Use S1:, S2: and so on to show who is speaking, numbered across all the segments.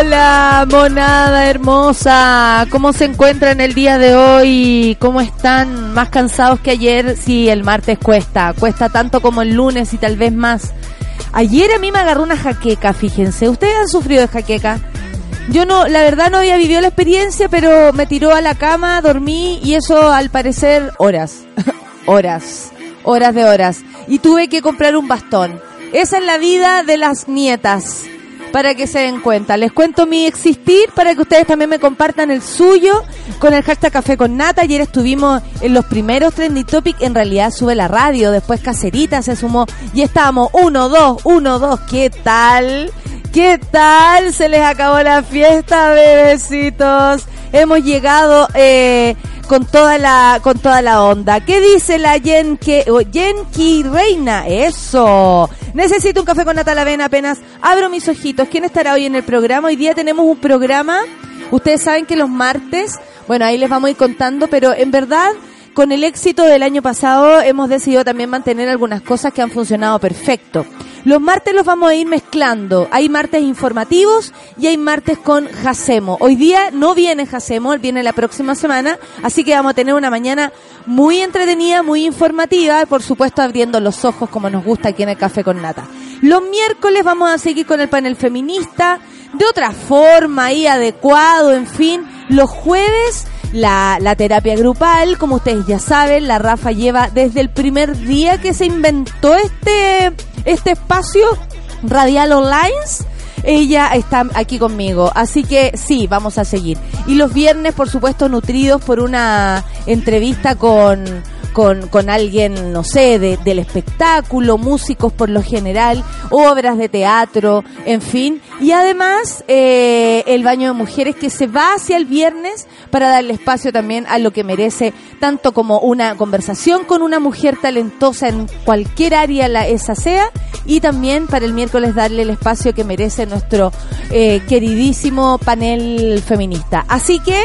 S1: Hola, monada hermosa. ¿Cómo se encuentran el día de hoy? ¿Cómo están? ¿Más cansados que ayer? Sí, el martes cuesta. Cuesta tanto como el lunes y tal vez más. Ayer a mí me agarró una jaqueca, fíjense. ¿Ustedes han sufrido de jaqueca? Yo no, la verdad no había vivido la experiencia, pero me tiró a la cama, dormí y eso al parecer horas. horas. Horas de horas. Y tuve que comprar un bastón. Esa es la vida de las nietas para que se den cuenta. Les cuento mi existir para que ustedes también me compartan el suyo con el hashtag Café con Nata. Ayer estuvimos en los primeros Trendy Topic. En realidad sube la radio, después Caserita se sumó y estábamos uno, dos, uno, dos. ¿Qué tal? ¿Qué tal? Se les acabó la fiesta, bebecitos. Hemos llegado eh, con toda la con toda la onda. ¿Qué dice la Yenke, Yenki Reina? Eso. Necesito un café con nata la avena apenas abro mis ojitos. ¿Quién estará hoy en el programa? Hoy día tenemos un programa. Ustedes saben que los martes, bueno, ahí les vamos a ir contando, pero en verdad con el éxito del año pasado hemos decidido también mantener algunas cosas que han funcionado perfecto. Los martes los vamos a ir mezclando. Hay martes informativos y hay martes con Jacemo. Hoy día no viene Jacemo, viene la próxima semana, así que vamos a tener una mañana muy entretenida, muy informativa, por supuesto abriendo los ojos como nos gusta aquí en el Café con Nata. Los miércoles vamos a seguir con el panel feminista, de otra forma, ahí adecuado, en fin. Los jueves la, la, terapia grupal, como ustedes ya saben, la Rafa lleva desde el primer día que se inventó este este espacio radial online. Ella está aquí conmigo, así que sí, vamos a seguir. Y los viernes, por supuesto, nutridos por una entrevista con con, con alguien, no sé, de, del espectáculo, músicos por lo general, obras de teatro, en fin. Y además, eh, el baño de mujeres que se va hacia el viernes para darle espacio también a lo que merece, tanto como una conversación con una mujer talentosa en cualquier área la, esa sea, y también para el miércoles darle el espacio que merece nuestro eh, queridísimo panel feminista. Así que,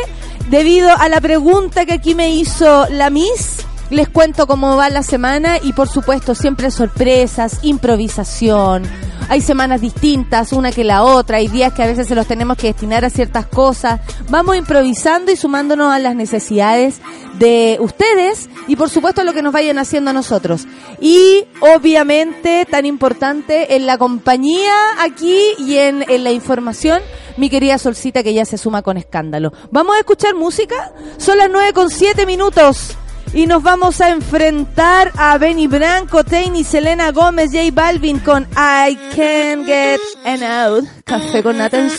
S1: debido a la pregunta que aquí me hizo la Miss, les cuento cómo va la semana y por supuesto siempre sorpresas, improvisación. Hay semanas distintas, una que la otra, hay días que a veces se los tenemos que destinar a ciertas cosas. Vamos improvisando y sumándonos a las necesidades de ustedes y por supuesto a lo que nos vayan haciendo a nosotros. Y obviamente, tan importante, en la compañía aquí y en, en la información, mi querida Solcita que ya se suma con escándalo. ¿Vamos a escuchar música? Son las nueve con siete minutos y nos vamos a enfrentar a Benny Branco, Tane y Selena Gómez, J Balvin con I Can't Get Out. Café con nata en.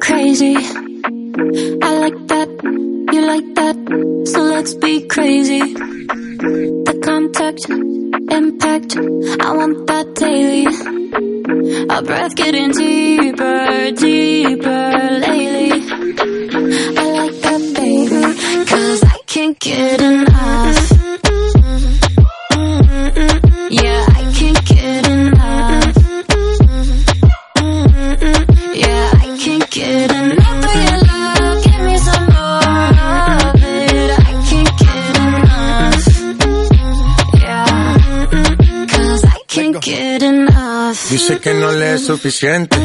S2: Crazy, I like that, you like that, so let's be crazy. The contact, impact, I want that daily. Our breath getting deeper, deeper lately.
S3: Dice que no le es suficiente,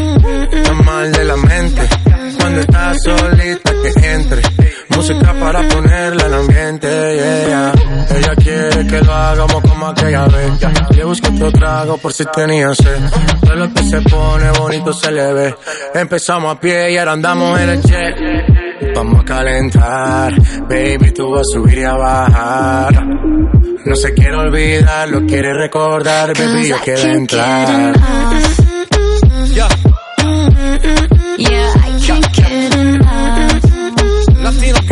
S3: está mal de la mente. Cuando está solita que entre, música para ponerla al ambiente. Yeah. Ella quiere que lo hagamos como aquella vez. Le busco otro trago por si tenía sed. Todo lo que se pone bonito se le ve. Empezamos a pie y ahora andamos en el jet. Vamos a calentar, baby, tú vas a subir y a bajar. No se quiere olvidar, lo quiere recordar, baby, yo quiero entrar. Yeah.
S2: Yeah, I can't get enough.
S3: Latino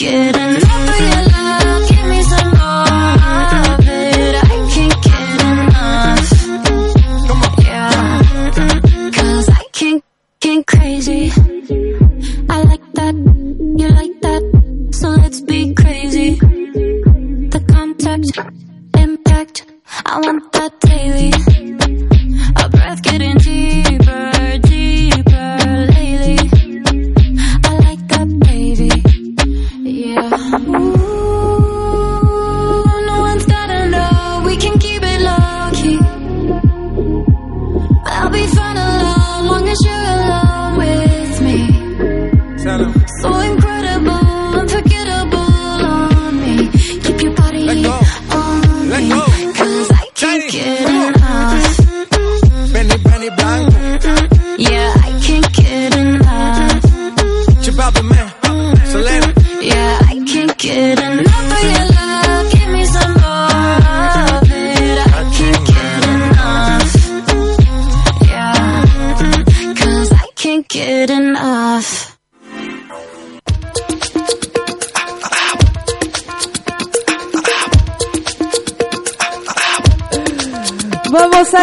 S2: get enough of your love. Give me some more of it. I can't get enough. Yeah, cause I can't get crazy. I like that, you like that, so let's be crazy. The contact, impact, I want that daily. Our breath getting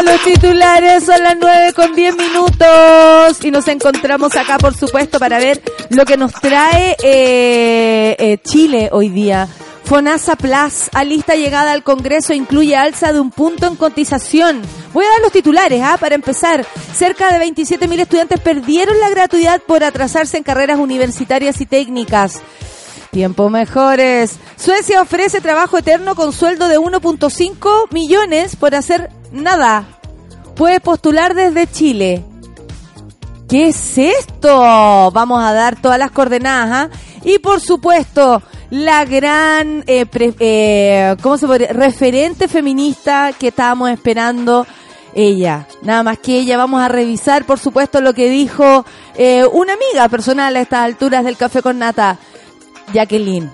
S1: los titulares, son las 9 con 10 minutos y nos encontramos acá, por supuesto, para ver lo que nos trae eh, eh, Chile hoy día. FONASA Plus, a lista llegada al Congreso, incluye alza de un punto en cotización. Voy a dar los titulares, ¿ah? Para empezar, cerca de 27.000 estudiantes perdieron la gratuidad por atrasarse en carreras universitarias y técnicas. Tiempo mejores. Suecia ofrece trabajo eterno con sueldo de 1.5 millones por hacer nada. Puedes postular desde Chile. ¿Qué es esto? Vamos a dar todas las coordenadas. ¿ah? Y por supuesto, la gran eh, pre- eh, ¿cómo se podría? referente feminista que estábamos esperando. Ella, nada más que ella. Vamos a revisar, por supuesto, lo que dijo eh, una amiga personal a estas alturas del Café con Nata. Jacqueline.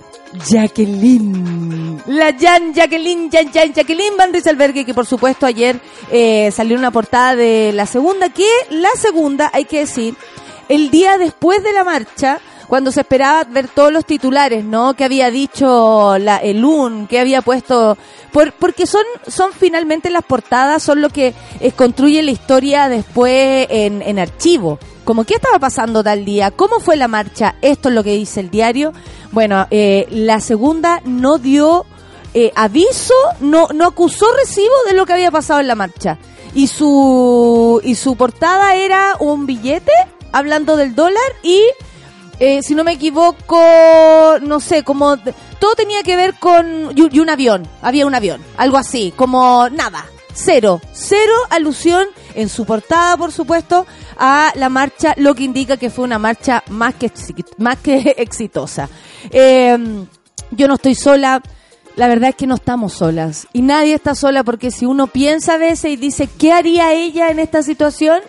S1: Jacqueline. La Jan Jacqueline, Jan, Jan Jacqueline Van Rieselberghe, que por supuesto ayer eh, salió una portada de la segunda, que la segunda, hay que decir, el día después de la marcha, cuando se esperaba ver todos los titulares, ¿no? Que había dicho la, el UN, que había puesto, por, porque son, son finalmente las portadas, son lo que eh, construye la historia después en, en archivo. Como qué estaba pasando tal día, cómo fue la marcha, esto es lo que dice el diario. Bueno, eh, la segunda no dio eh, aviso, no, no acusó recibo de lo que había pasado en la marcha. Y su, y su portada era un billete hablando del dólar y eh, si no me equivoco, no sé, como todo tenía que ver con y, y un avión, había un avión, algo así, como nada, cero, cero alusión en su portada, por supuesto, a la marcha, lo que indica que fue una marcha más que más que exitosa. Eh, yo no estoy sola. La verdad es que no estamos solas y nadie está sola porque si uno piensa a veces y dice, ¿qué haría ella en esta situación?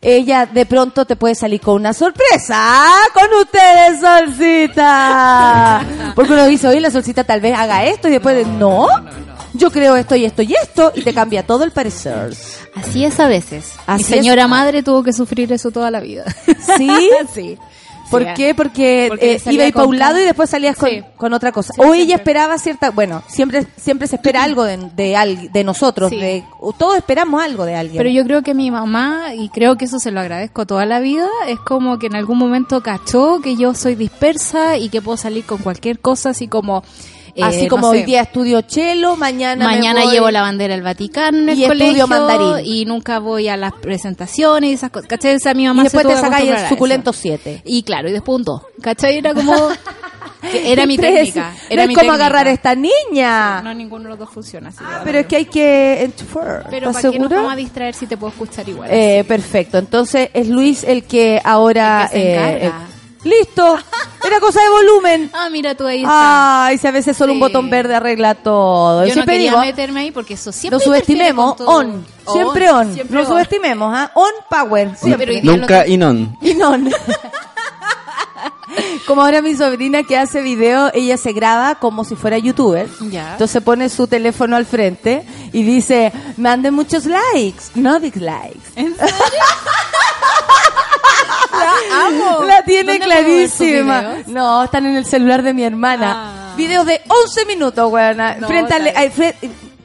S1: ella de pronto te puede salir con una sorpresa. ¡Ah! Con ustedes, Solcita. Porque uno dice, oye, la Solcita tal vez haga esto y después de, no, yo creo esto y esto y esto y te cambia todo el parecer.
S4: Así es a veces.
S1: Así
S4: Mi señora
S1: es.
S4: madre tuvo que sufrir eso toda la vida.
S1: ¿Sí?
S4: sí.
S1: ¿Por
S4: Sí,
S1: qué? Porque,
S4: Porque
S1: eh, iba para un lado y después salías con,
S4: Sí.
S1: con otra cosa.
S4: Sí,
S1: o ella
S4: siempre.
S1: esperaba cierta, bueno, siempre siempre se espera algo de, de, de nosotros, de, todos esperamos algo de alguien.
S4: Pero yo creo que mi mamá, y creo que eso se lo agradezco toda la vida, es como que en algún momento cachó que yo soy dispersa y que puedo salir con cualquier cosa, así como... eh,
S1: Así
S4: no
S1: como
S4: sé,
S1: hoy día estudio chelo, mañana me
S4: Mañana
S1: voy-
S4: llevo la bandera del Vaticano en el
S1: Y estudio mandarín.
S4: y nunca voy a las presentaciones y esas cosas. ¿Cachai? O sea, mi mamá
S1: y después
S4: se
S1: te sacáis el suculento
S4: eso.
S1: 7.
S4: Y claro, y después un 2. ¿Cachai? Era como... era mi técnica.
S1: no
S4: Era
S1: es
S4: mi
S1: como
S4: técnica.
S1: agarrar a esta niña.
S4: No, ninguno de los dos funciona así.
S1: Ah, pero es que hay que enchufar.
S4: Pero
S1: ¿Estás
S4: ¿para qué nos vamos a distraer si te puedo escuchar igual?
S1: Eh, perfecto. Entonces es Luis el que ahora.
S4: El que se
S1: eh,
S4: encarga.
S1: eh, Listo. Era cosa de volumen.
S4: Ah, mira tú ahí está.
S1: Ay, si a veces solo un botón verde arregla todo.
S4: Yo no
S1: siempre
S4: quería
S1: digo,
S4: meterme ahí porque eso siempre
S1: no subestimemos, on. Siempre on.
S4: siempre
S1: no
S4: on.
S1: subestimemos, ¿ah? On power.
S4: Sí,
S1: Siempre.
S5: Nunca
S4: lo-
S5: y non.
S1: Y non. como ahora mi sobrina que hace video, ella se graba como si fuera youtuber.
S4: Ya.
S1: Entonces pone su teléfono al frente y dice, manden muchos likes, no dislikes.
S4: ¿En serio? La amo.
S1: La tiene
S4: ¿Dónde puedo ver sus
S1: clarísima. No, están en el celular de mi hermana.
S4: Ah.
S1: Videos de 11 minutos, weona.
S4: No,
S1: frente al, al-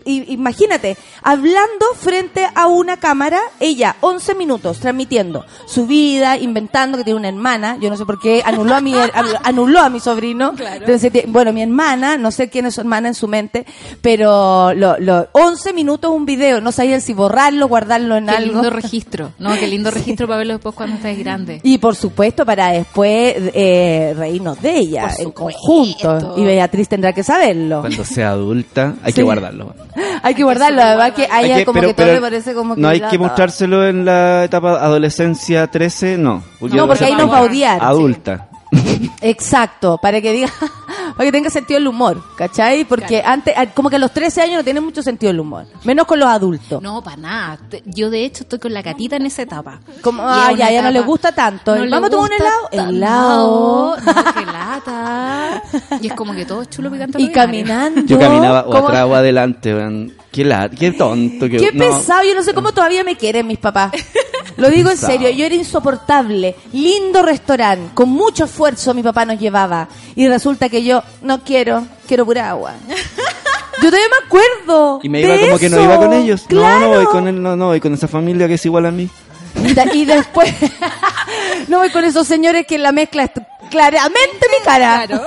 S1: imagínate, hablando frente a una cámara, ella 11 minutos transmitiendo su vida, inventando que tiene una hermana, yo no sé por qué anuló a mi anuló a mi sobrino. Entonces, ti- bueno, mi hermana, no sé quién es su hermana en su mente, pero lo, lo 11 minutos un video, no sabía si borrarlo, guardarlo en
S4: Qué
S1: algo.
S4: lindo registro. No, qué lindo registro para verlo después cuando estés grande.
S1: Y por supuesto para después eh, reírnos de ella en conjunto. Y Beatriz tendrá que saberlo.
S5: Cuando sea adulta, hay
S1: Sí.
S5: que guardarlo.
S1: Hay que guardarlo, además que
S5: Hay que-
S1: como
S5: pero-
S1: que todo
S5: pero
S1: le parece como que...
S5: No hay
S1: lata.
S5: que mostrárselo en la etapa adolescencia 13, no.
S1: No, porque ahí nos va a odiar.
S5: Adulta.
S1: Exacto, para que diga, para que tenga sentido el humor, ¿cachai? Porque antes, como que a los 13 años no tiene mucho sentido el humor, menos con los adultos.
S4: No, para nada. Yo, de hecho, estoy con la catita en esa etapa.
S1: Como, ah, ya, ya no le gusta tanto.
S4: no
S1: Vamos a tomar un helado. Helado.
S4: No, qué lata. Y es como que todo es chulo picante.
S1: Y caminando.
S5: Yo caminaba o atrás o adelante. Qué, la, qué tonto. Qué,
S1: Qué
S5: no.
S1: pesado, yo no sé cómo todavía me quieren mis papás. Lo digo en serio, yo era insoportable. Lindo restaurante, con mucho esfuerzo mi papá nos llevaba. Y resulta que yo no quiero, quiero pura agua. Yo todavía me acuerdo.
S5: Y me
S1: de
S5: iba como que no
S1: eso.
S5: iba con ellos.
S1: Claro.
S5: No, no voy con él, no, no voy con esa familia que es igual a mí.
S1: Y después, no voy con esos señores que la mezcla es claramente mi cara.
S4: Claro.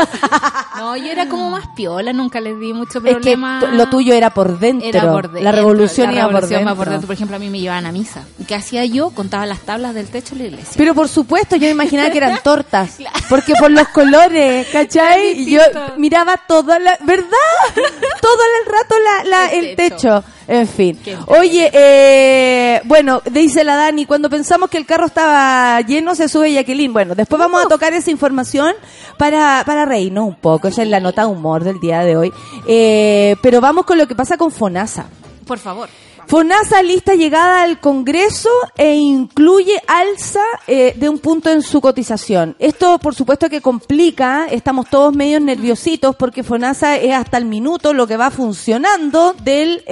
S4: No, yo era como más piola, nunca les di mucho
S1: Es que
S4: problema.
S1: lo tuyo era por dentro.
S4: Era por dentro.
S1: La revolución
S4: La
S1: iba por dentro.
S4: por dentro. Por ejemplo, a mí me llevaban a misa. ¿Y qué hacía yo? Contaba las tablas del techo de la iglesia.
S1: Pero por supuesto, yo me imaginaba que eran tortas. Porque por los colores, ¿cachai? Y yo miraba toda la... ¿Verdad? Todo el rato la, la-
S4: El
S1: el
S4: techo.
S1: techo. En fin. Oye, eh, bueno, dice la Dani, cuando pensamos que el carro estaba lleno, se sube Jacqueline. Bueno, después vamos a tocar esa información para, para reírnos un poco. Esa es la nota de humor del día de hoy. Eh, pero vamos con lo que pasa con FONASA.
S4: Por favor.
S1: FONASA lista llegada al Congreso e incluye alza eh, de un punto en su cotización. Esto, por supuesto, que complica, estamos todos medio nerviositos porque FONASA es hasta el minuto lo que va funcionando del,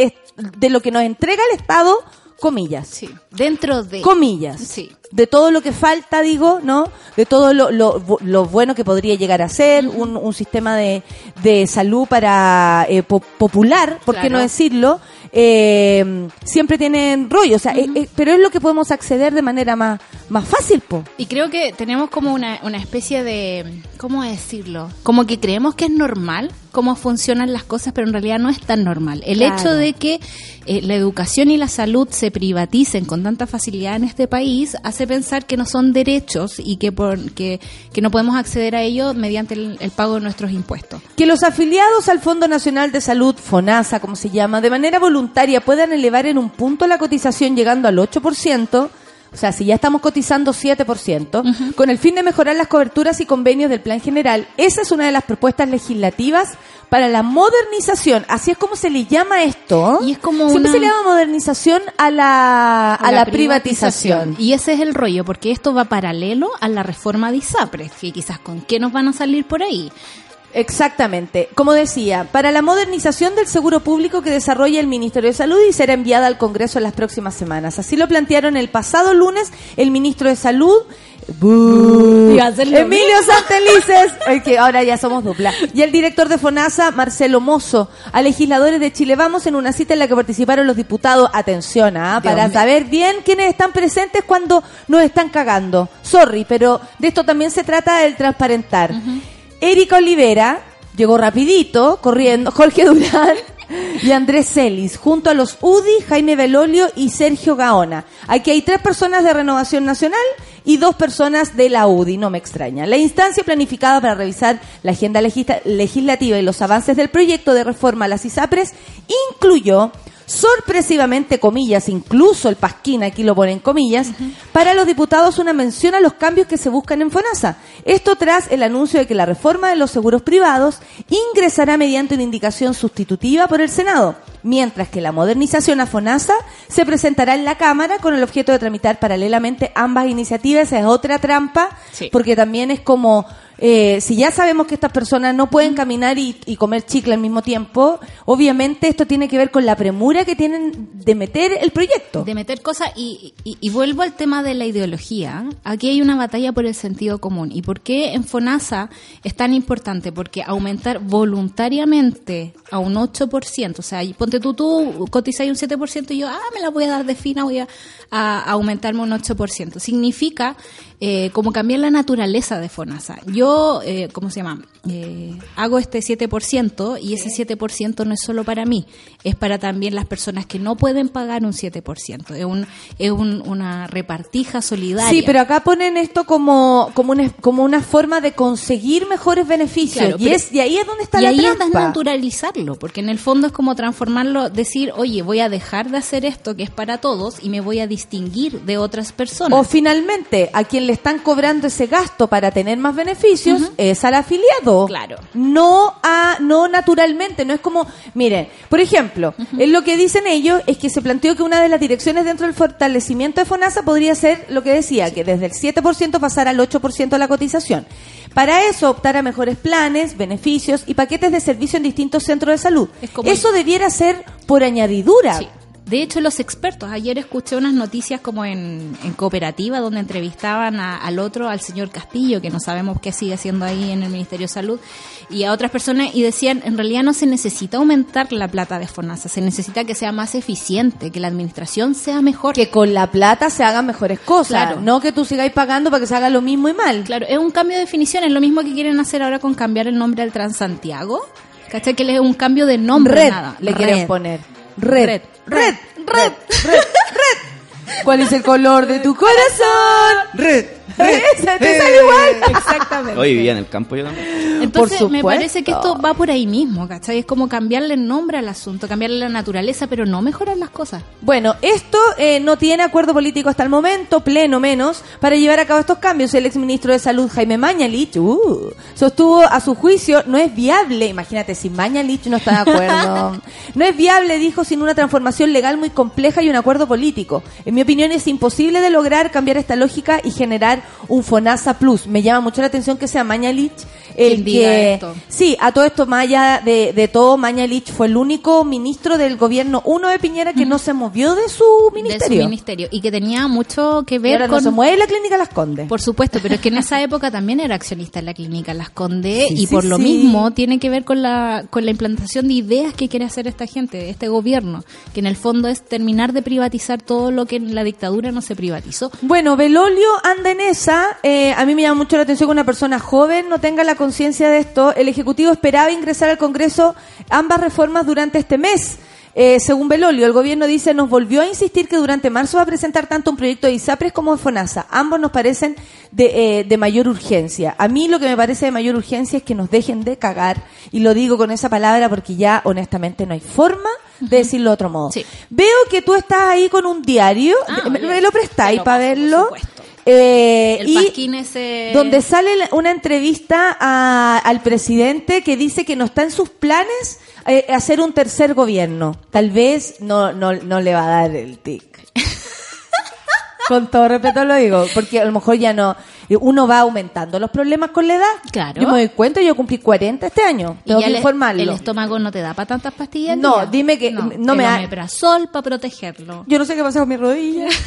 S1: de lo que nos entrega el Estado, comillas.
S4: Sí. Dentro de.
S1: Comillas.
S4: Sí.
S1: De todo lo que falta, digo, ¿no? De todo lo, lo, lo bueno que podría llegar a ser, un, un sistema de, de salud para eh, po- popular, ¿por qué no decirlo? Eh, siempre tienen rollo, o sea, eh, eh, pero es lo que podemos acceder de manera más, más fácil, po.
S4: Y creo que tenemos como una, una especie de, ¿cómo decirlo? Como que creemos que es normal cómo funcionan las cosas, pero en realidad no es tan normal. El
S1: Claro.
S4: hecho de que eh, la educación y la salud se privaticen con tanta facilidad en este país hace pensar que no son derechos y que, por, que, que no podemos acceder a ellos mediante el, el pago de nuestros impuestos.
S1: Que los afiliados al Fondo Nacional de Salud, FONASA, como se llama, de manera voluntaria puedan elevar en un punto la cotización llegando al 8%, o sea, si ya estamos cotizando 7%, con el fin de mejorar las coberturas y convenios del Plan General. Esa es una de las propuestas legislativas para la modernización. Así es como se le llama esto.
S4: Y es como
S1: Siempre
S4: una-
S1: se le llama modernización a la, a la privatización.
S4: Y ese es el rollo, porque esto va paralelo a la reforma de ISAPRES, que quizás con qué nos van a salir por ahí.
S1: Exactamente. Como decía, para la modernización del seguro público que desarrolla el Ministerio de Salud y será enviada al Congreso en las próximas semanas. Así lo plantearon el pasado lunes el ministro de Salud. Emilio Santelices, que ahora ya somos dupla. Y el director de FONASA, Marcelo Mozo, a legisladores de Chile Vamos en una cita en la que participaron los diputados. Atención, ¿ah? Para saber bien quiénes están presentes cuando nos están cagando. Sorry, pero de esto también se trata del transparentar. Erika Olivera llegó rapidito, corriendo, Jorge Durán y Andrés Celis, junto a los UDI, Jaime Belolio y Sergio Gaona. Aquí hay tres personas de Renovación Nacional y dos personas de la UDI, no me extraña. La instancia planificada para revisar la agenda legisla- legislativa y los avances del proyecto de reforma a las ISAPRES incluyó sorpresivamente, comillas, incluso el Pasquín, aquí lo ponen comillas, para los diputados una mención a los cambios que se buscan en FONASA. Esto tras el anuncio de que la reforma de los seguros privados ingresará mediante una indicación sustitutiva por el Senado, mientras que la modernización a FONASA se presentará en la Cámara con el objeto de tramitar paralelamente ambas iniciativas. Esa es otra trampa,
S4: Sí.
S1: porque también es como eh, si ya sabemos que estas personas no pueden caminar y, comer chicle al mismo tiempo, obviamente esto tiene que ver con la premura que tienen de meter el proyecto.
S4: de meter cosas y, y- y vuelvo al tema de la ideología. Aquí hay una batalla por el sentido común. ¿Y por qué en FONASA es tan importante? Porque aumentar voluntariamente a un 8%, o sea, ponte tú, tú cotizas un 7% y yo, ah, me la voy a dar de fina, voy a, a aumentarme un 8%. Significa eh, como cambiar la naturaleza de FONASA. Yo, eh, ¿cómo se llama? Eh, hago este 7% y ese 7% no es solo para mí, es para también las personas que no pueden pagar un 7%. Es, un, es un- una repartija solidaria.
S1: Sí, pero acá ponen esto como, como, una, como una forma de conseguir mejores beneficios.
S4: Claro,
S1: y, es, y ahí es donde está
S4: y
S1: la
S4: ahí es
S1: trampa.
S4: naturalizarlo, porque en el fondo es como transformarlo, decir, oye, voy a dejar de hacer esto que es para todos y me voy a distinguir de otras personas.
S1: O finalmente, a quien le están cobrando ese gasto para tener más beneficios es al afiliado.
S4: Claro.
S1: No a, no naturalmente, no es como, miren, por ejemplo, es lo que dicen ellos es que se planteó que una de las direcciones dentro del fortalecimiento de FONASA podría ser lo que decía, que desde el 7% pasara al 8% de la cotización. Para eso optar a mejores planes, beneficios y paquetes de servicio en distintos centros de salud.
S4: Es como-
S1: Eso debiera ser por añadidura.
S4: Sí. De hecho, los expertos, ayer escuché unas noticias como en, en cooperativa donde entrevistaban a- al otro, al señor Castillo, que no sabemos qué sigue haciendo ahí en el Ministerio de Salud, y a otras personas, y decían, en realidad no se necesita aumentar la plata de FONASA, se necesita que sea más eficiente, que la administración sea mejor.
S1: Que con la plata se hagan mejores cosas,
S4: Claro.
S1: no que tú sigáis pagando para que se haga lo mismo y mal.
S4: Claro, es un cambio de definición, es lo mismo que quieren hacer ahora con cambiar el nombre al Transantiago. ¿Cachai? Que es un cambio de nombre,
S1: Red
S4: nada.
S1: le
S4: Red.
S1: quieren poner. Red.
S4: Red.
S1: Red. Red. Red. Red. ¿Cuál es el color de tu corazón?
S5: Red.
S1: Esa, te sale igual.
S4: Exactamente.
S5: Hoy vivía en el campo yo también.
S4: Entonces
S1: Por
S4: me parece que esto va por ahí mismo, ¿cachai? Es como cambiarle el nombre al asunto, cambiarle la naturaleza, pero no mejorar las cosas.
S1: Bueno, esto eh, no tiene acuerdo político hasta el momento, pleno menos, para llevar a cabo estos cambios. El exministro de Salud, Jaime Mañalich, uh, sostuvo a su juicio, no es viable, imagínate, si Mañalich no está de acuerdo, no es viable, dijo, sin una transformación legal muy compleja y un acuerdo político. En mi opinión es imposible de lograr cambiar esta lógica y generar un FONASA Plus. Me llama mucho la atención que sea Mañalich el
S4: Quien
S1: que...
S4: esto.
S1: Sí, a todo esto, más allá de, de todo, Mañalich fue el único ministro del gobierno uno de Piñera que no se movió de su ministerio.
S4: De su ministerio. Y que tenía mucho que
S1: Y
S4: ver
S1: ahora
S4: con...
S1: no se mueve la clínica Las Condes.
S4: Por supuesto, pero es que en esa época también era accionista en la clínica Las Conde
S1: Sí,
S4: y
S1: sí,
S4: por lo mismo tiene que ver con la, con la implantación de ideas que quiere hacer esta gente, este gobierno, que en el fondo es terminar de privatizar todo lo que en la dictadura no se privatizó.
S1: Bueno, Belolio anda en Eh, a mí me llama mucho la atención que una persona joven no tenga la conciencia de esto. El Ejecutivo esperaba ingresar al Congreso ambas reformas durante este mes. Eh, según Belolio, el gobierno dice, nos volvió a insistir que durante marzo va a presentar tanto un proyecto de ISAPRES como de FONASA. Ambos nos parecen de, eh, de mayor urgencia. A mí lo que me parece de mayor urgencia es que nos dejen de cagar, y lo digo con esa palabra porque ya honestamente no hay forma de decirlo de otro modo.
S4: Sí.
S1: Veo que tú estás ahí con un diario,
S4: Ah,
S1: me, lo prestáis para
S4: por
S1: verlo. Eh,
S4: El
S1: y
S4: pasquín ese...
S1: donde sale una entrevista a- al presidente que dice que no está en sus planes eh, hacer un tercer gobierno. Tal vez no, no, no le va a dar el tic. Con todo respeto lo digo, porque a lo mejor ya no. Uno va aumentando los problemas con la edad.
S4: Claro.
S1: Yo me doy cuenta, yo cumplí 40 este año. Tengo que informarlo.
S4: el estómago no te da para tantas pastillas.
S1: No,
S4: día.
S1: dime que- no me
S4: el
S1: da-
S4: para protegerlo.
S1: Yo no sé qué pasa con mi rodilla.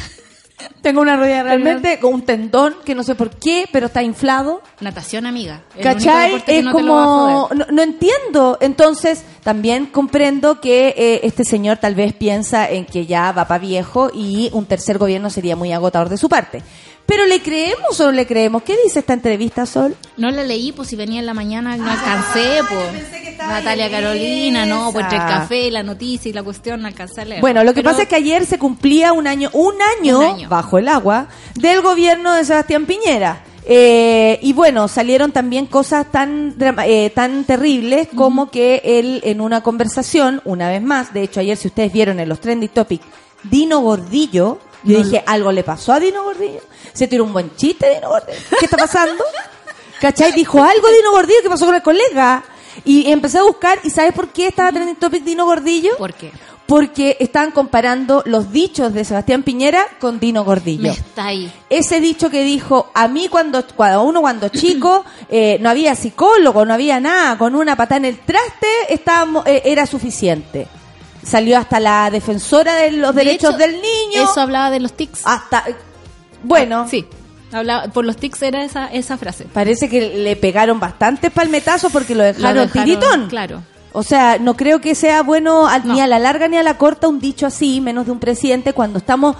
S1: Tengo una rodilla realmente con un tendón que no sé por qué, pero está inflado.
S4: Natación, amiga. El único
S1: ¿Cachai?
S4: que
S1: Es
S4: no
S1: como... No, no entiendo. Entonces, también comprendo que eh, este señor tal vez piensa en que ya va para viejo y un tercer gobierno sería muy agotador de su parte. Pero ¿le creemos o no le creemos? ¿Qué dice esta entrevista, Sol?
S4: No la leí, pues si venía en la mañana no alcancé, pues. Natalia Carolina, no, pues entre el café, la noticia y la cuestión no alcancé a leer.
S1: Bueno, lo que
S4: Pero-
S1: pasa es que ayer se cumplía un año, un año,
S4: Un año.
S1: bajo el agua del gobierno de Sebastián Piñera. Eh, y bueno, salieron también cosas tan eh, tan terribles como que él en una conversación, una vez más, de hecho ayer si ustedes vieron en los trending topics, Dino Gordillo, yo
S4: No
S1: dije, algo le pasó a Dino Gordillo. Se tiró un buen chiste Dino Gordillo. ¿Qué está pasando? ¿Cachai? Dijo algo Dino Gordillo, ¿qué pasó con el colega? Y empecé a buscar, ¿y sabes por qué estaba trending topic Dino Gordillo?
S4: ¿Por qué?
S1: porque estaban comparando los dichos de Sebastián Piñera con Dino Gordillo.
S4: Me está ahí.
S1: Ese dicho que dijo, a mí cuando, cuando uno cuando chico eh, no había psicólogo, no había nada, con una patada en el traste estábamos, eh, era suficiente. Salió hasta la defensora de los
S4: De
S1: derechos
S4: hecho,
S1: del niño.
S4: Eso hablaba de los tics.
S1: hasta, bueno,
S4: Sí. Hablaba, por los tics era esa, esa frase.
S1: parece que le pegaron bastantes palmetazos porque lo dejaron,
S4: Lo dejaron,
S1: tiritón.
S4: Claro.
S1: O sea, no creo que sea bueno al-
S4: No.
S1: ni a la larga ni a la corta un dicho así, menos de un presidente, cuando estamos,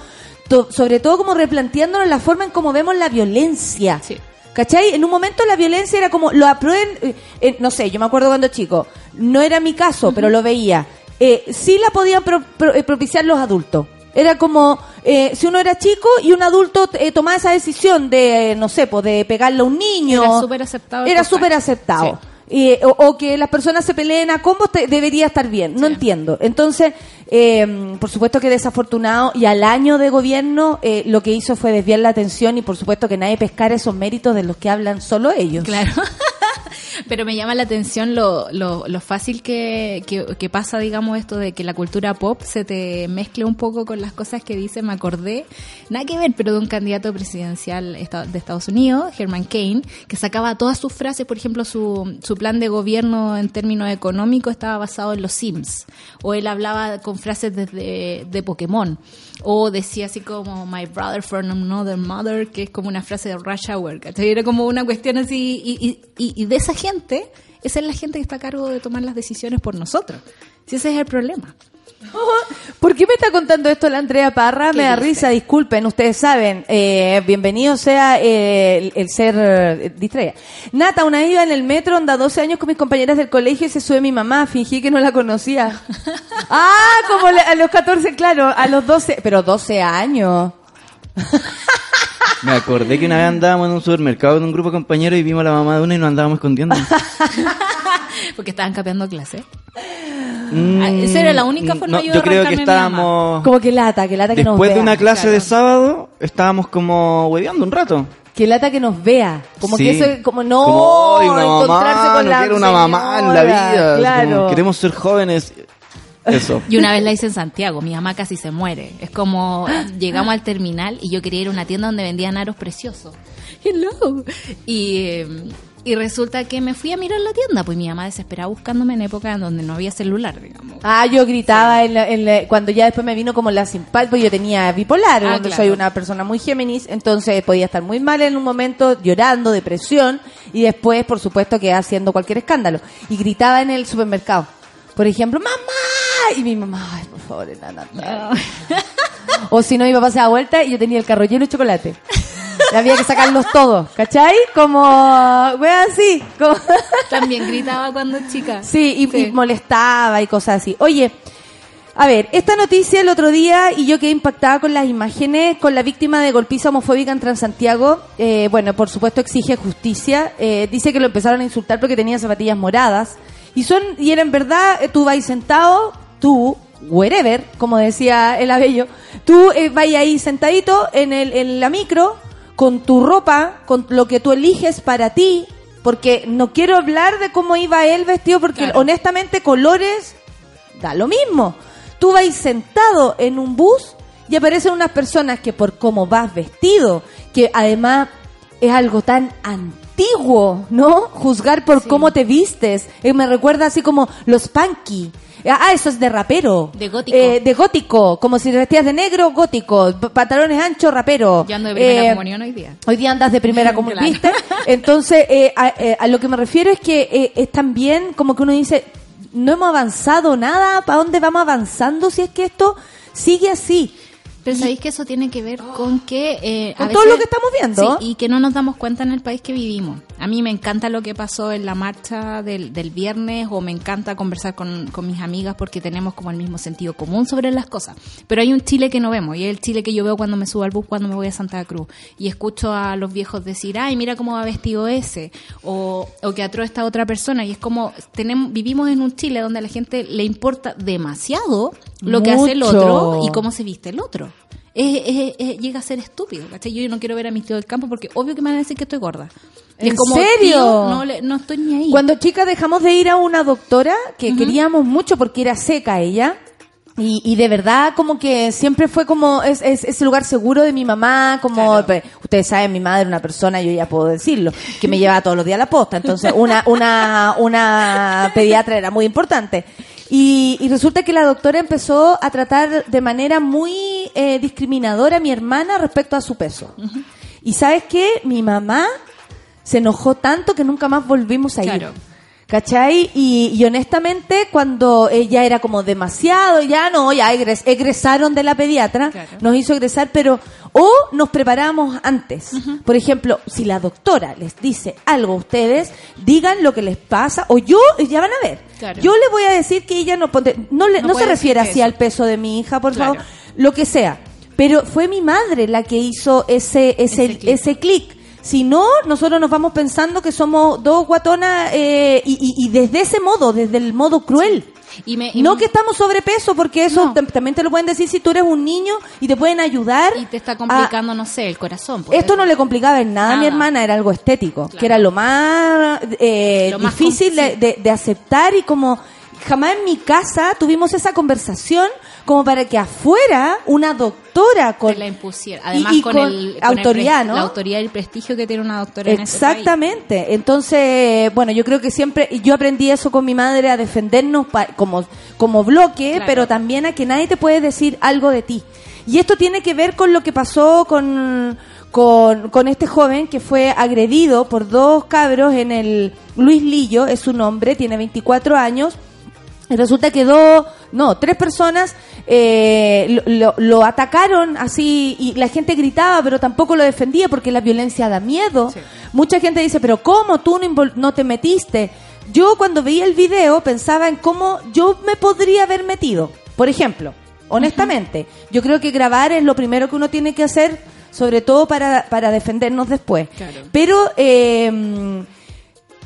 S1: to- sobre todo como replanteándonos la forma en cómo vemos la violencia.
S4: Sí.
S1: ¿Cachai? En un momento la violencia era como, lo aprueben, eh, eh, no sé, yo me acuerdo cuando chico, no era mi caso, pero lo veía. Eh, sí la podían pro- pro- eh, propiciar los adultos. Era como, eh, si uno era chico y un adulto eh, tomaba esa decisión de, eh, no sé, pues de pegarle a un niño.
S4: Era súper aceptado
S1: Era súper aceptado. Eh, o, o que las personas se peleen a cómo te- debería estar bien. No
S4: Sí.
S1: entiendo. Entonces, eh, por supuesto que desafortunado y al año de gobierno eh, lo que hizo fue desviar la atención y por supuesto que nadie pescara esos méritos de los que hablan solo ellos.
S4: Claro. Pero me llama la atención lo, lo, lo fácil que, que, pasa, digamos, esto de que la cultura pop se te mezcle un poco con las cosas que dice. Me acordé, nada que ver, pero de un candidato presidencial de Estados Unidos, Herman Cain, que sacaba todas sus frases, por ejemplo, su, su plan de gobierno en términos económicos estaba basado en los Sims. O él hablaba con frases desde de Pokémon. O decía así como My brother from another mother, que es como una frase de Rush Hour, ¿cachai? Era como una cuestión así. Y, y, y- de esa gente, esa es la gente que está a cargo de tomar las decisiones por nosotros. Si ese es el problema.
S1: ¿Por qué me está contando esto la Andrea Parra?
S4: ¿Qué
S1: Me da
S4: dice?
S1: risa, disculpen, ustedes saben. Eh, bienvenido sea eh, el, el ser eh, distraída. Nata, una vez iba en el metro, anda 12 años con mis compañeras del colegio y se sube mi mamá. Fingí que no la conocía. ah, como le- a los 14, claro, a los 12, pero 12 años.
S5: Me acordé que una vez andábamos en un supermercado con un grupo de compañeros y vimos a la mamá de una y nos andábamos escondiendo.
S4: Porque estaban cambiando clase.
S5: Mm,
S4: Ah, esa era la única forma
S5: no,
S4: yo de
S5: Yo creo que estábamos...
S1: Como que lata, que lata que nos
S5: Después de
S1: vea.
S5: una clase
S4: claro.
S5: de sábado, estábamos como hueveando un rato.
S1: Que lata que nos vea. Como
S5: Sí.
S1: que eso es como no
S5: Como, "Ay, una
S1: encontrarse
S5: mamá,
S1: con
S5: no
S1: la
S5: quiero una mamá en la
S1: señora".
S5: vida. como,
S1: Claro.
S5: queremos ser jóvenes. Eso.
S4: Y una vez la hice en Santiago, mi mamá casi se muere. Es como llegamos al terminal y yo quería ir a una tienda donde vendían aros preciosos. Hello. Y, eh, y resulta que me fui a mirar la tienda, pues mi mamá desesperada buscándome en época en donde no había celular, digamos.
S1: Ah, yo gritaba en la- en la- cuando ya después me vino como la simpatía, pues yo tenía bipolar,
S4: Ah, claro.
S1: soy una persona muy Géminis, entonces podía estar muy mal en un momento, llorando, depresión, y después, por supuesto, que haciendo cualquier escándalo. Y gritaba en el supermercado, por ejemplo, ¡mamá! Y mi mamá, ay, por favor, enana, O si no, mi papá se da vuelta y yo tenía el carro lleno de chocolate. Había que sacarlos todos, ¿cachai? Como, wea así, como...
S4: También gritaba cuando chica.
S1: Sí, y, y molestaba y cosas así. Oye, a ver, esta noticia el otro día y yo quedé impactada con las imágenes, con la víctima de golpiza homofóbica en Transantiago. Eh, bueno, por supuesto exige justicia. Eh, dice que lo empezaron a insultar porque tenía zapatillas moradas. Y son, y era en verdad, eh, tú vas sentado, tú, wherever, como decía el abello, tú eh, vas ahí sentadito en, el, en la micro, con tu ropa, con lo que tú eliges para ti, porque no quiero hablar de cómo iba él vestido, porque
S4: Claro.
S1: honestamente colores da lo mismo. Tú vas sentado en un bus y aparecen unas personas que por cómo vas vestido, que además es algo tan antiguo, ¿no? Juzgar por
S4: Sí.
S1: cómo te vistes. Eh, me recuerda así como los punky. Ah, eso es de rapero.
S4: De gótico.
S1: Eh, de gótico, como si te vestías de negro, gótico. Pantalones anchos, rapero.
S4: Yo ando de primera
S1: Eh,
S4: comunión hoy día.
S1: Hoy día andas de primera. ¿viste? Entonces, eh, a, eh, a lo que me refiero es que eh, es también como que uno dice, no hemos avanzado nada, ¿para dónde vamos avanzando si es que esto sigue así?
S4: Pero sabéis que eso tiene que ver con que... eh, a
S1: Con todo lo que estamos viendo.
S4: Sí, y que no nos damos cuenta en el país que vivimos. A mí me encanta lo que pasó en la marcha del, del viernes o me encanta conversar con, con mis amigas porque tenemos como el mismo sentido común sobre las cosas. Pero hay un Chile que no vemos y es el Chile que yo veo cuando me subo al bus, cuando me voy a Santa Cruz y escucho a los viejos decir, ay, mira cómo va vestido ese o, o que atró esta otra persona y es como tenemos vivimos en un Chile donde a la gente le importa demasiado lo que hace el otro y cómo se viste el otro. Es- es- es- llega a ser estúpido, ¿cachai? Yo no quiero ver a mi tío del campo porque obvio que me van a decir que estoy gorda.
S1: ¿En
S4: es como,
S1: serio?
S4: tío, no, le- no estoy ni ahí.
S1: Cuando chicas dejamos de ir a una doctora que queríamos mucho porque era seca ella. Y, y de verdad como que siempre fue como es, es- ese lugar seguro de mi mamá, como
S4: Claro.
S1: ustedes saben, mi madre era una persona, yo ya puedo decirlo, que me llevaba todos los días a la posta, entonces una, una, una pediatra era muy importante. Y, y resulta que la doctora empezó a tratar de manera muy eh, discriminadora a mi hermana respecto a su peso. Y sabes qué, mi mamá se enojó tanto que nunca más volvimos a ir.
S4: Claro.
S1: ¿Cachai? Y, y honestamente, cuando ella era como demasiado, ya no, ya egres- egresaron de la pediatra,
S4: Claro.
S1: nos hizo egresar, pero o nos preparamos antes. Por ejemplo, si la doctora les dice algo a ustedes, digan lo que les pasa, o yo, ya van a ver.
S4: Claro.
S1: Yo le voy a decir que ella no, ponte- no, le,
S4: No
S1: no se refiere así
S4: eso.
S1: al peso de mi hija, por
S4: Claro.
S1: favor, lo que sea. Pero fue mi madre la que hizo ese, ese,
S4: Ese clic.
S1: Si no, nosotros nos vamos pensando que somos dos guatonas eh, y, y- y desde ese modo, desde el modo cruel.
S4: Y me- y
S1: no
S4: me-
S1: que estamos sobrepeso, porque eso
S4: No.
S1: también te lo pueden decir si tú eres un niño y te pueden ayudar.
S4: Y te está
S1: a-
S4: complicando, no sé, el corazón.
S1: esto no le complicaba en nada, a mi hermana, era algo estético,
S4: Claro.
S1: que era lo más, eh,
S4: Lo más
S1: difícil de- de aceptar y como jamás en mi casa tuvimos esa conversación como para que afuera una doctora con
S4: Te la impusiera. Además,
S1: y- y
S4: con,
S1: con
S4: el, con
S1: autoridad, ¿no?
S4: La autoridad y el prestigio que tiene una doctora en ese país.
S1: Exactamente. Entonces, bueno, yo creo que siempre, yo aprendí eso con mi madre, a defendernos pa- como, como bloque,
S4: Claro.
S1: pero también a que nadie te puede decir algo de ti. Y esto tiene que ver con lo que pasó con, con, con este joven que fue agredido por dos cabros en el Luis Lillo, es su nombre, tiene 24 años. Y resulta que dos, no, tres personas eh, lo, lo- atacaron así y la gente gritaba, pero tampoco lo defendía porque la violencia da miedo. Mucha gente dice, pero ¿cómo tú no, no te metiste? Yo cuando veía el video pensaba en cómo yo me podría haber metido. Por ejemplo, honestamente, yo creo que grabar es lo primero que uno tiene que hacer, sobre todo para, para defendernos después.
S4: Claro.
S1: Pero... Eh,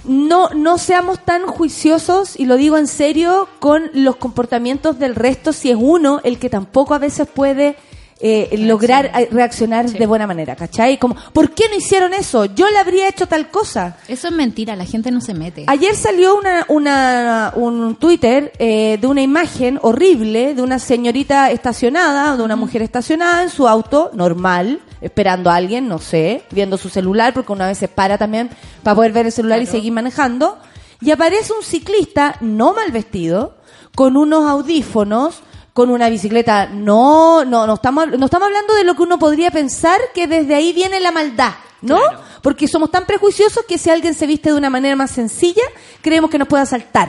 S1: no, no seamos tan juiciosos, y lo digo en serio, con los comportamientos del resto si es uno el que tampoco a veces puede eh, lograr eh, reaccionar de buena manera, ¿cachai? Como, ¿por qué no hicieron eso? Yo le habría hecho tal cosa.
S4: Eso es mentira, la gente no se mete.
S1: Ayer salió una, una, un Twitter eh, de una imagen horrible de una señorita estacionada, de una mujer estacionada en su auto normal, esperando a alguien, no sé, viendo su celular, porque una vez se para también para poder ver el celular y seguir manejando. Y aparece un ciclista no mal vestido, con unos audífonos, con una bicicleta. No, no, no estamos, no estamos hablando de lo que uno podría pensar que desde ahí viene la maldad, ¿no? Porque somos tan prejuiciosos que si alguien se viste de una manera más sencilla, creemos que nos puede asaltar.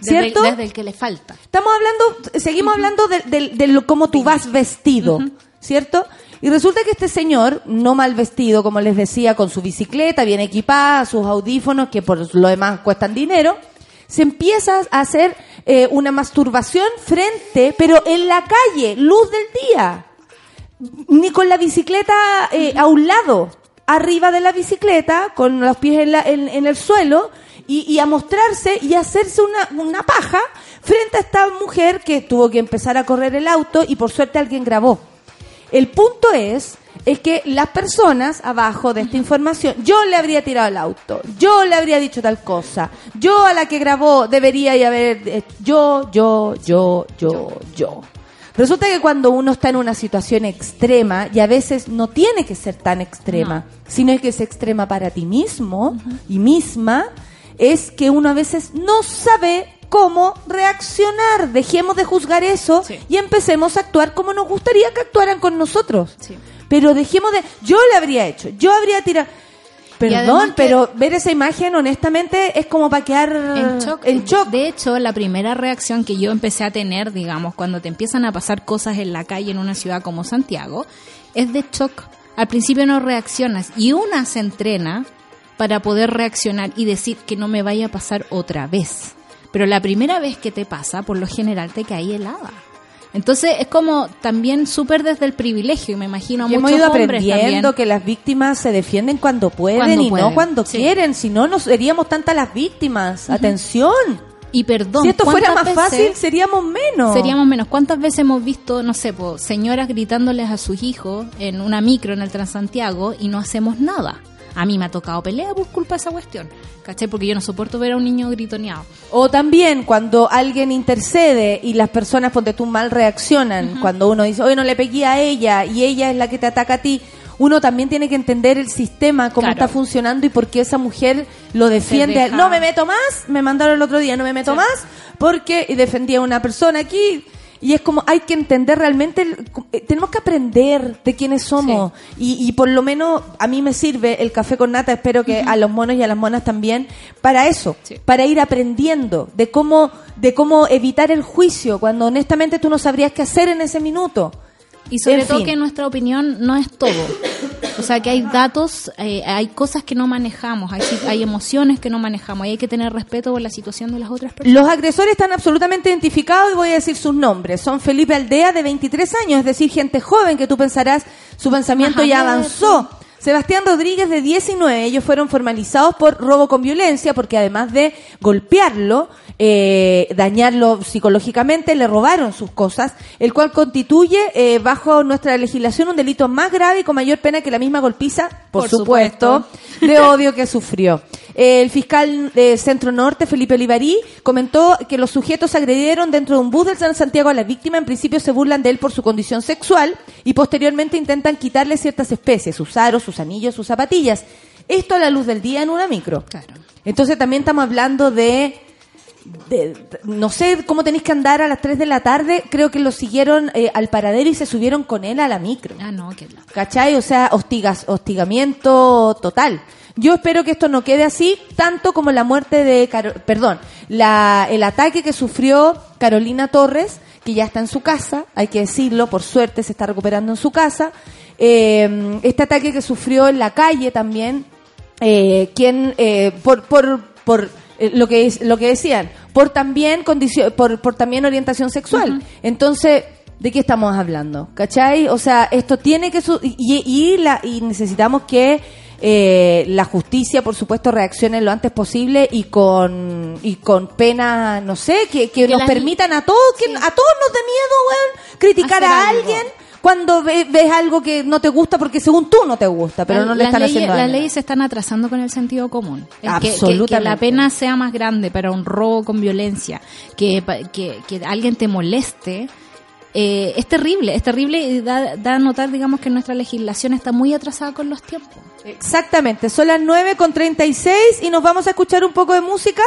S4: Desde el-
S1: ¿Cierto?
S4: Desde, el que le falta.
S1: Estamos hablando, seguimos hablando de, de- de lo, cómo tú vas vestido, ¿cierto? Y resulta que este señor, no mal vestido, como les decía, con su bicicleta, bien equipada, sus audífonos, que por lo demás cuestan dinero, se empieza a hacer eh, una masturbación frente, pero en la calle, luz del día ni con la bicicleta eh, a un lado, arriba de la bicicleta, con los pies en, el suelo, y, a mostrarse y a hacerse una paja frente a esta mujer que tuvo que empezar a correr el auto y por suerte alguien grabó. El punto es, es que las personas abajo de esta información, yo le habría tirado el auto, yo le habría dicho tal cosa, yo a la que grabó debería y haber, eh, yo, yo, yo, yo, yo. Resulta que cuando uno está en una situación extrema, y a veces no tiene que ser tan extrema, sino que es extrema para ti mismo y misma, es que uno a veces no sabe cómo reaccionar. Dejemos de juzgar eso
S4: Sí.
S1: y empecemos a actuar como nos gustaría que actuaran con nosotros.
S4: Sí.
S1: Pero dejemos de... Yo le habría hecho, yo habría tirado... Perdón, pero ver esa imagen honestamente es como para quedar
S4: En shock.
S1: en shock.
S4: De hecho, la primera reacción que yo empecé a tener, digamos, cuando te empiezan a pasar cosas en la calle en una ciudad como Santiago, es de shock. Al principio no reaccionas y una se entrena para poder reaccionar y decir que no me vaya a pasar otra vez. Pero la primera vez que te pasa, por lo general te cae helada. Entonces es como también súper desde el privilegio, y me imagino
S1: Y hemos
S4: muchos
S1: ido
S4: hombres
S1: aprendiendo
S4: también.
S1: que las víctimas se defienden cuando pueden
S4: Cuando
S1: y no cuando
S4: sí.
S1: quieren, si no, no seríamos tantas las víctimas. Atención.
S4: Y perdón,
S1: si esto fuera
S4: ¿cuántas
S1: más
S4: veces-
S1: fácil, seríamos menos.
S4: Seríamos menos. ¿Cuántas veces hemos visto, no sé, po, señoras gritándoles a sus hijos en una micro en el Transantiago y no hacemos nada? A mí me ha tocado pelea por culpa de esa cuestión, ¿cachai? Porque yo no soporto ver a un niño gritoneado.
S1: O también cuando alguien intercede y las personas, ponte tú, mal reaccionan, cuando uno dice, oye, no le pegué a ella y ella es la que te ataca a ti, uno también tiene que entender el sistema, cómo
S4: Claro.
S1: está funcionando y por qué esa mujer lo defiende. No me meto más, me mandaron el otro día, no me meto más, porque defendía a una persona aquí. Y es como hay que entender realmente, eh, tenemos que aprender de quiénes somos. Y, y por lo menos a mí me sirve el café con nata, espero que a los monos y a las monas también, para eso,
S4: Sí.
S1: para ir aprendiendo de cómo, de cómo evitar el juicio, cuando honestamente tú no sabrías qué hacer en ese minuto.
S4: Y sobre
S1: En
S4: todo
S1: fin.
S4: que nuestra opinión no es todo. O sea, que hay datos, eh, hay cosas que no manejamos, hay, hay emociones que no manejamos y hay que tener respeto por la situación de las otras personas.
S1: Los agresores están absolutamente identificados y voy a decir sus nombres. Son Felipe Aldea, de 23 años, es decir, gente joven que tú pensarás su pensamiento ya avanzó. Sebastián Rodríguez, de 19, ellos fueron formalizados por robo con violencia porque además de golpearlo, eh, dañarlo psicológicamente, le robaron sus cosas, el cual constituye eh, bajo nuestra legislación un delito más grave y con mayor pena que la misma golpiza, por,
S4: Por
S1: supuesto, de odio que sufrió. El fiscal de Centro Norte, Felipe Olivarí, comentó que los sujetos agredieron dentro de un bus del San Santiago a la víctima. En principio se burlan de él por su condición sexual y posteriormente intentan quitarle ciertas especies, sus aros, sus anillos, sus zapatillas. Esto a la luz del día en una micro.
S4: Claro.
S1: Entonces también estamos hablando de, de- no sé cómo tenéis que andar a las 3 de la tarde. Creo que lo siguieron eh, al paradero y se subieron con él a la micro.
S4: Ah, no, que la-
S1: ¿Cachai? O sea, hostigas, hostigamiento total. Yo espero que esto no quede así, tanto como la muerte de, Caro- perdón, la, el ataque que sufrió Carolina Torres, que ya está en su casa, hay que decirlo, por suerte se está recuperando en su casa. Eh, este ataque que sufrió en la calle también, eh, quien, eh, por, por, por eh, lo que lo que decían, por también condicio- por, por también orientación sexual. Entonces, ¿de qué estamos hablando? ¿Cachai? O sea, esto tiene que su- y, y la y necesitamos que eh, la justicia, por supuesto, reaccione lo antes posible y con y con pena, no sé, que, que
S4: Que
S1: nos permitan a todos, que
S4: Sí.
S1: a todos nos dé miedo, weón, criticar
S4: Hacer
S1: a
S4: algo.
S1: Cuando ve- ves algo que no te gusta porque según tú no te gusta, pero
S4: La-
S1: no le
S4: las
S1: están
S4: leyes,
S1: haciendo
S4: Las
S1: daño.
S4: leyes se están atrasando con el sentido común. El que- que- Que,
S1: Absolutamente.
S4: la pena sea más grande para un robo con violencia, que, que, que alguien te moleste, eh, es terrible, es terrible y da, da a notar, digamos, que nuestra legislación está muy atrasada con los tiempos.
S1: Exactamente, son las 9 con 36 y nos vamos a escuchar un poco de música.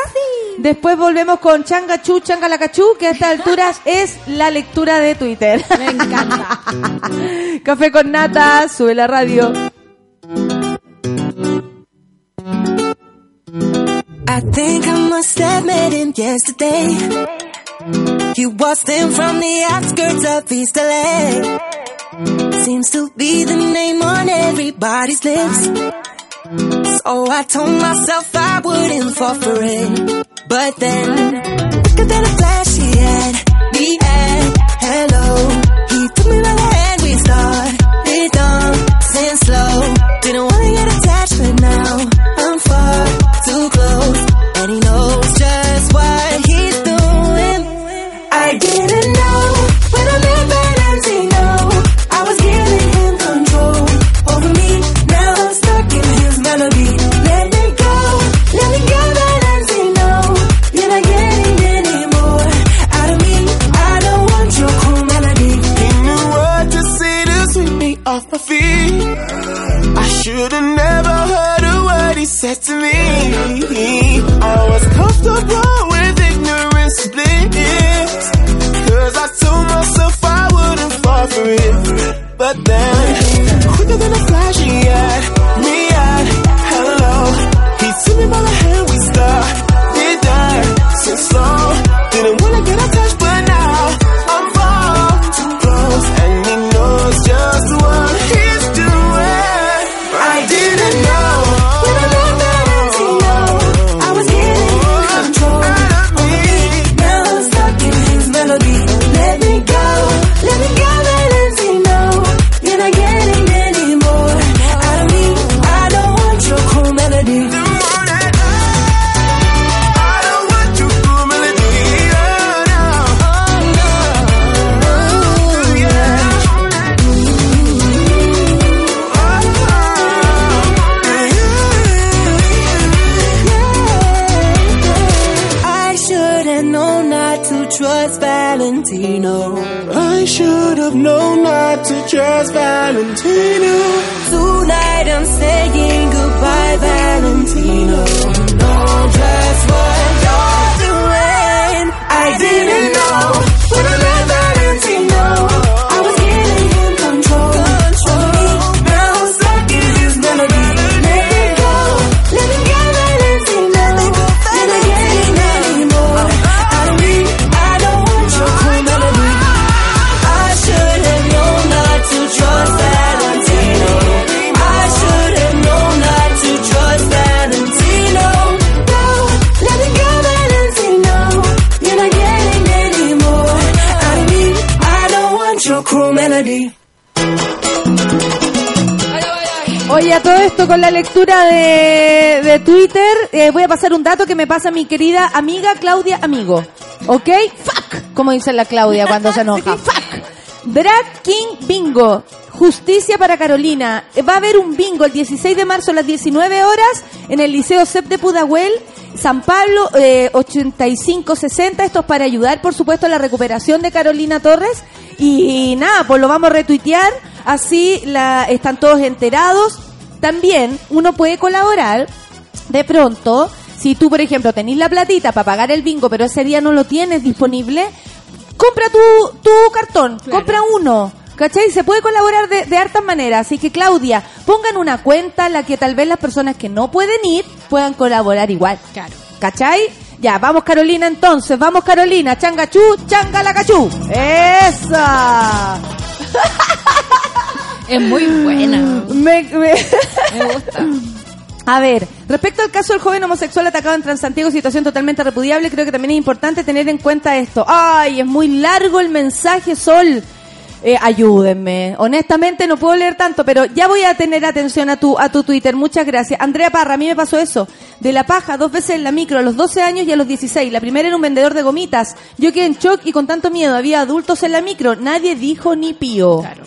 S1: Después volvemos con Changachú, Changalacachú, que a estas alturas es la lectura de Twitter.
S4: Me encanta.
S1: Café con nata, sube la radio.
S6: I think I must have met him yesterday. He waltzed them from the outskirts of East LA. Seems to be the name on everybody's lips. So I told myself I wouldn't fall for it. But then, quicker than a flash, he had me at hello. He took me by the hand, we started dancing slow. Didn't wanna get attached, but now
S7: my feet. I should've never heard a word he said to me. I was comfortable with ignorance bliss. Cause I told myself I wouldn't fall for it. But then, quicker than a flash, he had me at hello. He took me by the hand, we started dancing slow. Didn't wanna get attached, to trust
S1: con la lectura de, de Twitter, eh, voy a pasar un dato que me pasa mi querida amiga Claudia Amigo. ¿Ok? Fuck, como dice la Claudia cuando se enoja. Fuck. Drag King Bingo. Justicia para Carolina. Eh, Va a haber un bingo el 16 de marzo a las 19 horas en el Liceo CEP de Pudahuel, San Pablo, eh, 8560. Esto es para ayudar, por supuesto, a la recuperación de Carolina Torres. Y nada, pues lo vamos a retuitear. Así la, están todos enterados. También uno puede colaborar de pronto. Si tú, por ejemplo, tenés la platita para pagar el bingo, pero ese día no lo tienes disponible, compra tu, tu cartón, compra uno. ¿Cachai? Se puede colaborar de, de hartas maneras. Así que, Claudia, pongan una cuenta en la que tal vez las personas que no pueden ir puedan colaborar igual.
S4: Claro.
S1: ¿Cachai? Ya, vamos Carolina entonces, vamos Carolina, changachú, changalacachú. ¡Esa!
S4: Es muy buena.
S1: Me- me-
S4: Me gusta.
S1: A ver, respecto al caso del joven homosexual atacado en Transantiago, situación totalmente repudiable, creo que también es importante tener en cuenta esto. Ay, es muy largo el mensaje, Sol. Eh, ayúdenme. Honestamente no puedo leer tanto, pero ya voy a tener atención a tu, a tu Twitter. Muchas gracias. Andrea Parra, a mí me pasó eso. De la paja, dos veces en la micro, a los 12 años y a los 16. La primera era un vendedor de gomitas. Yo quedé en shock y con tanto miedo. Había adultos en la micro. Nadie dijo ni pío.
S4: Claro.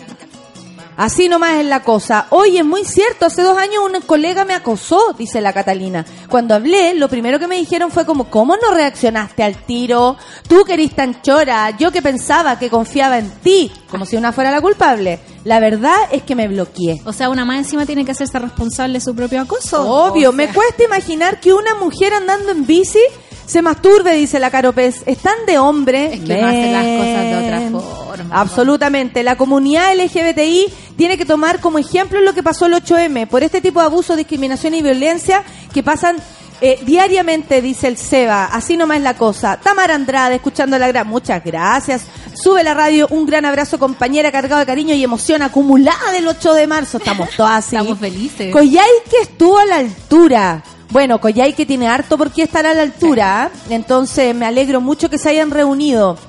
S1: Así nomás es la cosa. Oye, es muy cierto, hace dos años un colega me acosó, dice la Catalina. Cuando hablé, lo primero que me dijeron fue como, ¿cómo no reaccionaste al tiro? Tú que eres tan chora, yo que pensaba que confiaba en ti, como si una fuera la culpable. La verdad es que me bloqueé.
S4: O sea, una más encima tiene que hacerse responsable de su propio acoso.
S1: Obvio,
S4: O sea,
S1: me cuesta imaginar que una mujer andando en bici se masturbe, dice la Caropez. Están de hombre.
S4: Es que uno hace las cosas de otra forma,
S1: Absolutamente. La comunidad LGBTI tiene que tomar como ejemplo lo que pasó el 8M por este tipo de abuso, discriminación y violencia que pasan eh, diariamente, dice el Seba. Así nomás es la cosa. Tamara Andrade, escuchando la gran. Muchas gracias. Sube la radio. Un gran abrazo, compañera, cargado de cariño y emoción acumulada del 8 de marzo. Estamos todas así.
S4: Estamos felices.
S1: Coyhaique estuvo a la altura. Bueno, Coyhaique tiene harto por qué estar a la altura. ¿eh? Entonces me alegro mucho que se hayan reunido.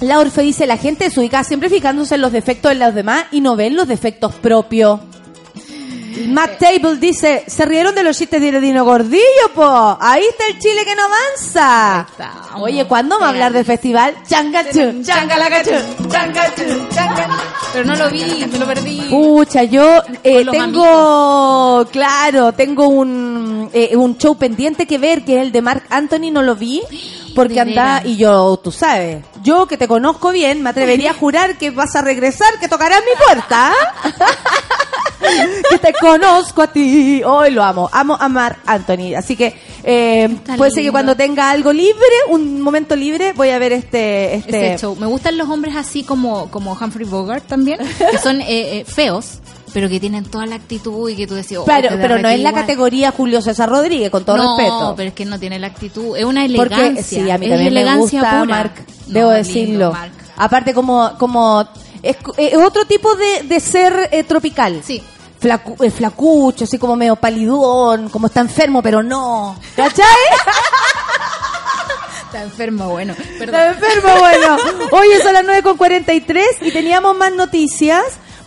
S1: La Orfe dice, la gente es ubicada siempre fijándose en los defectos de los demás y no ven los defectos propios. Matt Table dice, se rieron de los chistes de Dino Gordillo, po. Ahí está el Chile que no avanza. Oye, ¿cuándo vamos a hablar de festival? Changachú, changalacachú, changachú, changa-
S4: Pero no lo vi, me lo perdí.
S1: Pucha, yo eh, tengo, claro, tengo un, eh, un show pendiente que ver, que es el de Mark Anthony, no lo vi, porque anda, y yo, tú sabes, yo que te conozco bien, me atrevería a jurar que vas a regresar, que tocarás mi puerta. que te conozco a ti, hoy lo amo, amo a Mark Anthony, así que eh, puede ser que cuando tenga algo libre, un momento libre, voy a ver este, este,
S4: show. Me gustan los hombres así como, como Humphrey Bogart también, que son eh, eh, feos, pero que tienen toda la actitud y que tú decís, oh,
S1: Claro,
S4: te
S1: pero no es la categoría Julio César Rodríguez, con todo
S4: no,
S1: respeto.
S4: pero es que no tiene la actitud, es una
S1: Porque
S4: elegancia.
S1: sí, a mí
S4: es
S1: también me gusta
S4: pura.
S1: Mark,
S4: No,
S1: debo
S4: lindo,
S1: decirlo.
S4: Mark.
S1: Aparte como como es, es otro tipo de, de ser eh, tropical.
S4: Sí.
S1: Flacu- eh, flacucho, así como medio palidón, como está enfermo, pero no. ¿Cachai?
S4: Está enfermo, bueno. Perdón.
S1: Está enfermo, bueno. Hoy son las 9 con 43 y teníamos más noticias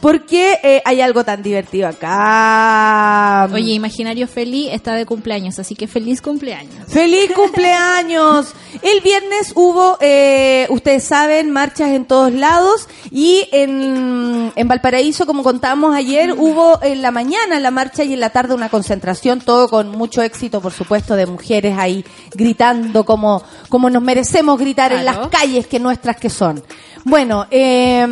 S1: porque eh, hay algo tan divertido acá.
S4: Oye, Imaginario Feli está de cumpleaños, así que feliz cumpleaños.
S1: ¡Feliz cumpleaños! El viernes hubo, eh, ustedes saben, marchas en todos lados y en, en Valparaíso, como contábamos ayer, hubo en la mañana la marcha y en la tarde una concentración, todo con mucho éxito, por supuesto, de mujeres ahí gritando como, como nos merecemos gritar en las calles que nuestras que son. Bueno, eh,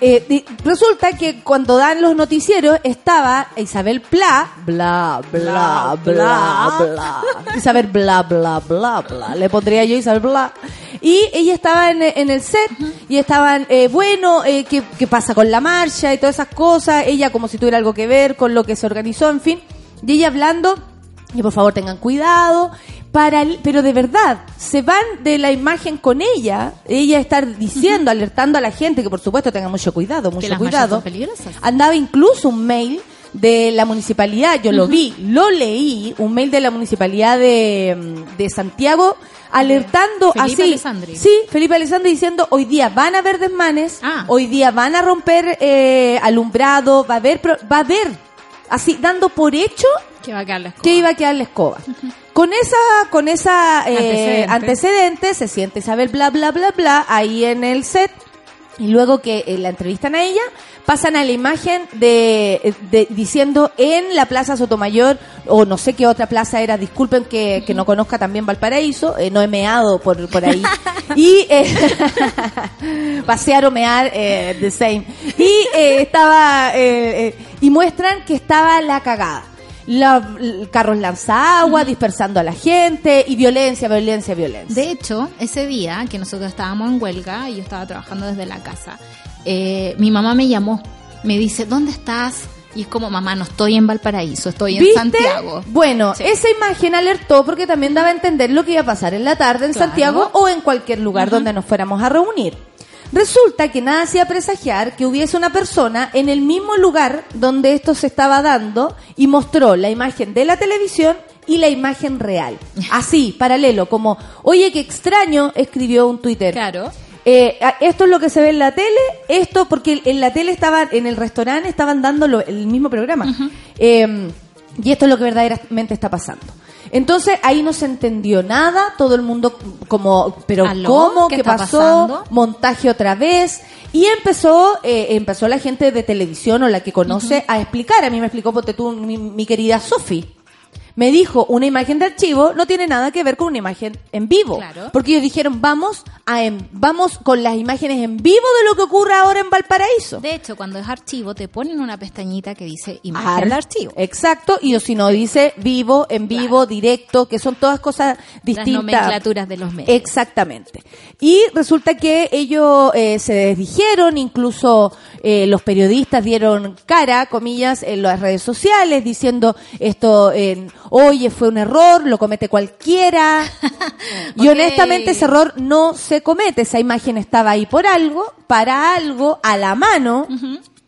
S1: eh, resulta que cuando dan los noticieros estaba Isabel Pla, bla, bla, bla, bla. Isabel bla, bla, bla, bla. Le pondría yo Isabel bla. Y ella estaba en, en el set y estaban, eh, bueno, eh, ¿qué, ¿qué pasa con la marcha y todas esas cosas? Ella como si tuviera algo que ver con lo que se organizó, en fin. Y ella hablando y por favor tengan cuidado. Para, el- pero de verdad, se van de la imagen con ella. Ella está diciendo, alertando a la gente que por supuesto tengan mucho cuidado, mucho
S4: las marchas
S1: cuidado.
S4: son peligrosas.
S1: Andaba incluso un mail de la municipalidad, yo lo vi, lo leí, un mail de la municipalidad de, mm, de Santiago alertando
S4: Felipe
S1: así.
S4: Alessandri.
S1: Sí, Felipe Alessandri diciendo, hoy día van a haber desmanes,
S4: Ah.
S1: hoy día van a romper eh, alumbrado, va a haber, va a haber, así, dando por hecho
S4: Que va a quedar la
S1: que iba a quedar la escoba. Con esa, con esa eh,
S4: Antecedente.
S1: antecedente se siente Isabel bla bla bla bla ahí en el set. Y luego que eh, la entrevistan a ella pasan a la imagen de, de- diciendo en la Plaza Sotomayor o no sé qué otra plaza era, disculpen que, que no conozca también Valparaíso, eh, no he meado por, por ahí. Y eh, pasear o mear eh, the same. Y eh, estaba eh, eh, y muestran que estaba la cagada la, carros lanzagua, dispersando a la gente y violencia, violencia, violencia.
S4: De hecho, ese día que nosotros estábamos en huelga y yo estaba trabajando desde la casa, eh, mi mamá me llamó, me dice, ¿dónde estás? Y es como, mamá, no estoy en Valparaíso, estoy en
S1: ¿Viste?
S4: Santiago.
S1: Bueno,
S4: Sí.
S1: esa imagen alertó porque también daba a entender lo que iba a pasar en la tarde en
S4: Claro.
S1: Santiago o en cualquier lugar donde nos fuéramos a reunir. Resulta que nada hacía presagiar que hubiese una persona en el mismo lugar donde esto se estaba dando y mostró la imagen de la televisión y la imagen real. Así, paralelo, como, oye, qué extraño, escribió un Twitter.
S4: Claro.
S1: Eh, esto es lo que se ve en la tele, esto porque en la tele estaban, en el restaurante estaban dando lo- el mismo programa. Eh, y esto es lo que verdaderamente está pasando. Entonces ahí no se entendió nada, todo el mundo como, pero
S4: ¿Aló?
S1: ¿cómo?
S4: ¿Qué
S1: ¿Qué,
S4: está
S1: pasó?
S4: pasando?
S1: Montaje otra vez. Y empezó, eh, empezó la gente de televisión o la que conoce a explicar. A mí me explicó, ponte tú, mi, mi querida Sofi. Me dijo, una imagen de archivo no tiene nada que ver con una imagen en vivo.
S4: Claro.
S1: Porque ellos dijeron, vamos a en- vamos con las imágenes en vivo de lo que ocurre ahora en Valparaíso.
S4: De hecho, cuando es archivo, te ponen una pestañita que dice imagen de archivo.
S1: Exacto, y o si no dice vivo, en vivo, directo, que son todas cosas
S4: Las
S1: distintas.
S4: nomenclaturas de los medios.
S1: Exactamente. Y resulta que ellos eh, se desdijeron, incluso eh, los periodistas dieron cara, comillas, en las redes sociales, diciendo esto, en, oye, fue un error, lo comete cualquiera. Y honestamente ese error no se comete. Esa imagen estaba ahí por algo, para algo, a la mano.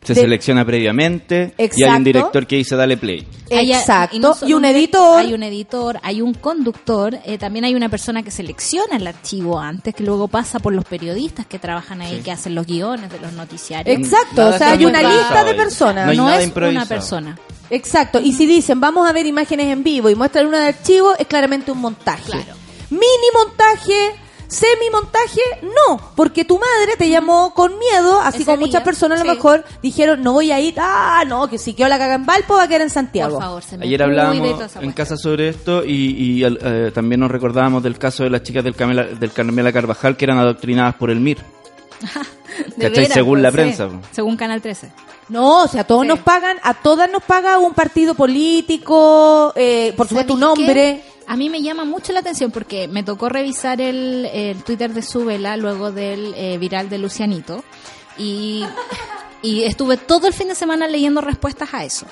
S5: Se
S1: de-
S5: selecciona previamente y hay
S1: Exacto.
S5: un director que dice dale play.
S4: Hay-
S1: Exacto.
S4: no
S1: Y, un editor.
S4: Hay un editor, hay un conductor, eh, también hay una persona que selecciona el archivo antes, que luego pasa por los periodistas que trabajan ahí, que hacen los guiones de los noticiarios.
S1: Exacto,
S5: Nada
S1: o sea, hay una lista de personas.
S5: No hay
S4: no
S5: nada
S4: es una persona.
S1: Exacto. Y si dicen, vamos a ver imágenes en vivo y muestran una de archivo, es claramente un montaje.
S4: Claro.
S1: Mini montaje, semi montaje, no, porque tu madre te llamó con miedo, así
S4: Ese
S1: como muchas personas a lo
S4: sí.
S1: mejor dijeron, no voy a ir, ah, no, que si quedo la caga en Valpo va a quedar en Santiago.
S4: Por favor, se me
S5: Ayer hablábamos en
S4: cuestión.
S5: casa sobre esto y, y, al- eh, también nos recordábamos del caso de las chicas del Carmela, del Carmela Carvajal que eran adoctrinadas por el MIR.
S4: De
S5: ¿Cachai?
S4: veras,
S5: Según la prensa,
S4: sí. Según Canal 13.
S1: No, o sea, a todos
S4: Sí.
S1: nos pagan, a todas nos paga un partido político, eh, por supuesto un
S4: ¿Sabéis
S1: nombre.
S4: qué? A mí me llama mucho la atención porque me tocó revisar el, el Twitter de Subela luego del eh, viral de Lucianito y, y estuve todo el fin de semana leyendo respuestas a eso.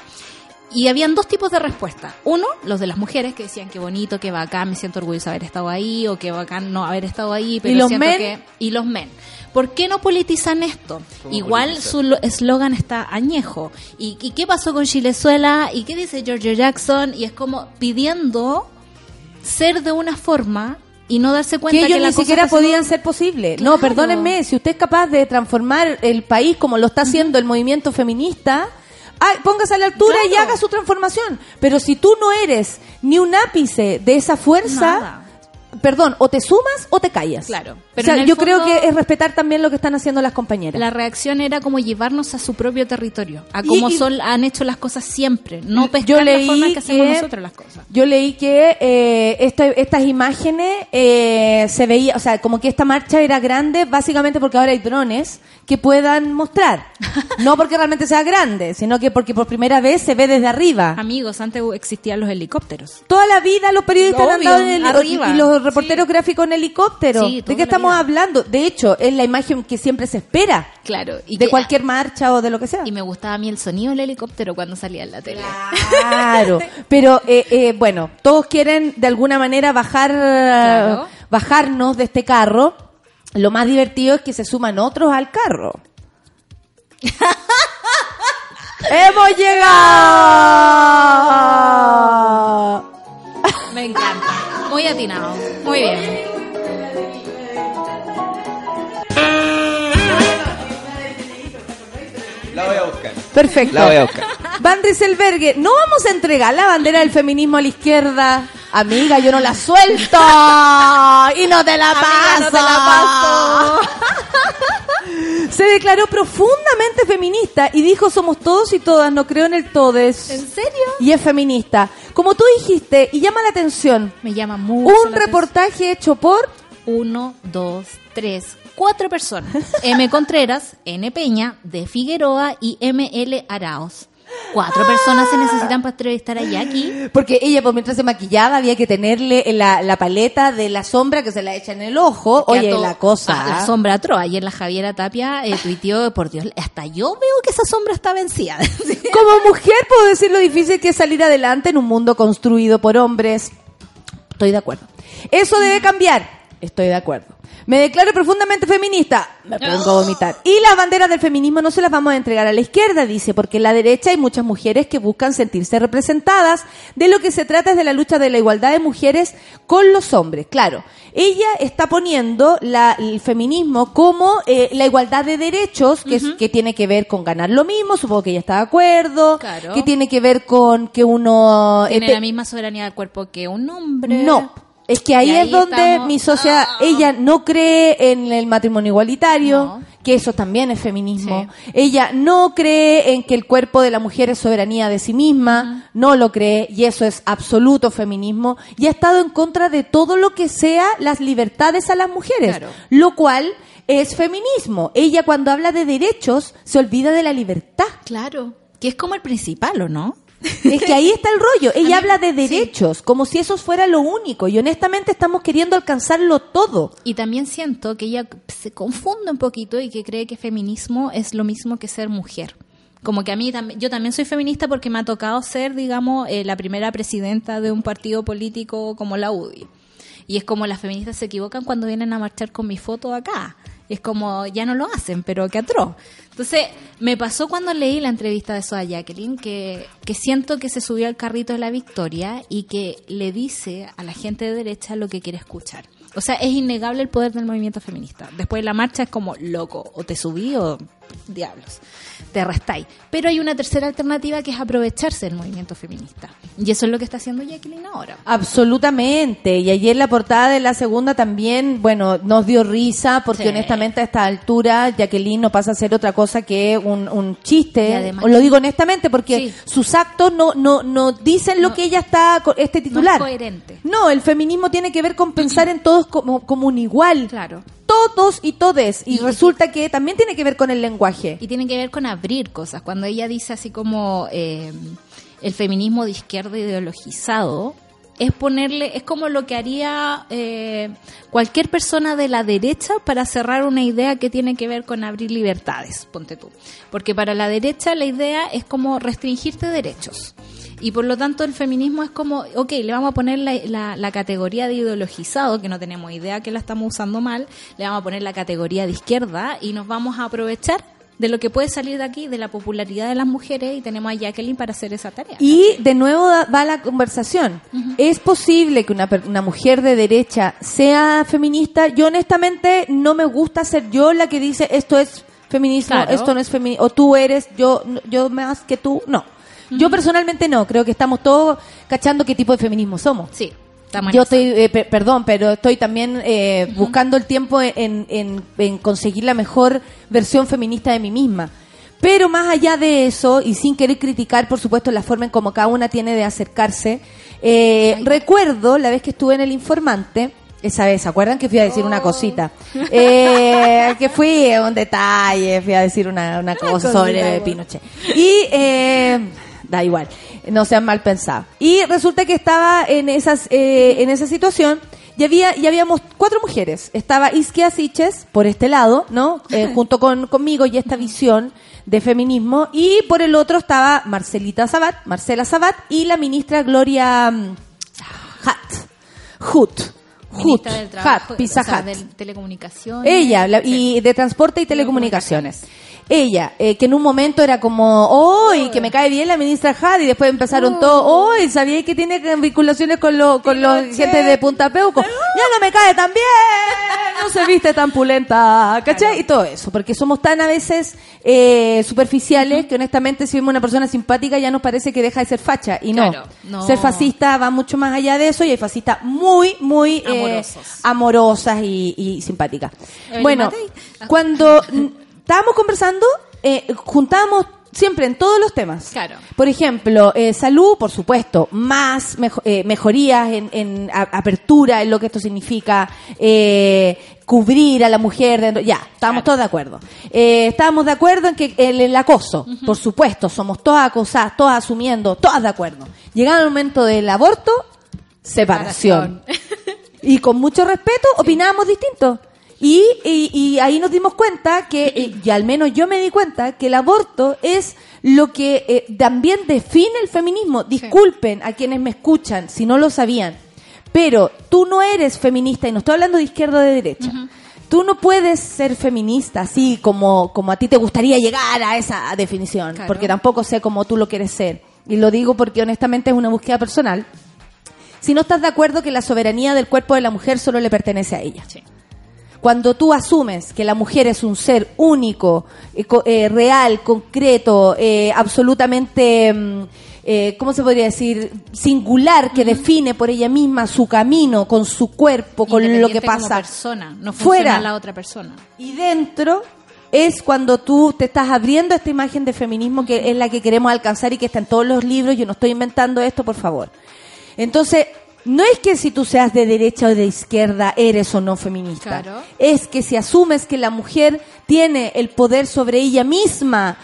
S4: Y habían dos tipos de respuestas. Uno, los de las mujeres que decían que bonito, que bacán, me siento orgullosa de haber estado ahí, o que bacán no haber estado ahí, pero
S1: los
S4: siento
S1: men?
S4: que... Y los men. ¿Por qué no politizan esto? Igual su lo- eslogan está añejo. ¿Y, ¿Y qué pasó con Chilezuela? ¿Y qué dice George Jackson? Y es como pidiendo ser de una forma y no darse cuenta
S1: que
S4: que,
S1: ellos
S4: la
S1: ni
S4: cosa
S1: siquiera podían ser posible.
S4: Claro.
S1: No, perdónenme, si usted es capaz de transformar el país como lo está haciendo el movimiento feminista, ay, póngase a la altura y haga su transformación. Pero si tú no eres ni un ápice de esa fuerza,
S4: Nada.
S1: Perdón, o te sumas o te callas.
S4: Claro.
S1: Pero
S4: en el
S1: yo creo que es respetar también lo que están haciendo las compañeras.
S4: La reacción era como llevarnos a su propio territorio, a
S1: y-
S4: son, han hecho las cosas siempre, no pescar
S1: Yo leí
S4: la forma en que hacemos
S1: que-
S4: nosotros las cosas.
S1: Yo leí que eh, este- estas imágenes eh, se veía, o sea, como que esta marcha era grande básicamente porque ahora hay drones que puedan mostrar. No porque realmente sea grande, sino que porque por primera vez se ve desde arriba.
S4: Amigos, antes existían los helicópteros.
S1: Toda la vida los periodistas han
S4: Obvio,
S1: andado en heli-
S4: arriba.
S1: y los reporteros gráficos en helicóptero.
S4: Sí,
S1: ¿De qué estamos
S4: vida.
S1: hablando? De hecho, es la imagen que siempre se espera
S4: Claro. Y
S1: de
S4: que-
S1: cualquier marcha o de lo que sea.
S4: Y me gustaba a mí el sonido del helicóptero cuando salía en la tele.
S1: Claro, pero eh, eh, bueno, todos quieren de alguna manera bajar,
S4: Claro.
S1: bajarnos de este carro. Lo más divertido es que se suman otros al carro. ¡Hemos llegado!
S4: Me encanta. Muy atinado. Muy bien.
S5: La voy a buscar.
S1: Perfecto.
S5: La voy a buscar.
S1: Van Rieselbergue, no vamos a entregar la bandera del feminismo a la izquierda. Amiga, yo no la suelto. Y no te la paso.
S4: no te la
S1: Se declaró profundamente feminista y dijo somos todos y todas, no creo en el todes.
S4: ¿En serio?
S1: Y es feminista. Como tú dijiste, y llama la atención,
S4: Me llama mucho
S1: un
S4: la
S1: reportaje hecho por...
S4: Uno, dos, tres, cuatro personas. M. Contreras, N. Peña, D. Figueroa y M. L. Araos. Cuatro personas se necesitan para entrevistar a Jackie.
S1: Porque ella, pues, mientras se maquillaba, había que tenerle la, la paleta de la sombra que se la echa en el ojo. Oye, la cosa.
S4: Ah, la sombra atroz. Ayer la Javiera Tapia eh, tuiteó, por Dios, hasta yo veo que esa sombra está vencida.
S1: Como mujer puedo decir lo difícil que es salir adelante en un mundo construido por hombres. Estoy de acuerdo. Eso debe cambiar. Estoy de acuerdo. Me declaro profundamente feminista. Me pongo a vomitar. Y las banderas del feminismo no se las vamos a entregar a la izquierda, dice, porque en la derecha hay muchas mujeres que buscan sentirse representadas. De lo que se trata es de la lucha de la igualdad de mujeres con los hombres. Claro, ella está poniendo la- el feminismo como eh, la igualdad de derechos, que, es- que tiene que ver con ganar lo mismo, supongo que ella está de acuerdo,
S4: Claro.
S1: que tiene que ver con que uno...
S4: Tiene
S1: este-
S4: la misma soberanía del cuerpo que un hombre.
S1: no. Es que ahí, es donde
S4: estamos.
S1: mi socia,
S4: Ah.
S1: ella no cree en el matrimonio igualitario,
S4: No.
S1: que eso también es feminismo. Ella no cree en que el cuerpo de la mujer es soberanía de sí misma, no lo cree, y eso es absoluto feminismo. Y ha estado en contra de todo lo que sea las libertades a las mujeres,
S4: Claro.
S1: lo cual es feminismo. Ella cuando habla de derechos se olvida de la libertad.
S4: Claro. Que es como el principal, ¿o no?
S1: Es que ahí está el rollo. Ella habla de derechos, como si eso fuera lo único. Y honestamente estamos queriendo alcanzarlo todo.
S4: Y también siento que ella se confunde un poquito y que cree que feminismo es lo mismo que ser mujer. Como que a mí también, yo también soy feminista porque me ha tocado ser, digamos, eh, la primera presidenta de un partido político como la UDI. Y es como las feministas se equivocan cuando vienen a marchar con mi foto acá. Es como, ya no lo hacen, pero qué atroz. Entonces, me pasó cuando leí la entrevista de Soa Jacqueline que, que siento que se subió al carrito de la victoria y que le dice a la gente de derecha lo que quiere escuchar. O sea, es innegable el poder del movimiento feminista. Después de la marcha es como loco, o te subí o diablos, te restáis. Pero hay una tercera alternativa que es aprovecharse del movimiento feminista. Y eso es lo que está haciendo Jacqueline ahora.
S1: Absolutamente. Y ayer la portada de la segunda también, bueno, nos dio risa porque
S4: Sí.
S1: honestamente a esta altura Jacqueline no pasa a ser otra cosa que un, chiste.
S4: además-
S1: lo digo honestamente porque
S4: Sí.
S1: sus actos no, no, no dicen lo
S4: No-
S1: que ella está, este titular.
S4: coherente.
S1: No, el feminismo tiene que ver con pensar en todos como, como un igual.
S4: Claro.
S1: Todos y todes. Y,
S4: Y-
S1: resulta que también tiene que ver con el lenguaje.
S4: Y tiene que ver con abrir cosas. Cuando ella dice así como eh, el feminismo de izquierda ideologizado, es ponerle, es como lo que haría eh, cualquier persona de la derecha para cerrar una idea que tiene que ver con abrir libertades, ponte tú. Porque para la derecha la idea es como restringirte derechos. Y por lo tanto el feminismo es como, ok, le vamos a poner la, la- la categoría de ideologizado, que no tenemos idea que la estamos usando mal, le vamos a poner la categoría de izquierda y nos vamos a aprovechar de lo que puede salir de aquí, de la popularidad de las mujeres, y tenemos a Jacqueline para hacer esa tarea.
S1: Y de nuevo da- va la conversación. ¿Es posible que una, una mujer de derecha sea feminista? Yo honestamente no me gusta ser yo la que dice esto es feminismo,
S4: Claro.
S1: esto no es feminismo, o tú eres, yo, yo más que tú, no. Yo personalmente no, creo que estamos todos cachando qué tipo de feminismo somos.
S4: Sí.
S1: Yo estoy, eh, pe- perdón, pero estoy también eh, buscando el tiempo en, en- en conseguir la mejor versión feminista de mí misma. Pero más allá de eso, y sin querer criticar, por supuesto, la forma en como cada una tiene de acercarse, eh, recuerdo la vez que estuve en el informante, esa vez, ¿se acuerdan que fui a decir una cosita? Eh, que fui a un detalle, fui a decir una, una cosa sobre Pinochet. Y eh, da igual, no sean mal pensados. Y resulta que estaba en esas eh, en esa situación y había y habíamos cuatro mujeres. Estaba Isquia Siches por este lado, ¿no? Eh, junto con conmigo y esta visión de feminismo y por el otro estaba Marcelita Sabat, Marcela Sabat y la ministra Gloria mm, Hutt. Hutt. Hutt.
S4: del Trabajo,
S1: Hutt, Pizza
S4: o sea,
S1: Hut.
S4: de telecomunicaciones.
S1: Ella, la- y de transporte y telecomunicaciones. Ella, eh, que en un momento era como, ¡oh! que me cae bien la ministra Had, y después empezaron todos, ¡oh! y sabía que tiene vinculaciones con, lo, con los gente de Punta Peuco. ¡Ya no me cae tan bien! Se viste tan pulenta, ¿cachai? Y todo eso, porque somos tan a veces eh, superficiales que honestamente si vemos una persona simpática ya nos parece que deja de ser facha, y no.
S4: Claro, no.
S1: Ser fascista va mucho más allá de eso, y hay fascistas muy, muy eh, amorosas y, y simpáticas. Bueno.
S4: Ah.
S1: cuando estábamos conversando, eh, juntábamos siempre en todos los temas.
S4: Claro.
S1: Por ejemplo, eh, salud, por supuesto, más mejo- eh, mejorías en, en a- apertura en lo que esto significa, eh, cubrir a la mujer, dentro- ya, estábamos todos de acuerdo. Eh, estábamos de acuerdo en que el, el acoso, por supuesto, somos todas acosadas, todas asumiendo, todas de acuerdo. Llegado el momento del aborto, separación. Y con mucho respeto opinábamos distinto. Y, y, y ahí nos dimos cuenta que, y al menos yo me di cuenta, que el aborto es lo que eh, también define el feminismo. Disculpen a quienes me escuchan si no lo sabían, pero tú no eres feminista, y no estoy hablando de izquierda o de derecha. Tú no puedes ser feminista así como, como a ti te gustaría llegar a esa definición,
S4: Claro.
S1: porque tampoco sé cómo tú lo quieres ser. Y lo digo porque honestamente es una búsqueda personal si no estás de acuerdo que la soberanía del cuerpo de la mujer solo le pertenece a ella. Cuando tú asumes que la mujer es un ser único, co- eh, real, concreto, eh, absolutamente, mm, eh, ¿cómo se podría decir? Singular, que define por ella misma su camino, con su cuerpo, con lo que
S4: como
S1: pasa.
S4: persona, no
S1: fuera.
S4: fuera la otra persona.
S1: Y dentro es cuando tú te estás abriendo a esta imagen de feminismo que es la que queremos alcanzar y que está en todos los libros. Yo no estoy inventando esto, por favor. Entonces, no es que si tú seas de derecha o de izquierda eres o no feminista.
S4: Claro.
S1: Es que si asumes que la mujer tiene el poder sobre ella misma,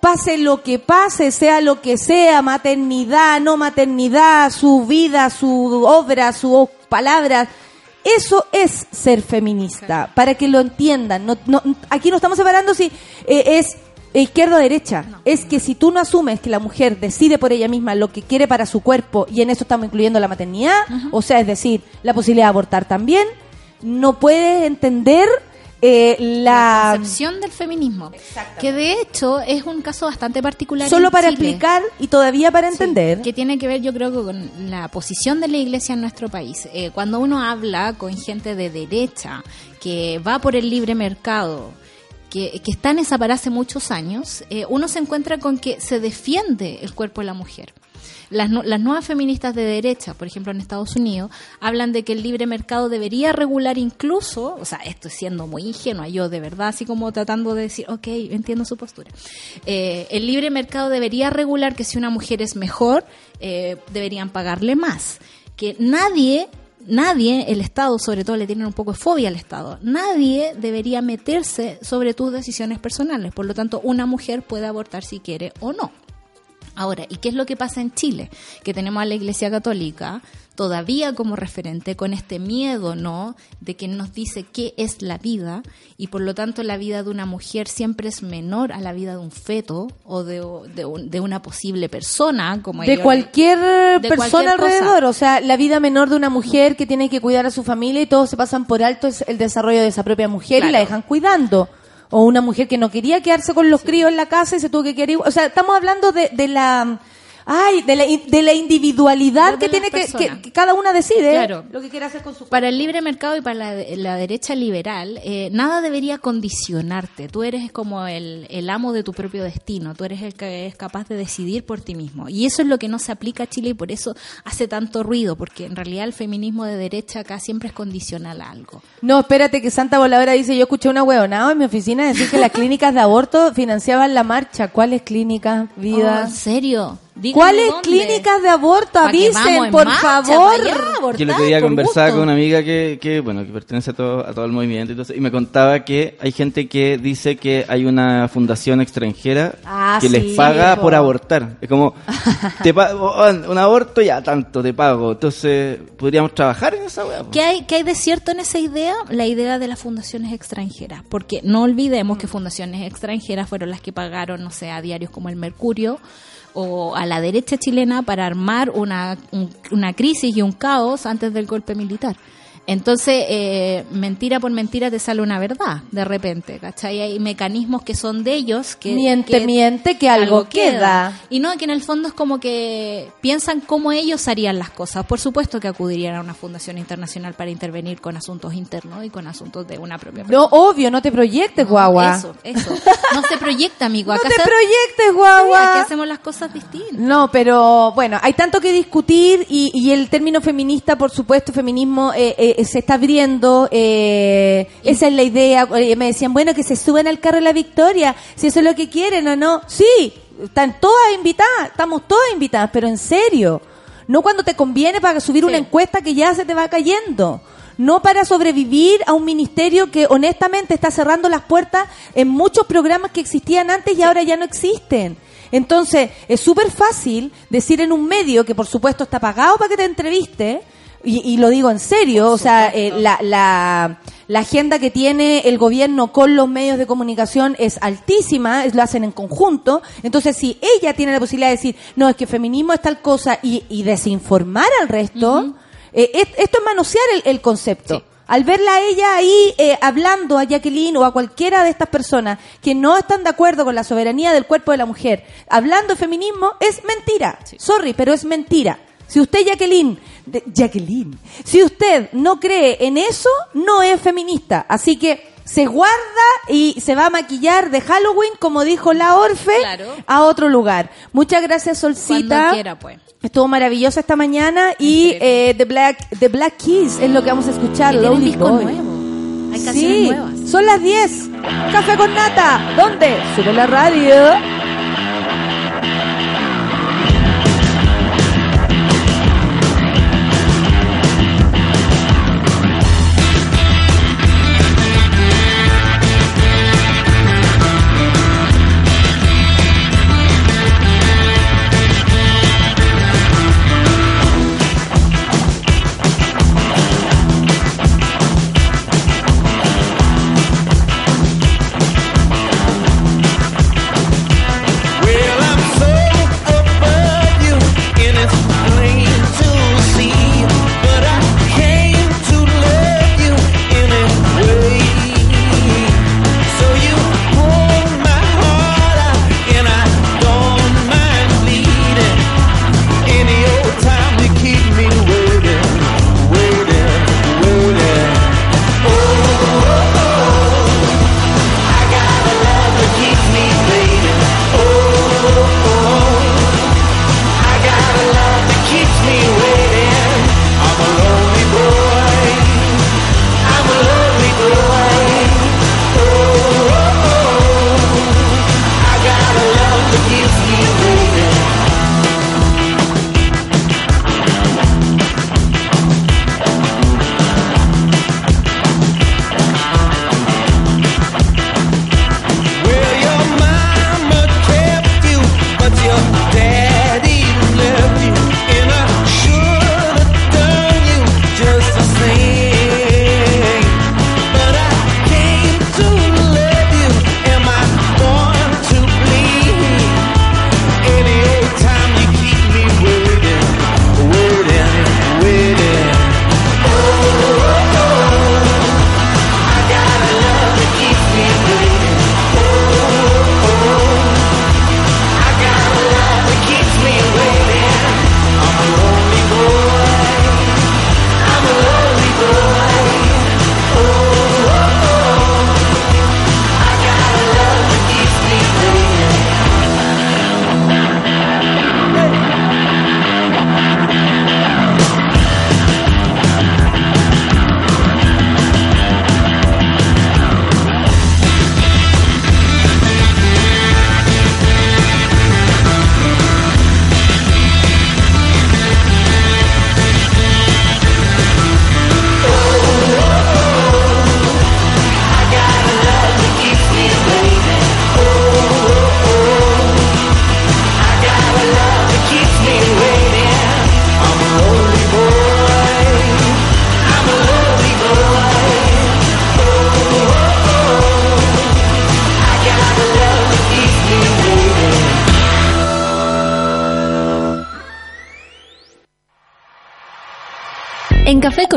S1: pase lo que pase, sea lo que sea, maternidad, no maternidad, su vida, su obra, sus palabras, eso es ser feminista, para que lo entiendan. No, no- aquí no estamos separando si eh, es izquierda o derecha. Es que si tú no asumes que la mujer decide por ella misma lo que quiere para su cuerpo, y en eso estamos incluyendo la maternidad, o sea, es decir, la posibilidad de abortar también, no puedes entender eh,
S4: La
S1: la...
S4: concepción del feminismo. Que de hecho es un caso bastante particular.
S1: Solo para
S4: Chile.
S1: explicar y todavía para
S4: Sí,
S1: entender.
S4: que tiene que ver, yo creo, que con la posición de la iglesia en nuestro país. Eh, cuando uno habla con gente de derecha que va por el libre mercado, que, que está en esa para hace muchos años, eh, uno se encuentra con que se defiende el cuerpo de la mujer. Las, las nuevas feministas de derecha, por ejemplo en Estados Unidos, hablan de que el libre mercado debería regular incluso, o sea, estoy siendo muy ingenua, yo de verdad, así como tratando de decir, ok, entiendo su postura. Eh, el libre mercado debería regular que si una mujer es mejor, eh, deberían pagarle más. Que nadie, nadie, el Estado sobre todo le tienen un poco de fobia al Estado, nadie debería meterse sobre tus decisiones personales. Por lo tanto, una mujer puede abortar si quiere o no. Ahora, ¿y qué es lo que pasa en Chile? Que tenemos a la Iglesia Católica todavía como referente con este miedo, ¿no? De que nos dice qué es la vida y por lo tanto la vida de una mujer siempre es menor a la vida de un feto o de, de un- de una posible persona, como
S1: de cualquier
S4: de
S1: persona
S4: cualquier
S1: alrededor, o sea, la vida menor de una mujer que tiene que cuidar a su familia y todos se pasan por alto es el desarrollo de esa propia mujer y la dejan cuidando. O una mujer que no quería quedarse con los críos en la casa y se tuvo que quedar igual. O sea, estamos hablando de, de la... Ay, de la, de la individualidad
S4: De
S1: que tiene que,
S4: personas.
S1: que, que cada una decide
S4: Claro.
S1: lo que quiere hacer con su
S4: Para el libre mercado y para la, la derecha liberal, eh, nada debería condicionarte. Tú eres como el, el amo de tu propio destino. Tú eres el que es capaz de decidir por ti mismo. Y eso es lo que no se aplica a Chile y por eso hace tanto ruido, porque en realidad el feminismo de derecha acá siempre es condicional a algo.
S1: No, espérate que Santa Voladora dice, yo escuché una huevonada en mi oficina decir que las clínicas de aborto financiaban la marcha. ¿Cuáles clínicas,
S4: Oh,
S1: vida?
S4: ¿En serio?
S1: ¿Cuáles
S4: dónde.
S1: clínicas de aborto? Avisen, por
S4: marcha,
S1: favor.
S4: allá, abortar,
S5: Yo el otro día conversaba
S4: gusto.
S5: con una amiga que, que, bueno, que pertenece a todo, a todo el movimiento y, todo eso, y me contaba que hay gente que dice que hay una fundación extranjera
S1: Ah,
S5: que
S1: sí,
S5: les paga
S1: po.
S5: por abortar. Es como, te un aborto, ya tanto te pago. Entonces, podríamos trabajar en esa weá.
S4: ¿Qué hay, ¿Qué hay de cierto en esa idea? La idea de las fundaciones extranjeras. Porque no olvidemos que fundaciones extranjeras fueron las que pagaron, no sé, a diarios como el Mercurio o a la derecha chilena para armar una, un- una crisis y un caos antes del golpe militar. Entonces, eh, mentira por mentira te sale una verdad, de repente, ¿cachai? Hay mecanismos que son de ellos que...
S1: Miente,
S4: que
S1: miente, que algo queda.
S4: Y no, que en el fondo es como que piensan cómo ellos harían las cosas. Por supuesto que acudirían a una fundación internacional para intervenir con asuntos internos y con asuntos de una propia
S1: No, obvio, no te proyectes,
S4: No,
S1: guagua.
S4: Eso, eso. No se proyecta, amigo.
S1: No
S4: Acá
S1: te
S4: se-
S1: proyectes, guagua.
S4: aquí hacemos las cosas distintas.
S1: No, pero bueno, hay tanto que discutir y, y el término feminista, por supuesto, feminismo eh, eh, se está abriendo. eh, esa es la idea. Eh, me decían, bueno, que se suben al carro de la victoria, si eso es lo que quieren o no. Sí, están todas invitadas, estamos todas invitadas, pero en serio. No cuando te conviene para subir una encuesta que ya se te va cayendo. No para sobrevivir a un ministerio que honestamente está cerrando las puertas en muchos programas que existían antes y ahora ya no existen. Entonces, es súper fácil decir en un medio que por supuesto está pagado para que te entreviste, y, y lo digo en serio, o sea, eh, la, la, la agenda que tiene el gobierno con los medios de comunicación es altísima, es- lo hacen en conjunto, entonces si ella tiene la posibilidad de decir, no, es que feminismo es tal cosa y, y desinformar al resto, eh, es- esto es manosear el, el concepto. Al verla a ella ahí eh, hablando a Jacqueline o a cualquiera de estas personas que no están de acuerdo con la soberanía del cuerpo de la mujer, hablando de feminismo, es mentira. Sorry, pero es mentira. Si usted, Jacqueline, de- Jacqueline, si usted no cree en eso, no es feminista. Así que se guarda y se va a maquillar de Halloween, como dijo la Orfe,
S4: Claro.
S1: a otro lugar. Muchas gracias, Solcita.
S4: Cuando quiera, pues.
S1: Estuvo maravillosa esta mañana y eh, The Black The Black Keys es lo que vamos a escuchar.
S4: Tienen
S1: Lonely
S4: disco
S1: Boy.
S4: nuevo. Hay canciones
S1: Sí,
S4: nuevas.
S1: son las 10. Café con nata. ¿Dónde? Sube la radio.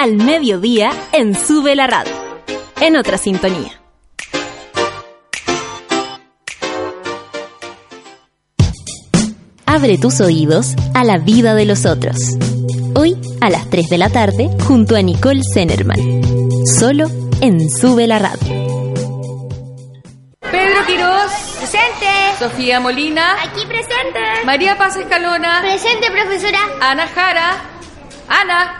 S8: al mediodía en Sube la Radio. En otra sintonía. Abre tus oídos a la vida de los otros. Hoy a las 3 de la tarde junto a Nicole Zenerman. Solo en Sube la Radio.
S1: Pedro Quirós,
S9: Presente.
S1: Sofía Molina,
S9: Aquí presente.
S1: María Paz Escalona,
S9: Presente, profesora.
S1: Ana Jara, Ana,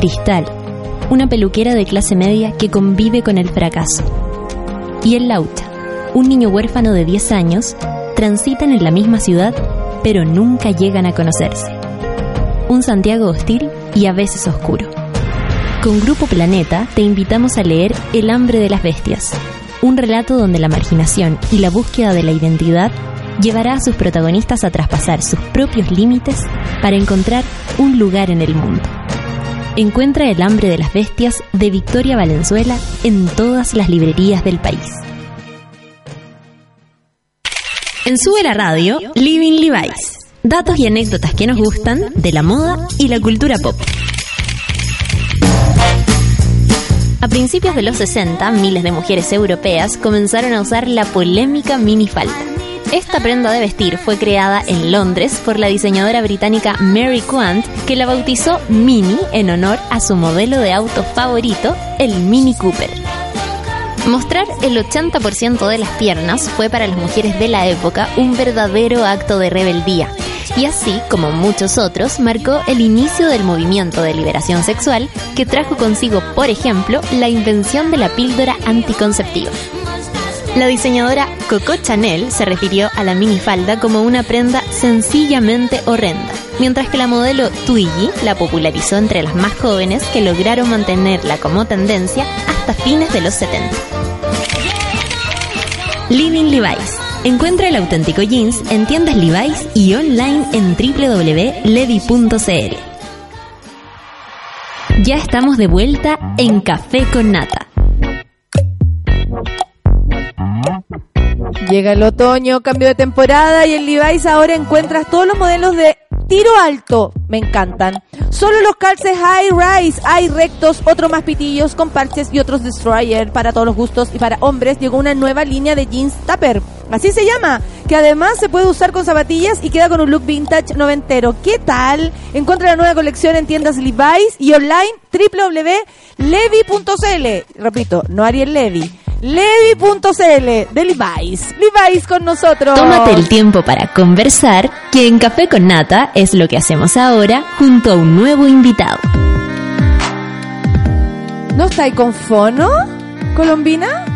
S8: Cristal, una peluquera de clase media que convive con el fracaso. Y el Laucha, un niño huérfano de 10 años, transitan en la misma ciudad, pero nunca llegan a conocerse. Un Santiago hostil y a veces oscuro. Con Grupo Planeta te invitamos a leer El hambre de las bestias, un relato donde la marginación y la búsqueda de la identidad llevará a sus protagonistas a traspasar sus propios límites para encontrar un lugar en el mundo. Encuentra El hambre de las bestias de Victoria Valenzuela en todas las librerías del país. En Sube la Radio, Living Levi's. Datos y anécdotas que nos gustan de la moda y la cultura pop. A principios de los 60, miles de mujeres europeas comenzaron a usar la polémica minifalda. Esta prenda de vestir fue creada en Londres por la diseñadora británica Mary Quant, que la bautizó Mini en honor a su modelo de auto favorito, el Mini Cooper. Mostrar el 80% de las piernas fue para las mujeres de la época un verdadero acto de rebeldía. Y así, como muchos otros, marcó el inicio del movimiento de liberación sexual que trajo consigo, por ejemplo, la invención de la píldora anticonceptiva. La diseñadora Coco Chanel se refirió a la minifalda como una prenda sencillamente horrenda, mientras que la modelo Twiggy la popularizó entre las más jóvenes que lograron mantenerla como tendencia hasta fines de los 70. Living Levi's. Encuentra el auténtico jeans en tiendas Levi's y online en www.levi.cl. Ya estamos de vuelta en Café con Nata.
S1: Llega el otoño, cambio de temporada y en Levi's ahora encuentras todos los modelos de tiro alto. Me encantan. Solo los calces high rise, hay rectos, otros más pitillos con parches y otros destroyer para todos los gustos y para hombres llegó una nueva línea de jeans tupper. Así se llama, que además se puede usar con zapatillas y queda con un look vintage noventero. ¿Qué tal? Encuentra la nueva colección en tiendas Levi's y online www.levi.cl. Repito, no Ariel Levi. Levi.cl de Levi's. Levi's con nosotros.
S8: Tómate el tiempo para conversar, que en Café con Nata es lo que hacemos ahora junto a un nuevo invitado.
S1: ¿No estáis con fono, Colombina?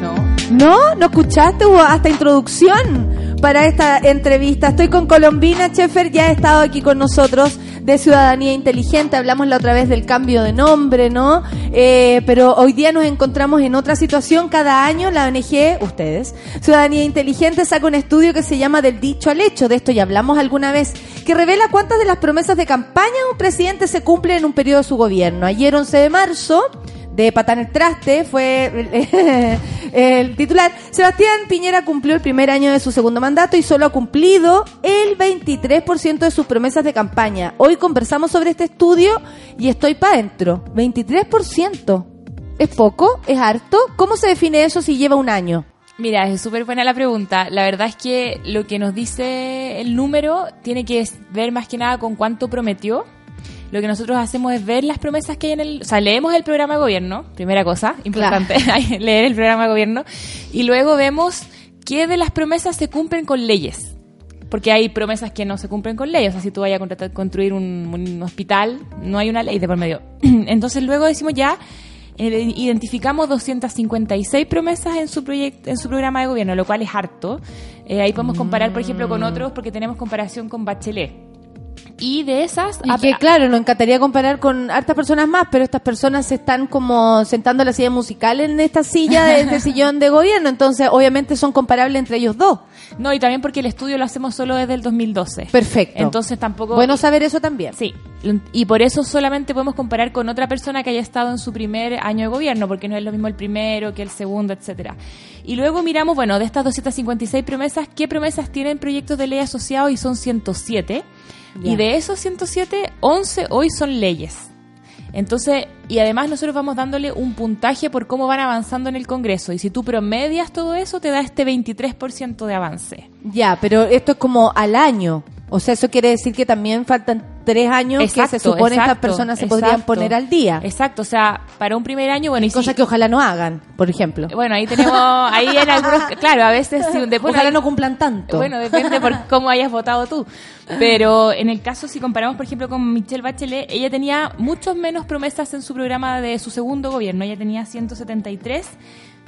S4: No.
S1: ¿No? ¿No escuchaste? Hubo hasta introducción para esta entrevista. Estoy con Colombina Chefer, ya ha estado aquí con nosotros de Ciudadanía Inteligente. Hablamos la otra vez del cambio de nombre, ¿no? Eh, pero hoy día nos encontramos en otra situación. Cada año la ONG, ustedes, Ciudadanía Inteligente, saca un estudio que se llama Del dicho al hecho. De esto ya hablamos alguna vez. Que revela cuántas de las promesas de campaña un presidente se cumplen en un periodo de su gobierno. Ayer, 11 de marzo, de Patán el Traste fue el titular. Sebastián Piñera cumplió el primer año de su segundo mandato y solo ha cumplido el 23% de sus promesas de campaña. Hoy conversamos sobre este estudio y estoy para adentro. 23%. ¿Es poco? ¿Es harto? ¿Cómo se define eso si lleva un año?
S10: Mira, es súper buena la pregunta. La verdad es que lo que nos dice el número tiene que ver más que nada con cuánto prometió. Lo que nosotros hacemos es ver las promesas que hay en el... O sea, leemos el programa de gobierno, primera cosa, importante, leer el programa de gobierno, y luego vemos qué de las promesas se cumplen con leyes. Porque hay promesas que no se cumplen con leyes. O sea, si tú vayas a contratar- construir un, un hospital, no hay una ley de por medio. Entonces luego decimos ya, eh, identificamos 256 promesas en su proyecto, en su programa de gobierno, lo cual es harto. Eh, ahí podemos comparar, por ejemplo, con otros, porque tenemos comparación con Bachelet. Y de esas,
S1: Y que claro, nos encantaría comparar con hartas personas más, pero estas personas se están como sentando en la silla musical en esta silla de este sillón de gobierno, entonces obviamente son comparables entre ellos dos.
S10: no, y también porque el estudio lo hacemos solo desde el 2012.
S1: Perfecto.
S10: Entonces tampoco...
S1: Bueno saber eso también.
S10: Sí, y por eso solamente podemos comparar con otra persona que haya estado en su primer año de gobierno, porque no es lo mismo el primero que el segundo, etcétera. Y luego miramos, bueno, de estas 256 promesas, ¿qué promesas tienen proyectos de ley asociados? Y son 107. Y de esos 107, 11 hoy son leyes. Entonces, y además nosotros vamos dándole un puntaje por cómo van avanzando en el Congreso. Y si tú promedias todo eso, te da este 23% de avance.
S1: Ya, pero esto es como al año. O sea, eso quiere decir que también faltan tres años que se supone estas
S10: exacto,
S1: personas se podrían poner al día.
S10: Exacto, o sea, para un primer año, bueno, y
S1: Cosa
S10: si-
S1: que ojalá no hagan, por ejemplo.
S10: Bueno, ahí tenemos, ahí en algunos, claro, a veces después
S1: ojalá no cumplan tanto.
S10: Bueno, depende por cómo hayas votado tú. Pero en el caso, si comparamos, por ejemplo, con Michelle Bachelet, ella tenía muchos menos promesas en su programa de su segundo gobierno. Ella tenía 173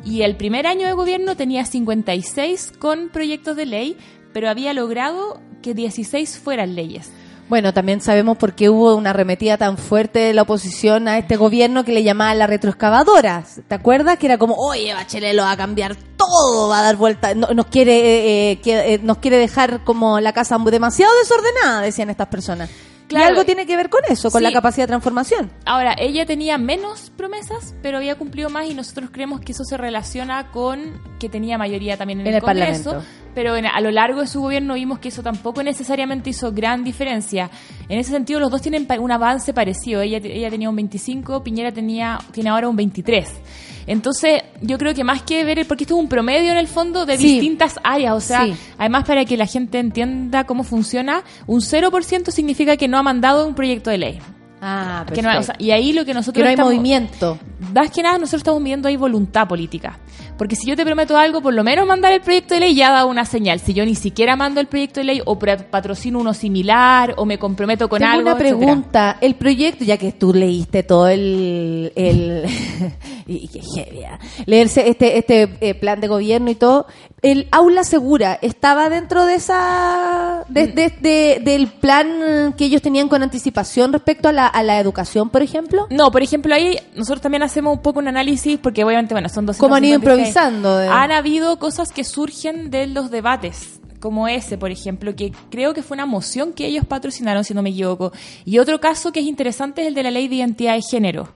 S10: y el primer año de gobierno tenía 56 con proyectos de ley, pero había logrado que 16 fueran leyes.
S1: Bueno, también sabemos por qué hubo una arremetida tan fuerte de la oposición a este gobierno que le llamaban la retroexcavadora. ¿Te acuerdas? Que era como, oye, Bachelet lo va a cambiar todo, va a dar vuelta, no- nos quiere eh, eh, eh, nos quiere dejar como la casa demasiado desordenada, decían estas personas.
S10: Claro.
S1: Y algo tiene que ver con eso, con
S10: Sí.
S1: la capacidad de transformación.
S10: Ahora, ella tenía menos promesas, pero había cumplido más y nosotros creemos que eso se relaciona con que tenía mayoría también en,
S1: En
S10: el,
S1: el
S10: Congreso.
S1: Parlamento.
S10: Pero en- a lo largo de su gobierno vimos que eso tampoco necesariamente hizo gran diferencia. En ese sentido, los dos tienen un avance parecido. Ella, ella tenía un 25, Piñera tenía, tiene ahora un 23. Entonces, yo creo que más que ver, el- porque esto es un promedio en el fondo de
S1: Sí.
S10: distintas áreas, o sea,
S1: Sí.
S10: además para que la gente entienda cómo funciona, un 0% significa que no ha mandado un proyecto de ley.
S1: Ah,
S10: Que no hay- o sea, y ahí lo que nosotros
S1: que no hay
S10: estamos-
S1: movimiento.
S10: más que nada nosotros estamos midiendo ahí voluntad política. Porque si yo te prometo algo, por lo menos mandar el proyecto de ley ya da una señal. Si yo ni siquiera mando el proyecto de ley o patrocino uno similar o me comprometo con
S1: Tengo
S10: algo.
S1: una
S10: etcétera.
S1: pregunta. El proyecto, ya que tú leíste todo el... el y qué heavy, ¿ah? Leerse este, este eh, plan de gobierno y todo. ¿El aula segura estaba dentro de esa... de- de- de- del plan que ellos tenían con anticipación respecto a la, a la educación, por ejemplo?
S10: No, por ejemplo, ahí nosotros también hacemos un poco un análisis porque obviamente, bueno, son dos
S1: ¿Cómo han ido improvisando? de-
S10: Han habido cosas que surgen de los debates, como ese, por ejemplo, que creo que fue una moción que ellos patrocinaron, si no me equivoco. Y otro caso que es interesante es el de la ley de identidad de género.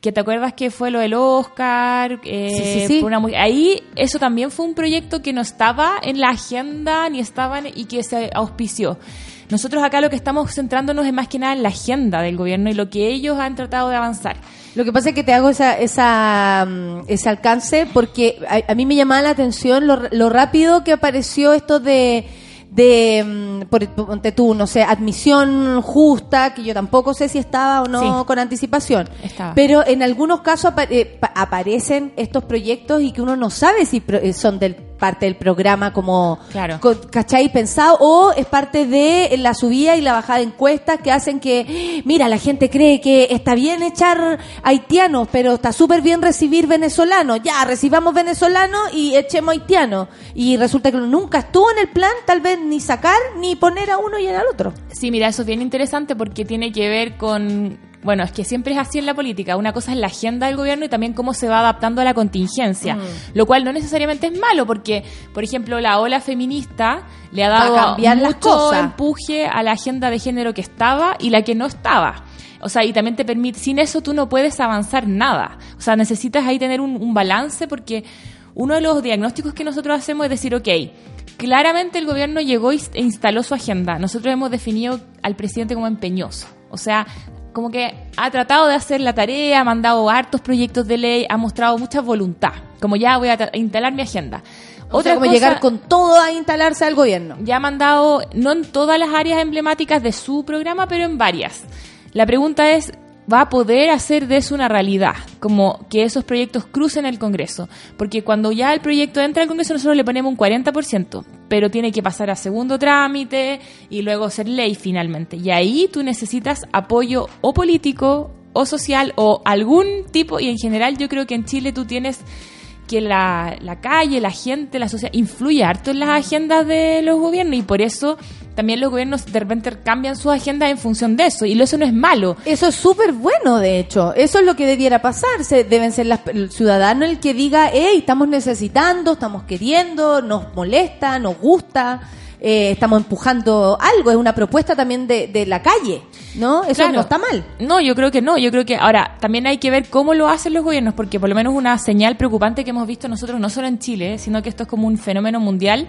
S10: Que te acuerdas que fue lo del Oscar, eh,
S1: Sí, sí,
S10: una ahí eso también fue un proyecto que no estaba en la agenda ni estaba en- y que se auspició. Nosotros acá lo que estamos centrándonos es más que nada en la agenda del gobierno y lo que ellos han tratado de avanzar.
S1: Lo que pasa es que te hago esa, esa, mm, ese alcance porque a, a mí me llamaba la atención lo, lo rápido que apareció esto de, de mm, por, tú, no sé, admisión justa, que yo tampoco sé si estaba o no
S10: Sí.
S1: con anticipación.
S10: Estaba.
S1: Pero en algunos casos apa- eh, pa- aparecen estos proyectos y que uno no sabe si pro- eh, son del parte del programa como
S10: Claro.
S1: ¿cachai? pensado o es parte de la subida y la bajada de encuestas que hacen que mira la gente cree que está bien echar haitianos pero está súper bien recibir venezolanos ya recibamos venezolanos y echemos haitianos y resulta que nunca estuvo en el plan tal vez ni sacar ni poner a uno y al otro
S10: Sí, mira, eso es bien interesante porque tiene que ver con, bueno, es que siempre es así en la política. Una cosa es la agenda del gobierno y también cómo se va adaptando a la contingencia,
S1: Mm.
S10: lo cual no necesariamente es malo porque, por ejemplo, la ola feminista le ha dado
S1: cambiar las
S10: mucho
S1: cosas.
S10: empuje a la agenda de género que estaba y la que no estaba. O sea, y también te permite, sin eso tú no puedes avanzar nada. O sea, necesitas ahí tener un, un balance porque uno de los diagnósticos que nosotros hacemos es decir, ok, claramente el gobierno llegó e instaló su agenda. Nosotros hemos definido al presidente como empeñoso. O sea, como que ha tratado de hacer la tarea, ha mandado hartos proyectos de ley, ha mostrado mucha voluntad. Como ya voy a instalar mi agenda.
S1: o sea, como llegar con todo a instalarse al gobierno
S10: ya ha mandado, no en todas las áreas emblemáticas de su programa, pero en varias. La pregunta es, ¿va a poder hacer de eso una realidad? Como que esos proyectos crucen el Congreso. Porque cuando ya el proyecto entra al Congreso nosotros le ponemos un 40%, pero tiene que pasar a segundo trámite y luego ser ley finalmente. Y ahí tú necesitas apoyo o político o social o algún tipo, y en general yo creo que en Chile tú tienes que la, la calle, la gente, la sociedad influye harto en las agendas de los gobiernos y por eso también los gobiernos de repente cambian sus agendas en función de eso y eso no es malo.
S1: Eso es súper bueno, de hecho. Eso es lo que debiera pasar. Se, deben ser las- el ciudadano el que diga, hey, estamos necesitando, estamos queriendo, nos molesta, nos gusta, eh, estamos empujando algo. Es una propuesta también de, de la calle, ¿no? Eso
S10: Claro.
S1: no está mal.
S10: No, yo creo que no. Yo creo que ahora también hay que ver cómo lo hacen los gobiernos, porque por lo menos una señal preocupante que hemos visto nosotros, no solo en Chile, sino que esto es como un fenómeno mundial,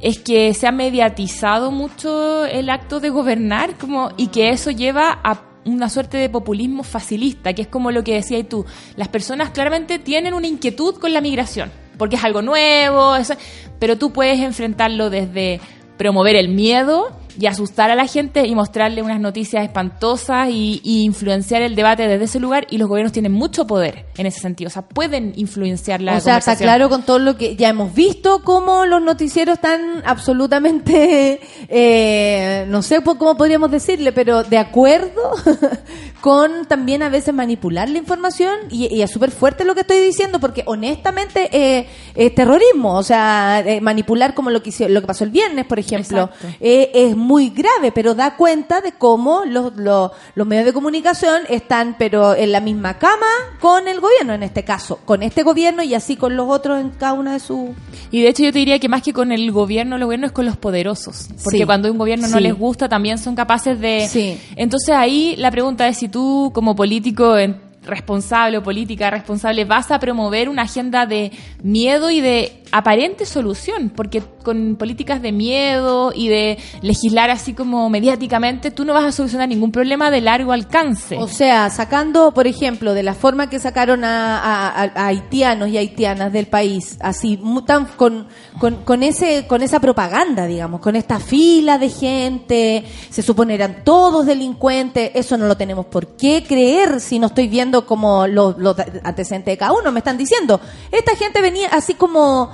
S10: es que se ha mediatizado mucho el acto de gobernar como, y que eso lleva a una suerte de populismo facilista, que es como lo que decías tú. Las personas claramente tienen una inquietud con la migración, porque es algo nuevo, eso- pero tú puedes enfrentarlo desde promover el miedo y asustar a la gente y mostrarle unas noticias espantosas y, y influenciar el debate desde ese lugar y los gobiernos tienen mucho poder en ese sentido, o sea, pueden influenciar la
S1: o sea, está claro con todo lo que ya hemos visto, cómo los noticieros están absolutamente, eh, no sé cómo podríamos decirle, pero de acuerdo con también a veces manipular la información y, y es súper fuerte lo que estoy diciendo porque honestamente eh, es terrorismo, o sea, eh, manipular como lo que, hizo- lo que pasó el viernes, por ejemplo, eh, es muy grave, pero da cuenta de cómo los, los, los medios de comunicación están, pero en la misma cama con el gobierno, en este caso, con este gobierno y así con los otros en cada una de sus...
S10: Y de hecho yo te diría que más que con el gobierno, el gobierno es con los poderosos. Porque
S1: Sí.
S10: cuando un gobierno no
S1: Sí.
S10: les gusta, también son capaces de...
S1: Sí.
S10: Entonces ahí la pregunta es si tú como político en- responsable o política responsable vas a promover una agenda de miedo y de aparente solución, porque con políticas de miedo y de legislar así como mediáticamente, tú no vas a solucionar ningún problema de largo alcance.
S1: O sea, sacando, por ejemplo, de la forma que sacaron a, a- haitianos y haitianas del país, así, tan- con, con, con ese, con esa propaganda, digamos, con esta fila de gente, se supone eran todos delincuentes, eso no lo tenemos por qué creer si no estoy viendo como los, los antecedentes de cada uno, me están diciendo, esta gente venía así como...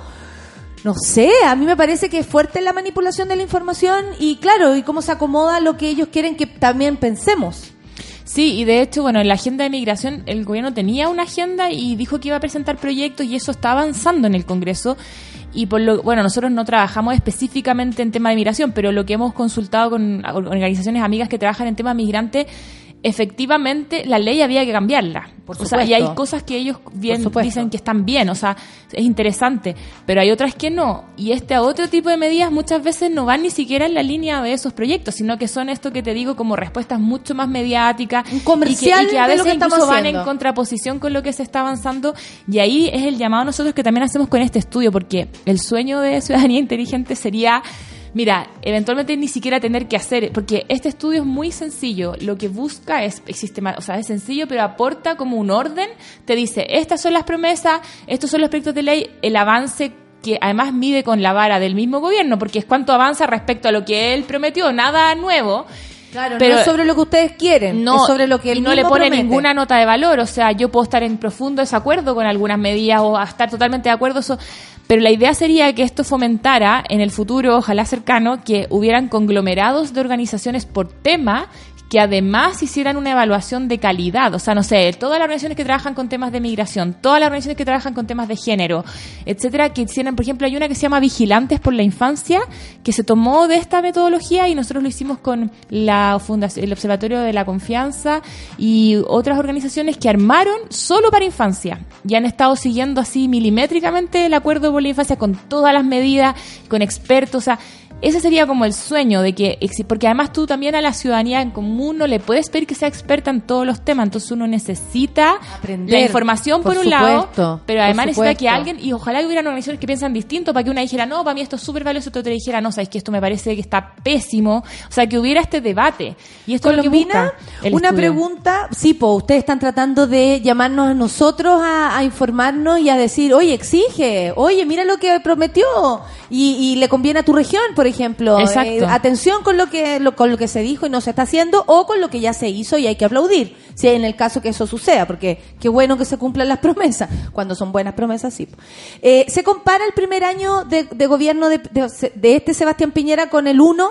S1: No sé, a mí me parece que es fuerte la manipulación de la información y claro, y cómo se acomoda lo que ellos quieren que también pensemos.
S10: Sí, y de hecho, bueno, en la agenda de migración el gobierno tenía una agenda y dijo que iba a presentar proyectos y eso está avanzando en el Congreso. Y por lo, bueno, nosotros no trabajamos específicamente en tema de migración, pero lo que hemos consultado con organizaciones amigas que trabajan en tema migrante, efectivamente la ley había que cambiarla.
S1: Por
S10: o sea, y hay cosas que ellos bien dicen que están bien, o sea, es interesante, pero hay otras que no. Y este otro tipo de medidas muchas veces no van ni siquiera en la línea de esos proyectos, sino que son esto que te digo como respuestas mucho más mediáticas
S1: comercial
S10: y que, y que a veces
S1: que
S10: incluso van
S1: haciendo.
S10: en contraposición con lo que se está avanzando y ahí es el llamado a nosotros que también hacemos con este estudio, porque el sueño de ciudadanía inteligente sería Mira, eventualmente ni siquiera tener que hacer, porque este estudio es muy sencillo. Lo que busca es sistema, o sea, es sencillo, pero aporta como un orden. Te dice, estas son las promesas, estos son los proyectos de ley, el avance que además mide con la vara del mismo gobierno, porque es cuánto avanza respecto a lo que él prometió, nada nuevo.
S1: Claro,
S10: Pero-
S1: no es sobre lo que ustedes quieren,
S10: No,
S1: es sobre lo que
S10: y
S1: él
S10: no le pone
S1: promete.
S10: ninguna nota de valor. O sea, yo puedo estar en profundo desacuerdo con algunas medidas o estar totalmente de acuerdo. Eso, pero la idea sería que esto fomentara en el futuro, ojalá cercano, que hubieran conglomerados de organizaciones por tema que además hicieran una evaluación de calidad. O sea, no sé, todas las organizaciones que trabajan con temas de migración, todas las organizaciones que trabajan con temas de género, etcétera, que hicieran, por ejemplo, hay una que se llama Vigilantes por la Infancia, que se tomó de esta metodología y nosotros lo hicimos con la fundación, el Observatorio de la Confianza y otras organizaciones que armaron solo para infancia y han estado siguiendo así milimétricamente el acuerdo por la infancia con todas las medidas, con expertos, o sea, ese sería como el sueño de que, porque además tú también a la ciudadanía en común no le puedes pedir que sea experta en todos los temas, entonces uno necesita
S1: Aprender,
S10: la información por,
S1: por
S10: un lado, pero además necesita que alguien, y ojalá hubiera organizaciones que piensan distinto para que una dijera, no, para mí esto es súper valioso, otra dijera, no, sabes que esto me parece que está pésimo, o sea, que hubiera este debate. Y esto es lo que
S1: una
S10: estudio.
S1: pregunta, sí, pues ustedes están tratando de llamarnos a nosotros a, a informarnos y a decir, oye, exige, oye, mira lo que prometió y, y le conviene a tu región, por ejemplo,
S10: Exacto.
S1: eh, atención con lo que lo- con lo que se dijo y no se está haciendo o con lo que ya se hizo y hay que aplaudir. Si en el caso que eso suceda, porque qué bueno que se cumplan las promesas, cuando son buenas promesas, sí. Eh, ¿Se compara el primer año de, de gobierno de, de- de este Sebastián Piñera con el uno?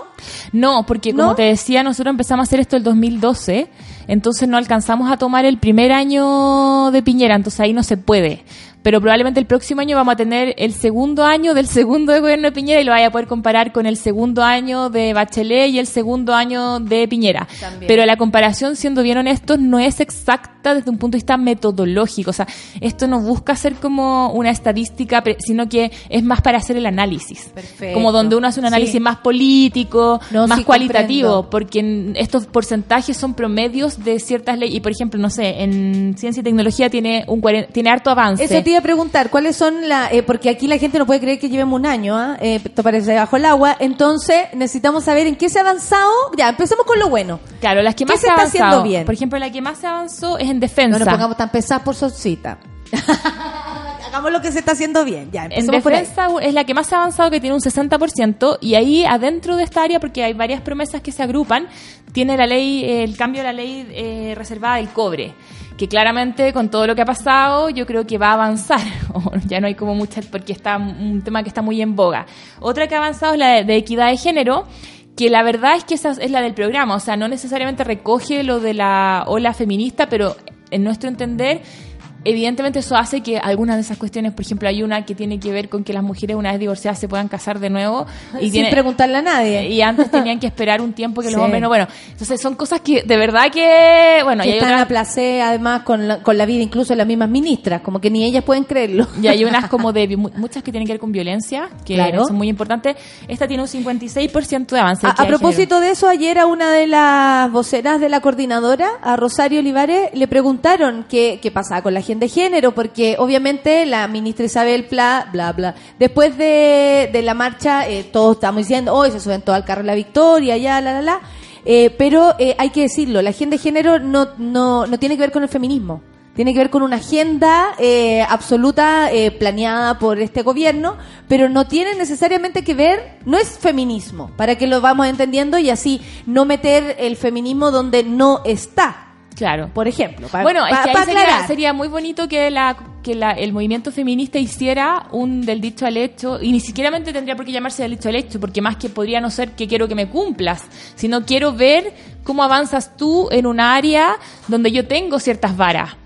S10: No, porque como
S1: ¿No?
S10: te decía, nosotros empezamos a hacer esto el 2012, entonces no alcanzamos a tomar el primer año de Piñera, entonces ahí no se puede. Pero probablemente el próximo año vamos a tener el segundo año del segundo de gobierno de Piñera y lo vaya a poder comparar con el segundo año de Bachelet y el segundo año de Piñera.
S1: También.
S10: Pero la comparación, siendo bien honestos, no es exacta desde un punto de vista metodológico. O sea, esto no busca ser como una estadística, sino que es más para hacer el análisis.
S1: Perfecto.
S10: Como donde uno hace un análisis
S1: Sí.
S10: más político,
S1: No,
S10: más
S1: sí,
S10: cualitativo,
S1: comprendo.
S10: porque estos porcentajes son promedios de ciertas leyes. Y por ejemplo, no sé, en ciencia y tecnología tiene un tiene harto avance.
S1: Eso te iba a preguntar, ¿cuáles son las...? porque aquí la gente no puede creer que llevemos un año, ¿ah? Eh, esto parece bajo el agua. Entonces, necesitamos saber en qué se ha avanzado. Ya, empecemos con lo bueno.
S10: Claro, las que
S1: ¿Qué
S10: más
S1: se está haciendo bien?
S10: Por ejemplo, la que más se avanzó es en defensa.
S1: No nos pongamos tan pesadas por solcita. Hagamos lo que se está haciendo bien. Ya,
S10: En
S1: por
S10: defensa es la que más ha avanzado, que tiene un 60%, y ahí adentro de esta área, porque hay varias promesas que se agrupan, tiene la ley, eh, el cambio de la ley eh, reservada del cobre, que claramente con todo lo que ha pasado, yo creo que va a avanzar. Ya no hay como mucha, porque está un tema que está muy en boga. Otra que ha avanzado es la de equidad de género, que la verdad es que esa es la del programa, o sea, no necesariamente recoge lo de la ola feminista, pero en nuestro entender Evidentemente eso hace que algunas de esas cuestiones, por ejemplo, hay una que tiene que ver con que las mujeres una vez divorciadas se puedan casar de nuevo y
S1: Sin
S10: tiene-
S1: preguntarle a nadie.
S10: y antes tenían que esperar un tiempo que
S1: Sí.
S10: los hombres no. Bueno, entonces son cosas que de verdad que bueno,
S1: que
S10: y hay
S1: están
S10: otras-
S1: a placer además con la, con la vida incluso de las mismas ministras, como que ni ellas pueden creerlo.
S10: y hay unas como de mu- muchas que tienen que ver con violencia, que
S1: Claro.
S10: son muy importantes. Esta tiene un 56% de avance.
S1: A,
S10: género.
S1: propósito de eso, ayer a una de las voceras de la coordinadora, a Rosario Olivares, le preguntaron qué, qué pasaba con la de género, porque obviamente la ministra Isabel Pla, bla, bla, después de, de la marcha, eh, todos estamos diciendo, hoy se suben todos al carro de la victoria, ya, la, la, la, Eh, pero eh, hay que decirlo, la agenda de género no, no, no tiene que ver con el feminismo. Tiene que ver con una agenda eh, absoluta eh, planeada por este gobierno, pero no tiene necesariamente que ver, no es feminismo, para que lo vamos entendiendo y así no meter el feminismo donde no está,
S10: Claro.
S1: por ejemplo. pa-
S10: Bueno, es que ahí sería, sería muy bonito que la que la- el movimiento feminista hiciera un del dicho al hecho, y ni siquiera tendría por qué llamarse del dicho al hecho, porque más que podría no ser que quiero que me cumplas, sino quiero ver cómo avanzas tú en un área donde yo tengo ciertas varas.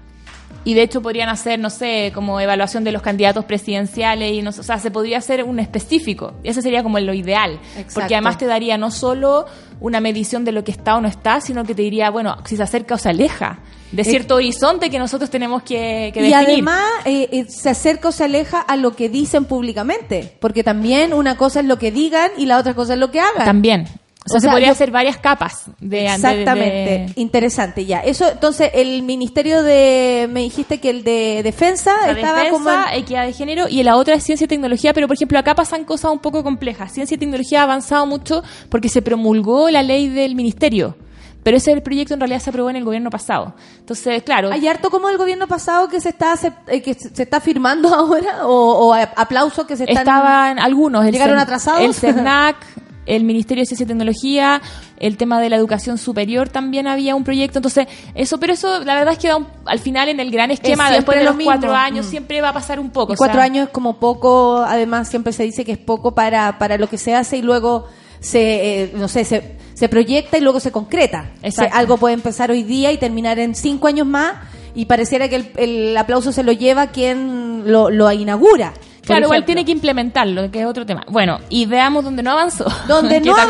S10: Y de hecho podrían hacer, no sé, como evaluación de los candidatos presidenciales, y no, sé, o sea, se podría hacer un específico. Ese sería como lo ideal.
S1: Exacto.
S10: Porque además te daría no solo una medición de lo que está o no está, sino que te diría, bueno, si se acerca o se aleja de cierto horizonte que nosotros tenemos que, que
S1: y
S10: definir.
S1: además eh, eh, se acerca o se aleja a lo que dicen públicamente, porque también una cosa es lo que digan y la otra cosa es lo que hagan.
S10: También. O sea,
S1: O
S10: se podría
S1: yo-
S10: hacer varias capas de
S1: Exactamente,
S10: de-
S1: interesante ya. Eso, entonces, el ministerio de, me dijiste que el de defensa
S10: La
S1: estaba
S10: defensa,
S1: como en-
S10: equidad de género y la otra es ciencia y tecnología, pero por ejemplo acá pasan cosas un poco complejas. Ciencia y tecnología ha avanzado mucho porque se promulgó la ley del ministerio, pero ese proyecto en realidad se aprobó en el gobierno pasado. Entonces, claro,
S1: Hay harto como del gobierno pasado que se está eh, que se está firmando ahora o, o aplausos que se están
S10: estaban algunos, el
S1: llegaron atrasados.
S10: el CERNAC, el Ministerio de Ciencia y Tecnología, el tema de la educación superior también había un proyecto, entonces eso, pero eso la verdad es que da un- al final en el gran esquema después de
S1: lo
S10: los
S1: mismo.
S10: cuatro años
S1: Mm.
S10: siempre va a pasar un poco.
S1: Y
S10: o
S1: cuatro
S10: sea,
S1: años es como poco, además siempre se dice que es poco para, para lo que se hace y luego se, eh, no sé, se, se proyecta y luego se concreta. Algo puede empezar hoy día y terminar en cinco años más y pareciera que el, el aplauso se lo lleva quien lo, lo inaugura.
S10: Claro, igual tiene que implementarlo, que es otro tema. Bueno, y veamos dónde no avanzó.
S1: Donde no
S10: muy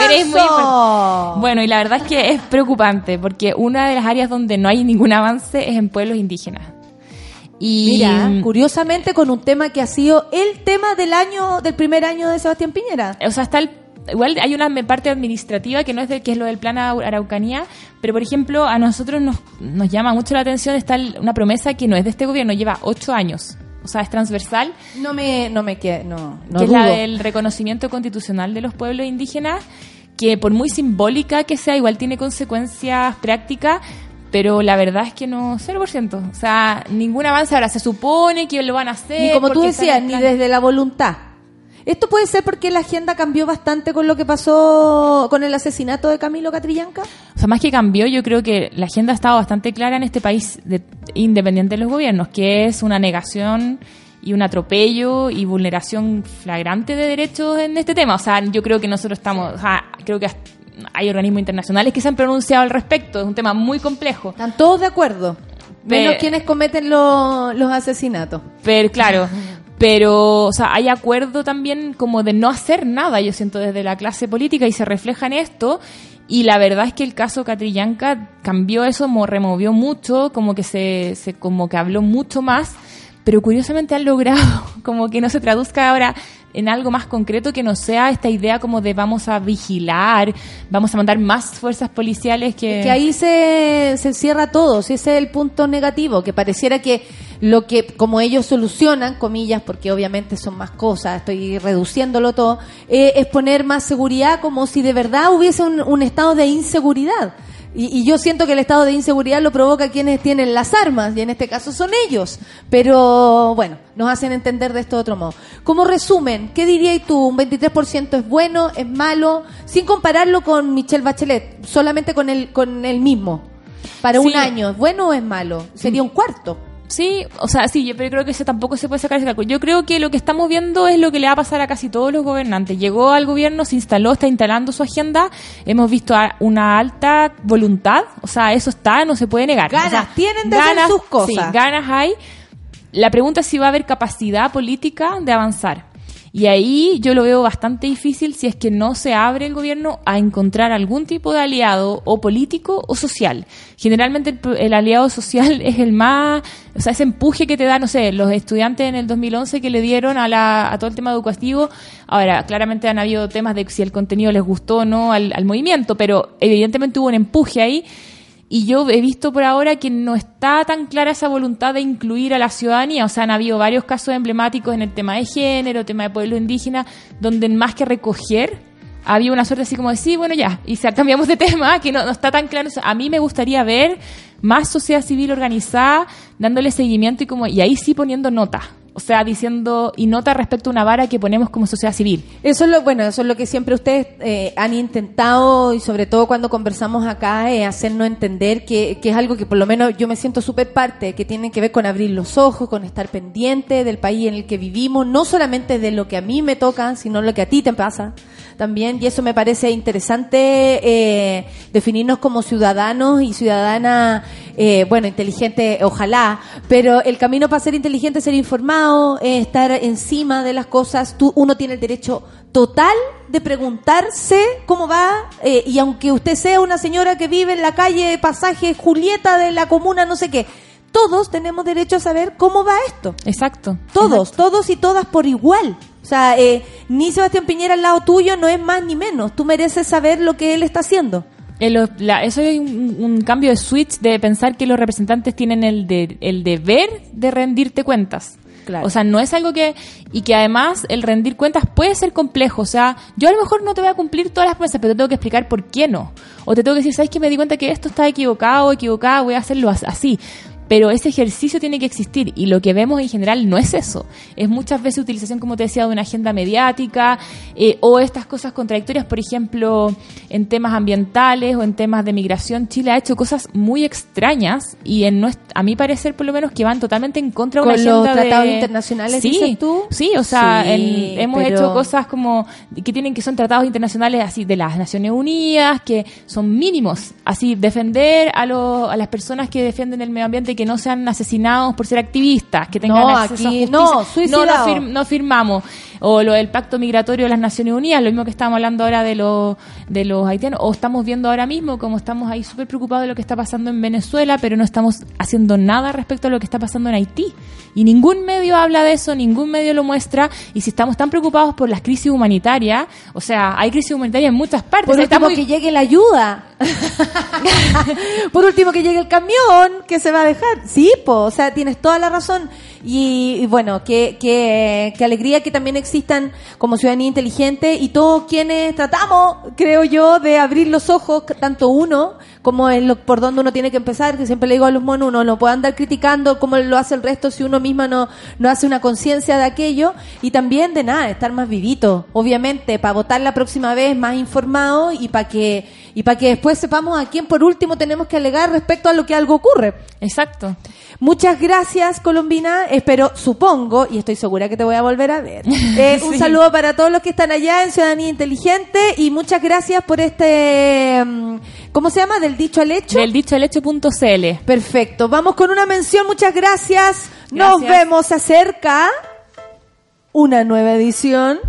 S1: avanzó.
S10: Bueno, y la verdad es que es preocupante, porque una de las áreas donde no hay ningún avance es en pueblos indígenas. Y
S1: Mira, curiosamente con un tema que ha sido el tema del año, del primer año de Sebastián Piñera.
S10: o sea, está el, igual hay una parte administrativa que no es de, que es lo del plan Arau- Araucanía, pero por ejemplo, a nosotros nos, nos llama mucho la atención está una promesa que no es de este gobierno, lleva ocho años. O sea, es transversal,
S1: No me, no me queda, no, no
S10: que es la del reconocimiento constitucional de los pueblos indígenas, que por muy simbólica que sea, igual tiene consecuencias prácticas, pero la verdad es que no, 0%. O sea, ningún avance ahora se supone que lo van a hacer.
S1: Ni como tú decías, ni desde la voluntad. ¿Esto puede ser porque la agenda cambió bastante con lo que pasó con el asesinato de Camilo Catrillanca?
S10: O sea, más que cambió, yo creo que la agenda ha estado bastante clara en este país de- independiente de los gobiernos, que es una negación y un atropello y vulneración flagrante de derechos en este tema. O sea, yo creo que nosotros estamos, o sea, creo que hay organismos internacionales que se han pronunciado al respecto. Es un tema muy complejo.
S1: Están todos de acuerdo. Menos quienes cometen lo- los asesinatos.
S10: Pero claro, pero o sea, hay acuerdo también como de no hacer nada, yo siento desde la clase política y se refleja en esto. Y la verdad es que el caso Catrillanca cambió eso, mo- removió mucho, como que se, se como que habló mucho más, pero curiosamente han logrado como que no se traduzca ahora en algo más concreto que no sea esta idea como de vamos a vigilar, vamos a mandar más fuerzas policiales que...
S1: Que ahí se, se cierra todo, si ese es el punto negativo, que pareciera que lo que, como ellos solucionan, comillas, porque obviamente son más cosas, estoy reduciéndolo todo, eh, es poner más seguridad como si de verdad hubiese un, un estado de inseguridad. Y, y yo siento que el estado de inseguridad lo provoca quienes tienen las armas, y en este caso son ellos. Pero bueno, nos hacen entender de esto de otro modo. Como resumen, ¿qué dirías tú? ¿Un 23% es bueno, es malo? Sin compararlo con Michelle Bachelet, solamente con el, con el mismo. Para un año, ¿es bueno o es malo? Sería un cuarto.
S10: Sí, o sea, sí, yo pero creo que ese tampoco se puede sacar ese cálculo. Yo creo que lo que estamos viendo es lo que le va a pasar a casi todos los gobernantes. Llegó al gobierno, se instaló, está instalando su agenda. Hemos visto una alta voluntad, o sea, eso está, no se puede negar.
S1: Ganas
S10: O sea,
S1: tienen de hacer sus cosas.
S10: Sí, ganas hay. La pregunta es si va a haber capacidad política de avanzar. Y ahí yo lo veo bastante difícil si es que no se abre el gobierno a encontrar algún tipo de aliado o político o social. Generalmente el, el aliado social es el más, o sea, ese empuje que te da, no sé, los estudiantes en el 2011 que le dieron a, la, a todo el tema educativo. Ahora, claramente han habido temas de si el contenido les gustó o no al, al movimiento, pero evidentemente hubo un empuje ahí. Y yo he visto por ahora que no está tan clara esa voluntad de incluir a la ciudadanía. O sea, han habido varios casos emblemáticos en el tema de género, tema de pueblo indígena, donde más que recoger, había una suerte así como de, sí, bueno, ya, y cambiamos de tema, que no, no está tan claro. A mí me gustaría ver más sociedad civil organizada, dándole seguimiento y como y ahí sí poniendo nota. O sea, diciendo, y nota respecto a una vara que ponemos como sociedad civil.
S1: Eso es lo bueno, eso es lo que siempre ustedes eh, han intentado y sobre todo cuando conversamos acá eh, hacernos entender que, que es algo que por lo menos yo me siento súper parte, que tiene que ver con abrir los ojos, con estar pendiente del país en el que vivimos, no solamente de lo que a mí me toca, sino lo que a ti te pasa también y eso me parece interesante eh, definirnos como ciudadanos y ciudadanas eh, bueno inteligentes ojalá pero el camino para ser inteligente es ser informado eh, estar encima de las cosas tú uno tiene el derecho total de preguntarse cómo va eh, y aunque usted sea una señora que vive en la calle pasaje Julieta de la comuna no sé qué todos tenemos derecho a saber cómo va esto
S10: Exacto.
S1: todos, todos y todas por igual. O sea, eh, ni Sebastián Piñera al lado tuyo no es más ni menos. Tú mereces saber lo que él está haciendo.
S10: El- la- eso es un, un cambio de switch de pensar que los representantes tienen el, de- el deber de rendirte cuentas.
S1: Claro.
S10: O sea, no es algo que... Y que además el rendir cuentas puede ser complejo. O sea, yo a lo mejor no te voy a cumplir todas las promesas, pero te tengo que explicar por qué no. O te tengo que decir, ¿sabes que me di cuenta que esto está equivocado, equivocada, voy a hacerlo as- así? Pero ese ejercicio tiene que existir y lo que vemos en general no es eso. Es muchas veces utilización, como te decía, de una agenda mediática eh, o estas cosas contradictorias, por ejemplo, en temas ambientales o en temas de migración. Chile ha hecho cosas muy extrañas y en nuest- a mi parecer, por lo menos, que van totalmente en contra de una
S1: los
S10: agenda de-
S1: tratados internacionales,
S10: Sí,
S1: dices tú.
S10: Sí, o sea,
S1: Sí,
S10: hemos
S1: pero-
S10: hecho cosas como que tienen que son tratados internacionales así de las Naciones Unidas, que son mínimos, así defender a, los a las personas que defienden el medio ambiente que no sean asesinados por ser activistas, que tengan
S1: No,
S10: acceso
S1: aquí
S10: a justicia.
S1: no,
S10: no,
S1: suicidados.
S10: fir- no firmamos. O lo del pacto migratorio de las Naciones Unidas, lo mismo que estábamos hablando ahora de, los de los haitianos, o estamos viendo ahora mismo como estamos ahí súper preocupados de lo que está pasando en Venezuela, pero no estamos haciendo nada respecto a lo que está pasando en Haití. Y ningún medio habla de eso, ningún medio lo muestra, y si estamos tan preocupados por las crisis humanitarias, o sea, hay crisis humanitarias en muchas partes.
S1: Por último,
S10: estamos-
S1: que llegue la ayuda. Por último, que llegue el camión que se va a dejar. Sí, po, o sea, tienes toda la razón. Y, bueno, qué qué qué alegría que también existan como ciudadanía inteligente y todos quienes tratamos, creo yo, de abrir los ojos, tanto uno cómo es lo, por dónde uno tiene que empezar, que siempre le digo a los monos, uno no puede andar criticando cómo lo hace el resto si uno misma no, no hace una conciencia de aquello, y también de nada, estar más vivito, obviamente, para votar la próxima vez más informado y para que, y para que después sepamos a quién por último tenemos que alegar respecto a lo que algo ocurre.
S10: Exacto.
S1: Muchas gracias, Colombina. Espero, supongo, y estoy segura que te voy a volver a ver. Eh, Un saludo para todos los que están allá en Ciudadanía Inteligente y muchas gracias por este, mm, ¿cómo se llama? Del dicho al hecho.
S10: Del dicho al hecho.cl.
S1: Perfecto. Vamos con una mención. Muchas gracias. Nos
S10: Gracias.
S1: vemos. Acerca una nueva edición.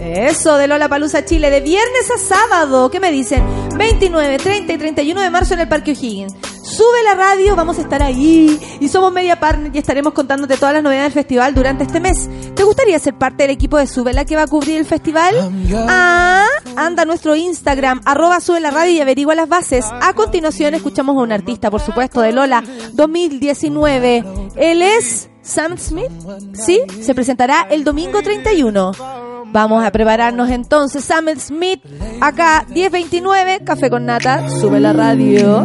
S1: Eso, de Lola Palusa Chile, de viernes a sábado. ¿Qué me dicen? 29, 30 y 31 de marzo en el Parque O'Higgins. Sube la radio, vamos a estar ahí. Y somos media partner y estaremos contándote todas las novedades del festival durante este mes. ¿Te gustaría ser parte del equipo de Súbela que va a cubrir el festival? Ah, anda a nuestro Instagram, arroba sube la radio y averigua las bases. A continuación escuchamos a un artista, por supuesto, de Lola 2019. Él es Sam Smith. Sí, se presentará el domingo 31. Vamos a prepararnos entonces. Sam Smith, acá 1029, café con nata, sube la radio.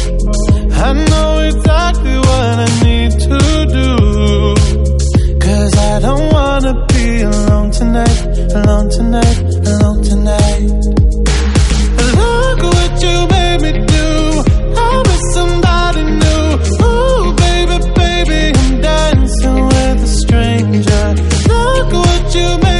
S7: I know exactly what I need to do. Cause I don't wanna be alone tonight, alone tonight, alone tonight. Look what you made me do. I'm somebody new. Ooh, baby, baby, I'm dancing with a stranger. Look what you made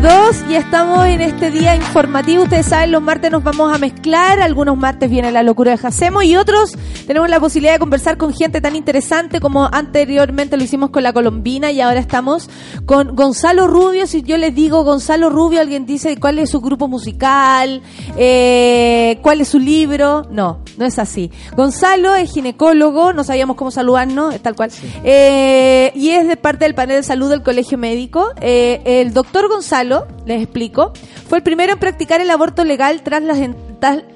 S1: con 32 y estamos en este día informativo. Ustedes saben, los martes nos vamos a mezclar. Algunos martes viene la locura de Jacemo y otros tenemos la posibilidad de conversar con gente tan interesante como anteriormente lo hicimos con la Colombina y ahora estamos con Gonzalo Rubio. Si yo les digo Gonzalo Rubio, alguien dice cuál es su grupo musical, eh, cuál es su libro. No, no es así. Gonzalo es ginecólogo, no sabíamos cómo saludarnos, es tal cual. Eh, y es de parte del panel de salud del Colegio Médico. Eh, el doctor Gonzalo, les explico, fue el primero en practicar el aborto legal tras, las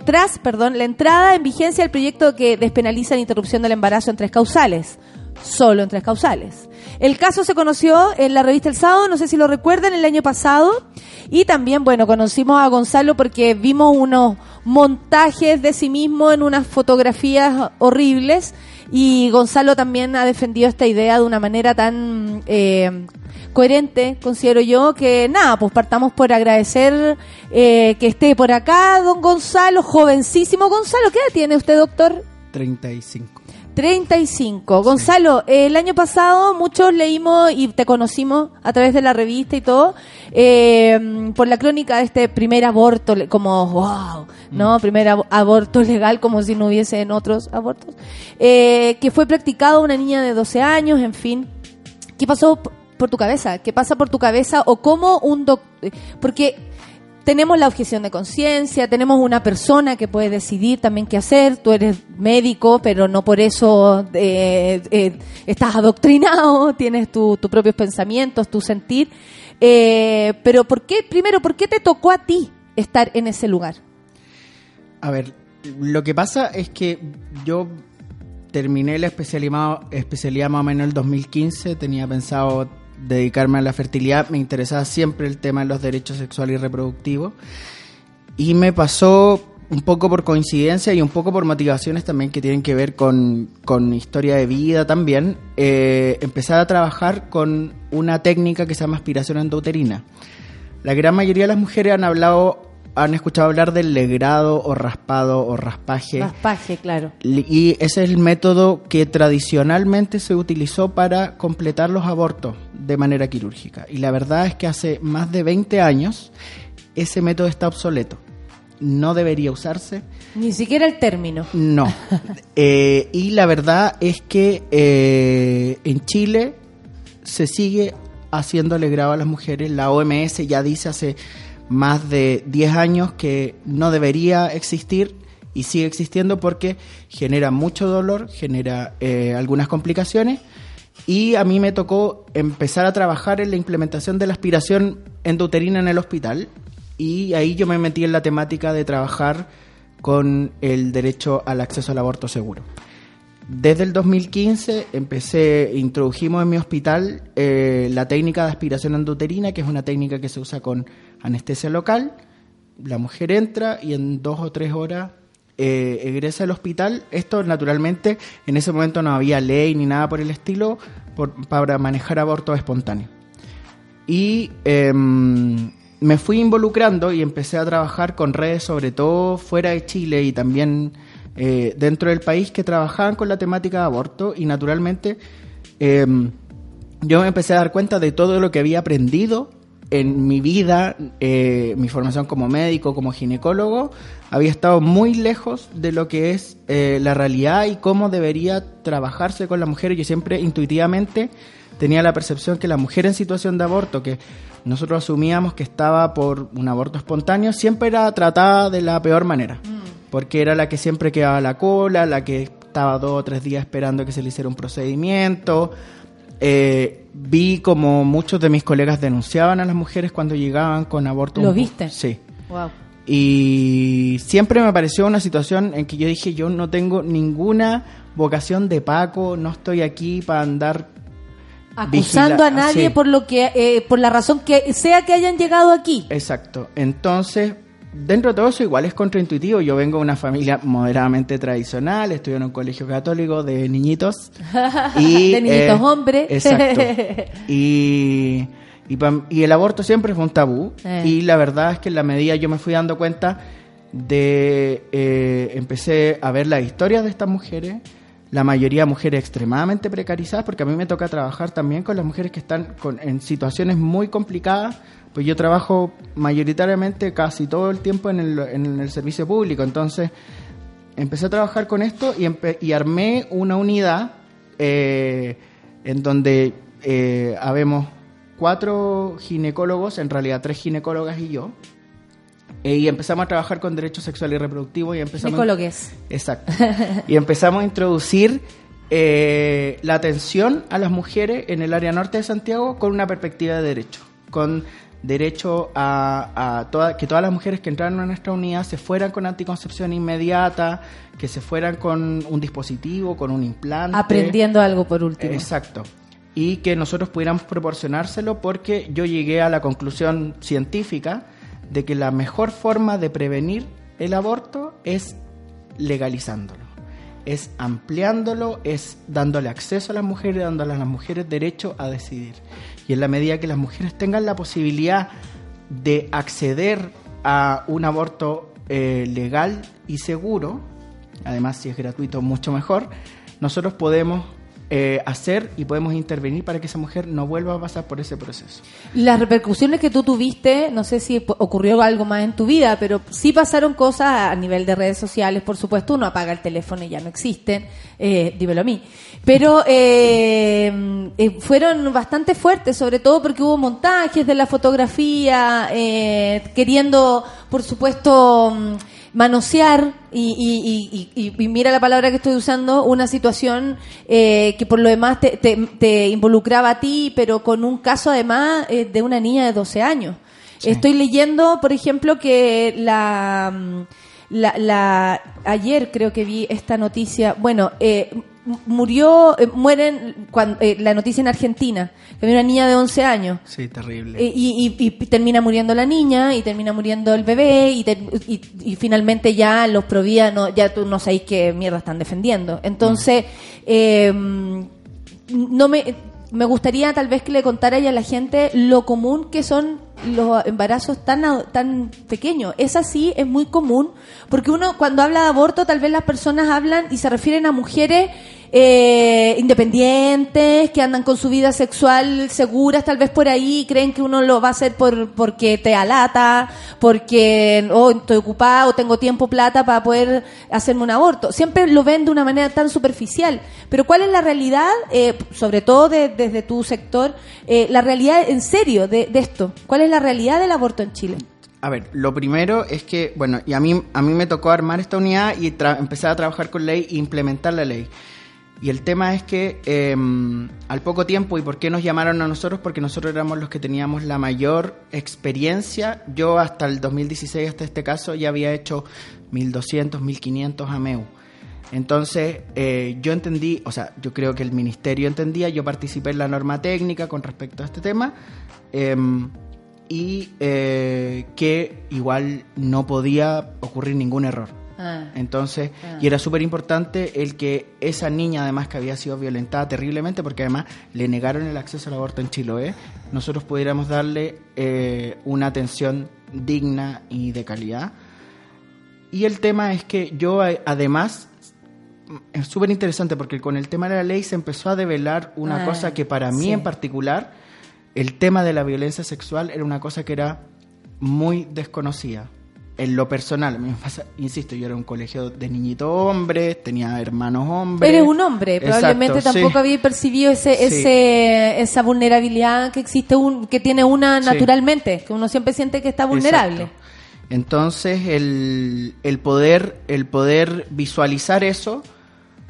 S1: tras, perdón, la entrada en vigencia del proyecto que despenaliza la interrupción del embarazo en tres causales. solo en tres causales. El caso se conoció en la revista El Sábado, no sé si lo recuerdan, el año pasado. Y también, bueno, conocimos a Gonzalo porque vimos unos montajes de sí mismo en unas fotografías horribles. Y Gonzalo también ha defendido esta idea de una manera tan eh, coherente, considero yo, que nada, pues partamos por agradecer eh, que esté por acá, don Gonzalo, jovencísimo Gonzalo. ¿Qué edad tiene usted, doctor?
S11: 35.
S1: 35. Gonzalo, el año pasado muchos leímos y te conocimos a través de la revista y todo, eh, por la crónica de este primer aborto, como, wow, ¿no? Primer ab- aborto legal, como si no hubiesen otros abortos, eh, que fue practicado una niña de 12 años, en fin. ¿Qué pasó por tu cabeza? ¿Qué pasa por tu cabeza? ¿O cómo un doctor...? Porque tenemos la objeción de conciencia, tenemos una persona que puede decidir también qué hacer, tú eres médico, pero no por eso eh, eh, estás adoctrinado, tienes tu- tus propios pensamientos, tu sentir. Eh, pero ¿por qué, primero, por qué te tocó a ti estar en ese lugar?
S11: A ver, lo que pasa es que yo terminé la especialidad, especialidad más o menos en el 2015, tenía pensado dedicarme a la fertilidad, me interesaba siempre el tema de los derechos sexuales y reproductivos y me pasó un poco por coincidencia y un poco por motivaciones también que tienen que ver con, con historia de vida también, eh, empezar a trabajar con una técnica que se llama aspiración endouterina. La gran mayoría de las mujeres han hablado, han escuchado hablar del legrado o raspado o raspaje.
S1: Raspaje, claro.
S11: Y ese es el método que tradicionalmente se utilizó para completar los abortos de manera quirúrgica. Y la verdad es que hace más de 20 años ese método está obsoleto. No debería usarse.
S1: Ni siquiera el término.
S11: No. Eh, y la verdad es que eh, en Chile se sigue haciendo alegrado a las mujeres. La OMS ya dice hace más de 10 años que no debería existir y sigue existiendo porque genera mucho dolor, genera eh, algunas complicaciones y a mí me tocó empezar a trabajar en la implementación de la aspiración endouterina en el hospital y ahí yo me metí en la temática de trabajar con el derecho al acceso al aborto seguro. Desde el 2015 empecé, introdujimos en mi hospital eh, la técnica de aspiración endouterina, que es una técnica que se usa con anestesia local. La mujer entra y en dos o tres horas eh, egresa al hospital. Esto naturalmente en ese momento no había ley ni nada por el estilo para manejar abortos espontáneos. Y em, me fui involucrando y empecé a trabajar con redes, sobre todo fuera de Chile y también eh, dentro del país, que trabajaban con la temática de aborto. Y naturalmente em, yo me empecé a dar cuenta de todo lo que había aprendido en mi vida, eh, mi formación como médico, como ginecólogo, había estado muy lejos de lo que es eh, la realidad y cómo debería trabajarse con la mujer. Yo siempre intuitivamente tenía la percepción que la mujer en situación de aborto, que nosotros asumíamos que estaba por un aborto espontáneo, siempre era tratada de la peor manera, porque era la que siempre quedaba a la cola, la que estaba dos o tres días esperando que se le hiciera un procedimiento. Eh, vi como muchos de mis colegas denunciaban a las mujeres cuando llegaban con aborto.
S1: ¿Lo viste?
S11: Sí.
S1: Wow.
S11: Y siempre me pareció una situación en que yo dije, yo no tengo ninguna vocación de Paco, no estoy aquí para andar
S1: Acusando
S11: vigila-
S1: a nadie
S11: sí.
S1: por lo que, eh, por la razón que sea que hayan llegado aquí.
S11: Exacto. Entonces, dentro de todo eso igual es contraintuitivo. Yo vengo de una familia moderadamente tradicional, estudié en un colegio católico de niñitos. Y,
S1: de niñitos
S11: eh,
S1: hombres.
S11: Exacto. Y, y, pam- y el aborto siempre fue un tabú.
S1: Eh.
S11: Y la verdad es que en la medida yo me fui dando cuenta de... eh, empecé a ver las historias de estas mujeres, la mayoría mujeres extremadamente precarizadas, porque a mí me toca trabajar también con las mujeres que están con- en situaciones muy complicadas, pues yo trabajo mayoritariamente casi todo el tiempo en el, en el servicio público, entonces empecé a trabajar con esto y, y armé una unidad eh, en donde eh, habemos cuatro ginecólogos, en realidad tres ginecólogas y yo, eh, y empezamos a trabajar con derechos sexuales y reproductivos y empezamos...
S1: Ginecólogues.
S11: Exacto. y empezamos a introducir eh, la atención a las mujeres en el área norte de Santiago con una perspectiva de derecho, con derecho a, a toda- que todas las mujeres que entraran a nuestra unidad se fueran con anticoncepción inmediata, que se fueran con un dispositivo, con un implante.
S1: Aprendiendo algo por último.
S11: Exacto. Y que nosotros pudiéramos proporcionárselo porque yo llegué a la conclusión científica de que la mejor forma de prevenir el aborto es legalizándolo, es ampliándolo, es dándole acceso a las mujeres, dándole a las mujeres derecho a decidir. Y en la medida que las mujeres tengan la posibilidad de acceder a un aborto eh, legal y seguro, además si es gratuito mucho mejor, nosotros podemos eh, hacer y podemos intervenir para que esa mujer no vuelva a pasar por ese proceso.
S1: Las repercusiones que tú tuviste, no sé si ocurrió algo más en tu vida, pero sí pasaron cosas a nivel de redes sociales, por supuesto, uno apaga el teléfono y ya no existen, eh, dímelo a mí. Pero eh, fueron bastante fuertes, sobre todo porque hubo montajes de la fotografía, queriendo, por supuesto, mm, manosear y, y- y- y- y mira la palabra que estoy usando, una situación eh, que por lo demás te, te- te involucraba a ti, pero con un caso además eh, de una niña de 12 años. Estoy leyendo, por ejemplo, que la, mm, la, la- ayer creo que vi esta noticia, bueno, eh, murió, eh, mueren, cuando, eh, la noticia en Argentina, que había una niña de 11 años.
S11: Sí, terrible.
S1: Eh, Y, y- y termina muriendo la niña y termina muriendo el bebé y, ter- y- y finalmente ya los provías no, ya tú no sabéis qué mierda están defendiendo. Entonces, eh, no me, me gustaría tal vez que le contara a la gente lo común que son los embarazos tan, tan pequeños. Es así, es muy común, porque uno cuando habla de aborto tal vez las personas hablan y se refieren a mujeres eh, independientes, que andan con su vida sexual seguras, tal vez por ahí, creen que uno lo va a hacer por, porque te alata, porque oh, estoy ocupado, tengo tiempo, plata para poder hacerme un aborto. Siempre lo ven de una manera tan superficial. Pero ¿cuál es la realidad, eh, sobre todo de- desde tu sector, eh, la realidad en serio de, de esto? ¿Cuál es la realidad del aborto en Chile?
S11: A ver, lo primero es que, bueno, y a mí, a mí me tocó armar esta unidad y empezar a trabajar con ley e implementar la ley. Y el tema es que eh, al poco tiempo, ¿y por qué nos llamaron a nosotros? Porque nosotros éramos los que teníamos la mayor experiencia. Yo hasta el 2016, hasta este caso, ya había hecho 1200, 1500 AMEU. Entonces, eh, yo entendí, o sea, yo creo que el ministerio entendía, yo participé en la norma técnica con respecto a este tema, em, y eh, que igual no podía ocurrir ningún error.
S1: Ah.
S11: Entonces,
S1: Ah.
S11: y era súper importante el que esa niña, además que había sido violentada terriblemente, porque además le negaron el acceso al aborto en Chiloé, nosotros pudiéramos darle eh, una atención digna y de calidad. Y el tema es que yo, además, es súper interesante porque con el tema de la ley se empezó a develar una
S1: Ah,
S11: cosa que para mí
S1: sí.
S11: en particular, el tema de la violencia sexual era una cosa que era muy desconocida. En lo personal, me pasa- insisto, yo era un colegio de niñitos hombres, tenía hermanos hombres.
S1: Eres un hombre, probablemente tampoco
S11: sí.
S1: había percibido ese,
S11: Sí.
S1: ese, esa vulnerabilidad que existe un, que tiene una
S11: Sí.
S1: naturalmente, que uno siempre siente que está vulnerable.
S11: Exacto. Entonces, el, el poder, el poder visualizar eso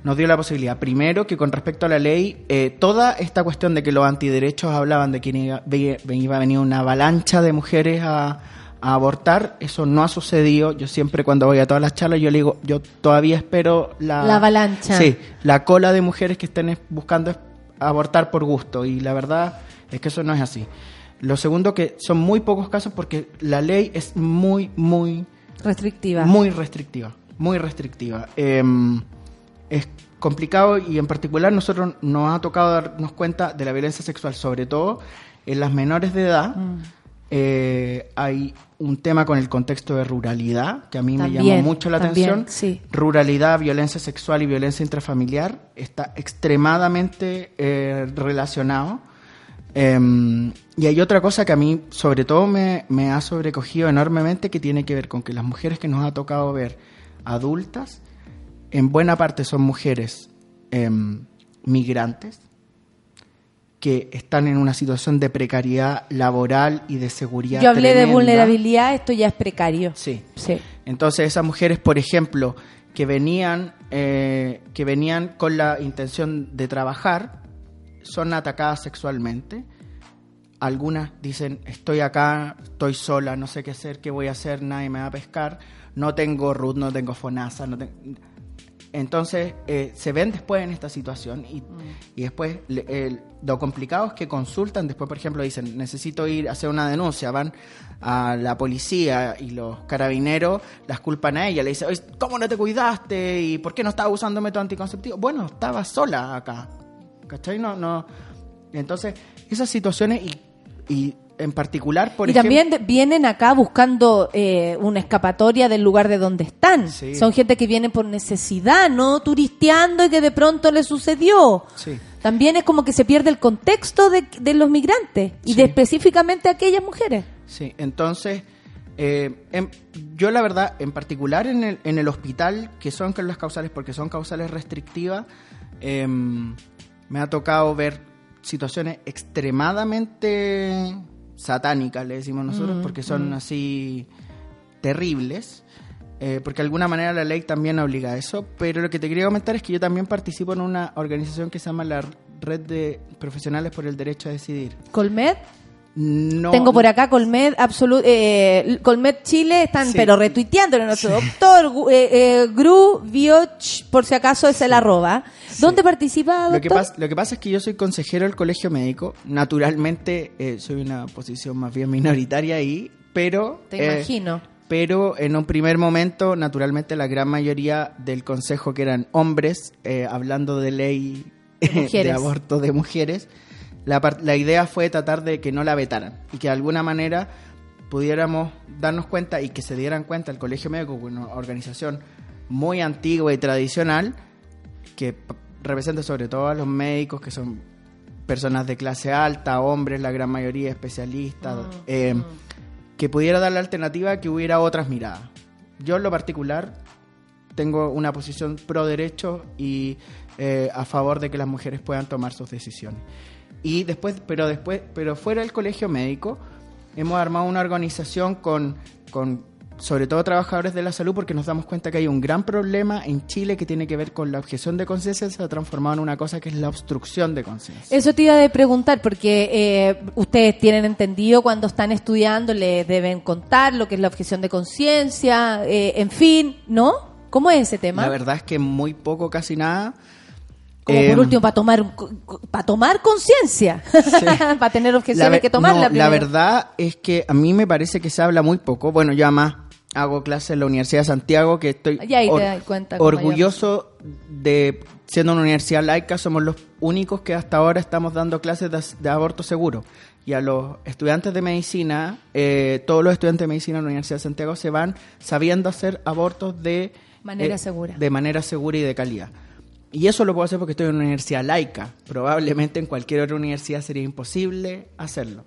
S11: nos dio la posibilidad. Primero, que con respecto a la ley, eh, toda esta cuestión de que los antiderechos hablaban de que iba, iba a venir una avalancha de mujeres a, a abortar, eso no ha sucedido. Yo siempre cuando voy a todas las charlas, yo le digo, yo todavía espero la...
S1: La avalancha.
S11: Sí, la cola de mujeres que estén es- buscando es- abortar por gusto. Y la verdad es que eso no es así. Lo segundo que son muy pocos casos porque la ley es muy, muy,
S1: Restrictiva.
S11: muy restrictiva. Muy restrictiva. Eh, es complicado y en particular nosotros nos ha tocado darnos cuenta de la violencia sexual, sobre todo en las menores de edad.
S1: Mm.
S11: Eh, hay un tema con el contexto de ruralidad que a mí me llamó mucho la
S1: también,
S11: atención.
S1: sí.
S11: Ruralidad, violencia sexual y violencia intrafamiliar está extremadamente eh, relacionado. Em, y hay otra cosa que a mí, sobre todo, me, me ha sobrecogido enormemente, que tiene que ver con que las mujeres que nos ha tocado ver adultas, en buena parte son mujeres em, migrantes, que están en una situación de precariedad laboral y de seguridad.
S1: Yo hablé de vulnerabilidad, esto ya es precario.
S11: Sí.
S1: Sí.
S11: Entonces esas mujeres, por ejemplo, que venían, eh, que venían con la intención de trabajar, son atacadas sexualmente. algunas dicen, estoy acá, estoy sola, no sé qué hacer, qué voy a hacer, nadie me va a pescar, no tengo RUT, no tengo FONASA, no tengo... Entonces, eh, se ven después en esta situación y, y después le- lo complicado es que consultan, después, por ejemplo, dicen, necesito ir a hacer una denuncia, van a la policía y los carabineros las culpan a ella, le dicen, "Oye, ¿cómo no te cuidaste? ¿Y por qué no estabas usando método anticonceptivo? Bueno, estaba sola acá, ¿cachai? No, no. Entonces, esas situaciones y, y en particular, por
S1: y
S11: ejemplo...
S1: también vienen acá buscando eh, una escapatoria del lugar de donde están.
S11: Sí.
S1: Son gente que viene por necesidad, no turisteando y que de pronto le sucedió.
S11: Sí.
S1: También es como que se pierde el contexto de, de los migrantes y de específicamente aquellas mujeres.
S11: Sí, entonces, eh, yo la verdad, en particular en el, en el hospital, que son las causales, porque son causales restrictivas, em, me ha tocado ver situaciones extremadamente satánicas, le decimos nosotros,
S12: Mm,
S11: porque son
S12: mm.
S11: así terribles. eh, porque de alguna manera la ley también obliga a eso, pero lo que te quería comentar es que yo también participo en una organización que se llama la Red de Profesionales por el Derecho a Decidir.
S1: Colmed.
S11: No,
S1: Tengo por acá Colmed, absolu- eh, Colmed Chile, están
S11: Sí.
S1: pero retuiteándolo nuestro doctor Gu- eh, eh, Gru Bioch, por si acaso es el arroba. ¿Dónde participa, doctor?
S11: Lo que, pasa, lo que pasa es que yo soy consejero del colegio médico. Naturalmente, eh, soy una posición más bien minoritaria ahí, pero.
S1: Te
S11: eh,
S1: imagino.
S11: Pero en un primer momento, naturalmente, la gran mayoría del consejo, que eran hombres, eh, hablando de ley
S1: De
S11: aborto de mujeres, la, la idea fue tratar de que no la vetaran y que de alguna manera pudiéramos darnos cuenta y que se dieran cuenta el colegio médico, una organización muy antigua y tradicional, que representa sobre todo a los médicos que son personas de clase alta, hombres, la gran mayoría especialistas, eh, que pudiera dar la alternativa que hubiera otras miradas. Yo en lo particular tengo una posición pro derecho y eh, a favor de que las mujeres puedan tomar sus decisiones. Y después, pero después, pero fuera del colegio médico, hemos armado una organización con, con sobre todo trabajadores de la salud porque nos damos cuenta que hay un gran problema en Chile que tiene que ver con la objeción de conciencia se ha transformado en una cosa que es la obstrucción de conciencia.
S1: Eso te iba a preguntar, porque eh, ustedes tienen entendido cuando están estudiando, les deben contar lo que es la objeción de conciencia, eh, en fin, ¿no? ¿Cómo es ese tema?
S11: La verdad es que muy poco, casi nada.
S1: Como
S11: Eh,
S1: por último, para tomar para tomar conciencia, para tener objeciones que tomar.
S11: no,
S1: la,
S11: la verdad es que a mí me parece que se habla muy poco. Bueno, yo además hago clases en la Universidad de Santiago, que estoy
S1: Y ahí te
S11: or-
S1: das cuenta
S11: orgulloso de, siendo una universidad laica, somos los únicos que hasta ahora estamos dando clases de, de aborto seguro. Y a los estudiantes de medicina, eh, todos los estudiantes de medicina en la Universidad de Santiago se van sabiendo hacer abortos de
S1: Manera
S11: eh,
S1: segura.
S11: De manera segura y de calidad. Y eso lo puedo hacer porque estoy en una universidad laica. Probablemente en cualquier otra universidad sería imposible hacerlo.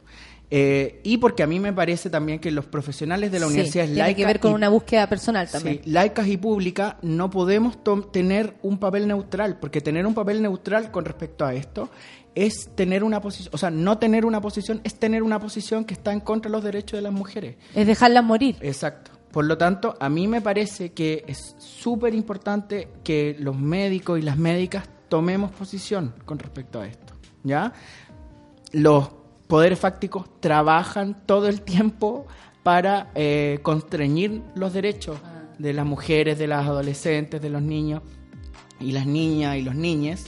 S11: Eh, y porque a mí me parece también que los profesionales de la
S1: Sí,
S11: universidad
S1: tiene
S11: laica
S1: que ver con
S11: y-
S1: una búsqueda personal también.
S11: Sí, laicas y públicas no podemos tener un papel neutral, porque tener un papel neutral con respecto a esto es tener una posición, o sea, no tener una posición es tener una posición que está en contra de los derechos de las mujeres.
S1: Es dejarlas morir.
S11: Exacto. Por lo tanto, a mí me parece que es súper importante que los médicos y las médicas tomemos posición con respecto a esto. ¿Ya? Los poderes fácticos trabajan todo el tiempo para eh, constreñir los derechos de las mujeres, de las adolescentes, de los niños y las niñas y los niñes.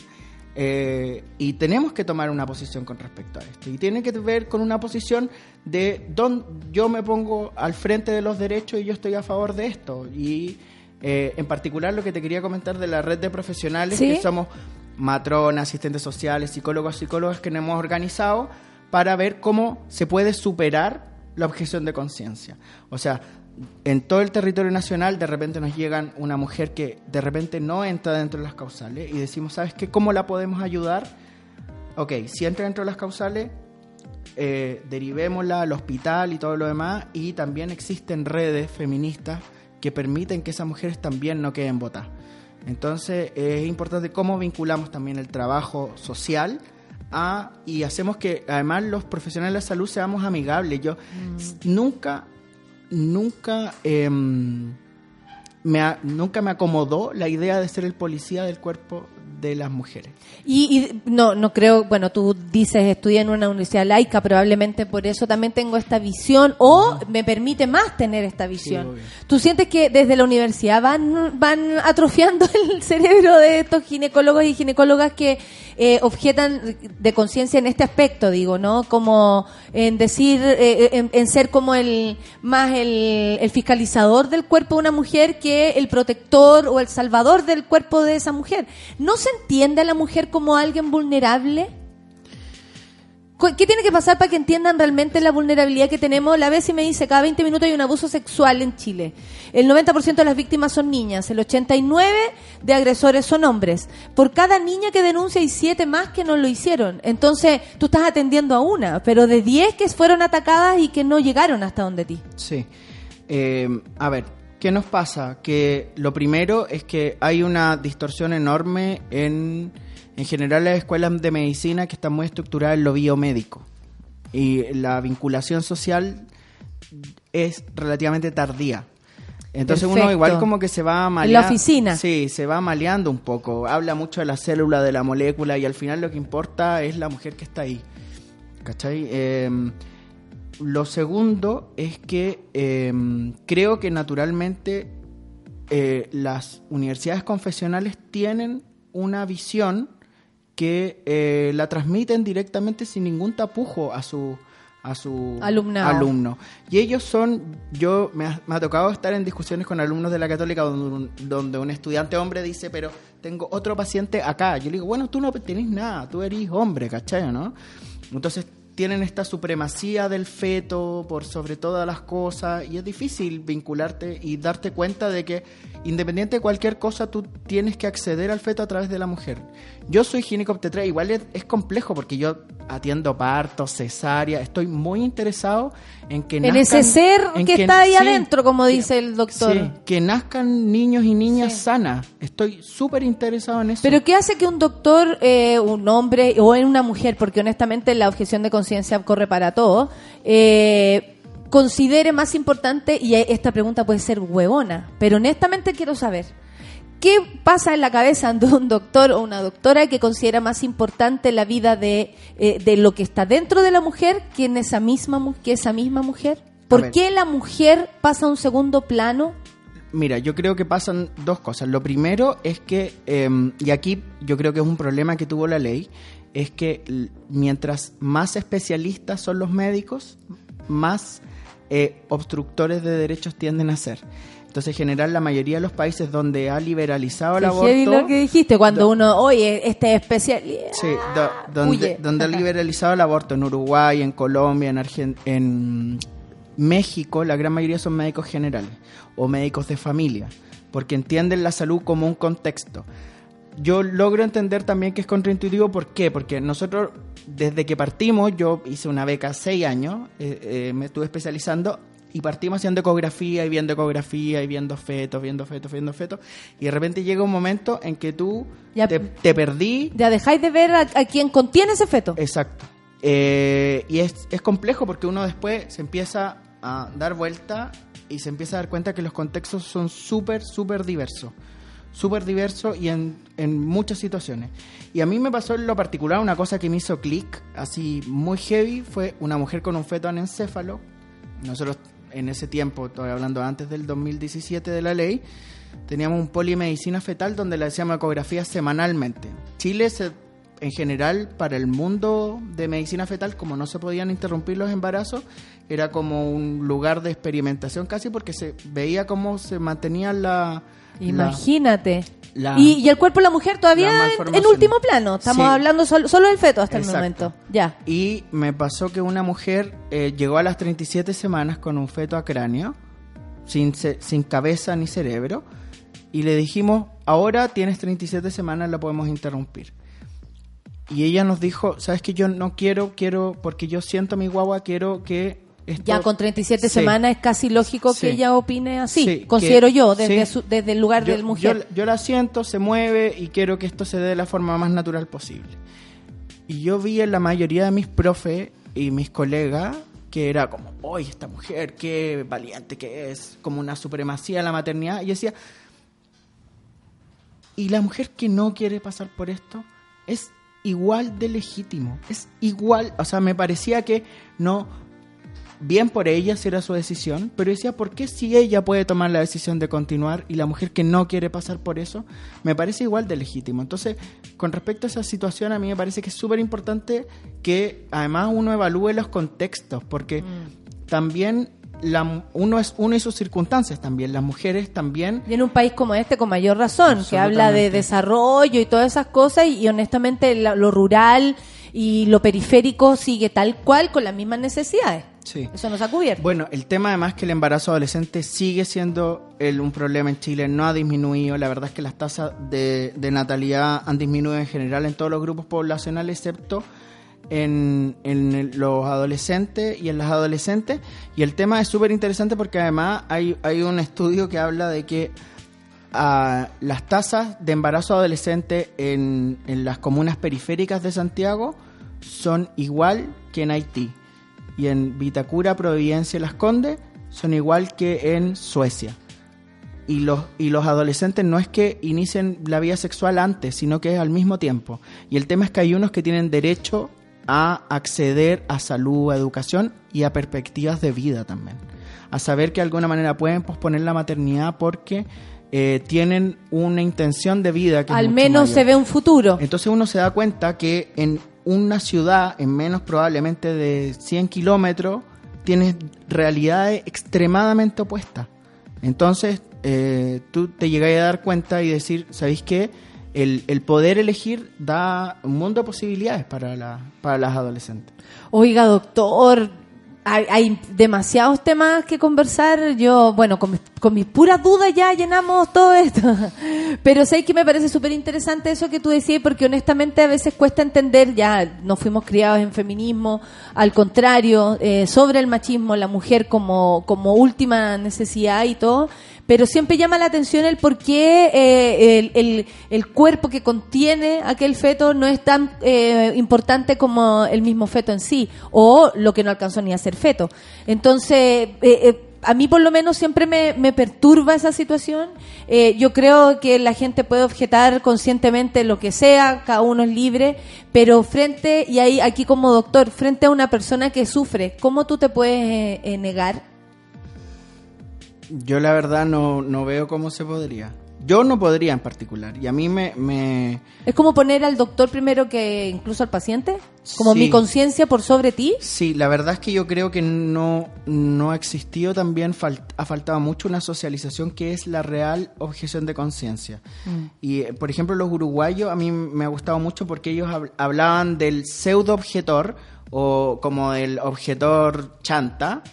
S11: Eh, y tenemos que tomar una posición con respecto a esto. Y tiene que ver con una posición de donde yo me pongo al frente de los derechos y yo estoy a favor de esto. Y eh, en particular lo que te quería comentar de la red de profesionales,
S1: ¿Sí?
S11: que somos matronas, asistentes sociales, psicólogos, psicólogas que nos hemos organizado para ver cómo se puede superar la objeción de conciencia. O sea, en todo el territorio nacional de repente nos llegan una mujer que de repente no entra dentro de las causales y decimos, ¿sabes qué? ¿Cómo la podemos ayudar? Ok, si entra dentro de las causales, eh, derivémosla al hospital y todo lo demás y también existen redes feministas que permiten que esas mujeres también no queden votadas. Entonces es importante cómo vinculamos también el trabajo social a, y hacemos que además los profesionales de la salud seamos amigables. Yo s- nunca, nunca, em, me, nunca me acomodó la idea de ser el policía del cuerpo de las mujeres.
S1: Y, y no, no creo, bueno, tú dices estudié en una universidad laica, probablemente por eso también tengo esta visión o me permite más tener esta visión. ¿Tú sientes que desde la universidad van, van atrofiando el cerebro de estos ginecólogos y ginecólogas que eh, objetan de conciencia en este aspecto, digo, ¿no? Como en decir, eh, en, en ser como el más el, el fiscalizador del cuerpo de una mujer que el protector o el salvador del cuerpo de esa mujer. ¿No se entiende a la mujer como alguien vulnerable? ¿Qué tiene que pasar para que entiendan realmente la vulnerabilidad que tenemos? La vez y me dice, cada 20 minutos hay un abuso sexual en Chile. El 90% de las víctimas son niñas, el 89% de agresores son hombres. Por cada niña que denuncia hay 7 más que no lo hicieron. Entonces, tú estás atendiendo a una, pero de 10 que fueron atacadas y que no llegaron hasta donde ti.
S11: Sí. Eh, a ver, ¿qué nos pasa? Que lo primero es que hay una distorsión enorme en, en general, las escuelas de medicina que están muy estructuradas en lo biomédico. Y la vinculación social es relativamente tardía. Entonces uno igual como que se va
S1: En
S11: maleando.
S1: la oficina.
S11: Sí, se va maleando un poco. Habla mucho de la célula, de la molécula y al final lo que importa es la mujer que está ahí. ¿Cachai? Eh, lo segundo es que eh, creo que naturalmente eh, las universidades confesionales tienen una visión que eh, la transmiten directamente sin ningún tapujo a su a su
S1: Alumnado.
S11: alumno. Y ellos son, yo me ha, me ha tocado estar en discusiones con alumnos de la católica donde un, donde un estudiante hombre dice, pero tengo otro paciente acá. Yo le digo, bueno, tú no tenés nada, tú eres hombre, ¿cachai? ¿no? Entonces tienen esta supremacía del feto por sobre todas las cosas y es difícil vincularte y darte cuenta de que independiente de cualquier cosa tú tienes que acceder al feto a través de la mujer. Yo soy ginecobstetra, igual es, es complejo porque yo atiendo partos, cesárea, estoy muy interesado en que
S1: En
S11: nazcan-
S1: ese ser
S11: en
S1: que, está ahí
S11: sí,
S1: adentro, como dice el doctor.
S11: sí, que nazcan niños y niñas sanas. Estoy súper interesado en eso.
S1: Pero ¿qué hace que un doctor, eh, un hombre o en una mujer, porque honestamente la objeción de conciencia corre para todo, eh, considere más importante, y esta pregunta puede ser huevona, pero honestamente quiero saber, ¿qué pasa en la cabeza de un doctor o una doctora que considera más importante la vida de, eh, de lo que está dentro de la mujer que, en esa, misma, que esa misma mujer? ¿Por qué la mujer pasa a un segundo plano?
S11: Mira, yo creo que pasan dos cosas. Lo primero es que, eh, y aquí yo creo que es un problema que tuvo la ley, es que mientras más especialistas son los médicos, más eh, obstructores de derechos tienden a ser. Entonces, en general, la mayoría de los países donde ha liberalizado el
S1: Qué
S11: aborto...
S1: lo que dijiste cuando uno, oye, este es especial.
S11: Sí, do- donde,
S1: Huye.
S11: donde ha liberalizado el aborto en Uruguay, en Colombia, en, Argen- en México, la gran mayoría son médicos generales o médicos de familia, porque entienden la salud como un contexto. Yo logro entender también que es contraintuitivo, ¿por qué? Porque nosotros, desde que partimos, yo hice una beca seis años, eh, eh, me estuve especializando y partimos haciendo ecografía y viendo ecografía y viendo fetos, viendo fetos, viendo fetos, y de repente llega un momento en que tú
S1: Ya-
S11: te, te perdí
S1: Ya dejáis de ver a, a quien contiene ese feto.
S11: Exacto. Eh, y es, es complejo porque uno después se empieza a dar vuelta y se empieza a dar cuenta que los contextos son súper, súper diversos. Súper diversos y en, en muchas situaciones. Y a mí me pasó en lo particular una cosa que me hizo clic, así muy heavy, fue una mujer con un feto anencéfalo. Nosotros en ese tiempo, estoy hablando antes del 2017 de la ley, teníamos un polimedicina fetal donde le hacíamos ecografías semanalmente. Chile se en general para el mundo de medicina fetal, como no se podían interrumpir los embarazos, era como un lugar de experimentación casi porque se veía cómo se mantenía la...
S1: Imagínate.
S11: la-
S1: y, y el cuerpo de la mujer todavía
S11: la
S1: en, último plano. Estamos
S11: Sí.
S1: hablando solo, solo del feto hasta
S11: Exacto.
S1: el momento. Ya.
S11: Y me pasó que una mujer eh, llegó a las 37 semanas con un feto a cráneo, sin, sin cabeza ni cerebro, y le dijimos, ahora tienes 37 semanas, la podemos interrumpir. Y ella nos dijo, sabes que yo no quiero, quiero, porque yo siento mi guagua, quiero que... Esto...
S1: Ya con 37
S11: Sí.
S1: semanas es casi lógico
S11: Sí.
S1: que ella opine así.
S11: Sí,
S1: considero
S11: que-
S1: yo, desde,
S11: sí.
S1: su- desde el lugar
S11: yo,
S1: del mujer.
S11: Yo, yo la siento, se mueve y quiero que esto se dé de la forma más natural posible. Y yo vi en la mayoría de mis profes y mis colegas que era como, oye, esta mujer, qué valiente que es, como una supremacía de la maternidad. Y yo decía, y la mujer que no quiere pasar por esto es igual de legítimo. Es igual, o sea, me parecía que no, bien por ella si era su decisión, pero decía, ¿por qué si ella puede tomar la decisión de continuar y la mujer que no quiere pasar por eso, me parece igual de legítimo? Entonces, con respecto a esa situación, a mí me parece que es súper importante que además uno evalúe los contextos, porque también la, uno es uno y sus circunstancias también, las mujeres también
S1: Y en un país como este, con mayor razón, que habla de desarrollo y todas esas cosas, y, y honestamente la- lo rural y lo periférico sigue tal cual con las mismas necesidades.
S11: Sí.
S1: Eso nos ha cubierto.
S11: Bueno, el tema además que el embarazo adolescente sigue siendo el- un problema en Chile, no ha disminuido. La verdad es que las tasas de, de natalidad han disminuido en general en todos los grupos poblacionales, excepto en, los adolescentes y en las adolescentes. Y el tema es súper interesante porque además hay, hay un estudio que habla de que ah, las tasas de embarazo adolescente en, en las comunas periféricas de Santiago son igual que en Haití. Y en Vitacura, Providencia y Las Condes son igual que en Suecia. Y los, y los adolescentes no es que inicien la vida sexual antes, sino que es al mismo tiempo. Y el tema es que hay unos que tienen derecho a acceder a salud, a educación y a perspectivas de vida también. A saber que de alguna manera pueden posponer la maternidad porque eh, tienen una intención de vida que es
S1: Al
S11: mucho
S1: menos
S11: mayor.
S1: se ve un futuro.
S11: Entonces uno se da cuenta que en una ciudad, en menos probablemente de 100 kilómetros, tienes realidades extremadamente opuestas. Entonces eh, tú te llegas a dar cuenta y decir, ¿sabéis qué? El, el poder elegir da un mundo de posibilidades para, la, para las adolescentes.
S1: Oiga, doctor, hay, hay demasiados temas que conversar. Yo, bueno, con, mis- con mis puras dudas ya llenamos todo esto. Pero sé que me parece súper interesante eso que tú decías, porque honestamente a veces cuesta entender, ya no fuimos criados en feminismo, al contrario, eh, sobre el machismo, la mujer como, como última necesidad y todo. Pero siempre llama la atención el por qué eh, el, el- cuerpo que contiene aquel feto no es tan eh, importante como el mismo feto en sí, o lo que no alcanzó ni a ser feto. Entonces, eh, eh, a mí por lo menos siempre me, me perturba esa situación. Yo creo que la gente puede objetar conscientemente lo que sea, cada uno es libre, pero frente, y ahí aquí como doctor, frente a una persona que sufre, ¿cómo tú te puedes eh, negar?
S11: Yo la verdad no, no veo cómo se podría. Yo no podría en particular. Y a mí me... me
S1: ¿Es como poner al doctor primero que incluso al paciente? ¿Como
S11: Sí.
S1: mi conciencia por sobre ti?
S11: Sí, la verdad es que yo creo que no, no ha existido también, fal- ha faltado mucho una socialización que es la real objeción de conciencia. Y, eh, por ejemplo, los uruguayos a mí me ha gustado mucho porque ellos hab- hablaban del pseudo objetor o como el objetor chanta,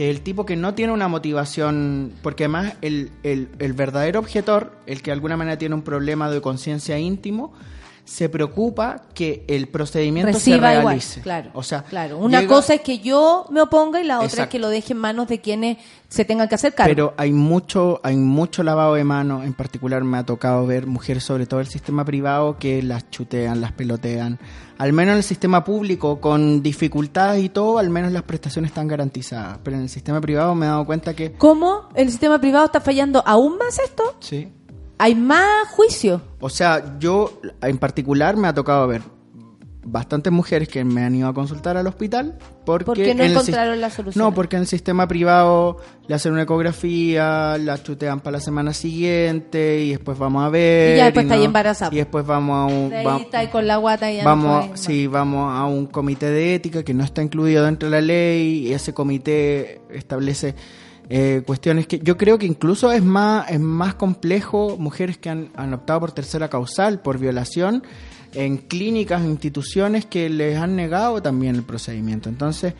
S11: que el tipo que no tiene una motivación, porque además el, el, el verdadero objetor, el que de alguna manera tiene un problema de conciencia íntimo, se preocupa que el procedimiento se
S1: Reciba igual,
S11: realice.
S1: claro.
S11: O sea,
S1: Claro, una
S11: llega-
S1: cosa es que yo me oponga y la otra es que lo deje en manos de quienes se tengan que hacer cargo.
S11: Pero hay mucho, hay mucho lavado de manos. En particular me ha tocado ver mujeres, sobre todo el sistema privado, que las chutean, las pelotean. Al menos en el sistema público, con dificultades y todo, al menos las prestaciones están garantizadas. Pero en el sistema privado me he dado cuenta que
S1: ¿Cómo el sistema privado está fallando aún más esto?
S11: sí.
S1: Hay más juicio.
S11: O sea, yo en particular me ha tocado ver bastantes mujeres que me han ido a consultar al hospital porque
S1: Porque no
S11: en
S1: encontraron la solución.
S11: No, porque en el sistema privado le hacen una ecografía, la chutean para la semana siguiente y después vamos a ver.
S1: Y ya después está ahí
S11: no-
S1: embarazada.
S11: Y después vamos a un...
S1: Ahí
S11: va-
S1: está ahí con la guata y ya no
S11: vamos,
S1: puede
S11: sí, vamos a un comité de ética que no está incluido dentro de la ley y ese comité establece eh, cuestiones que yo creo que incluso es más es más complejo mujeres que han, han optado por tercera causal por violación en clínicas instituciones que les han negado también el procedimiento entonces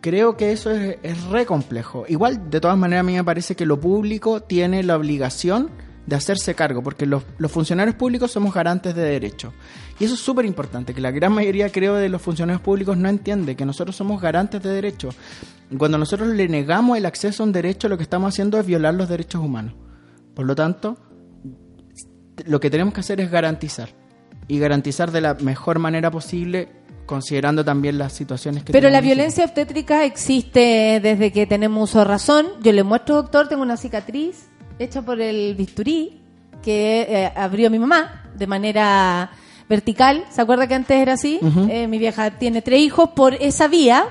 S11: creo que eso es, es re complejo igual de todas maneras a mí me parece que lo público tiene la obligación de hacerse cargo, porque los, los funcionarios públicos somos garantes de derechos. Y eso es súper importante, que la gran mayoría, creo, de los funcionarios públicos no entiende que nosotros somos garantes de derechos. Cuando nosotros le negamos el acceso a un derecho, lo que estamos haciendo es violar los derechos humanos. Por lo tanto, lo que tenemos que hacer es garantizar. Y garantizar de la mejor manera posible, considerando también las situaciones que
S1: Pero la violencia obstétrica existe desde que tenemos uso razón. Yo le muestro, doctor, tengo una cicatriz hecha por el bisturí que eh, abrió mi mamá de manera vertical. ¿Se acuerda que antes era así? Eh, mi vieja tiene tres hijos por esa vía,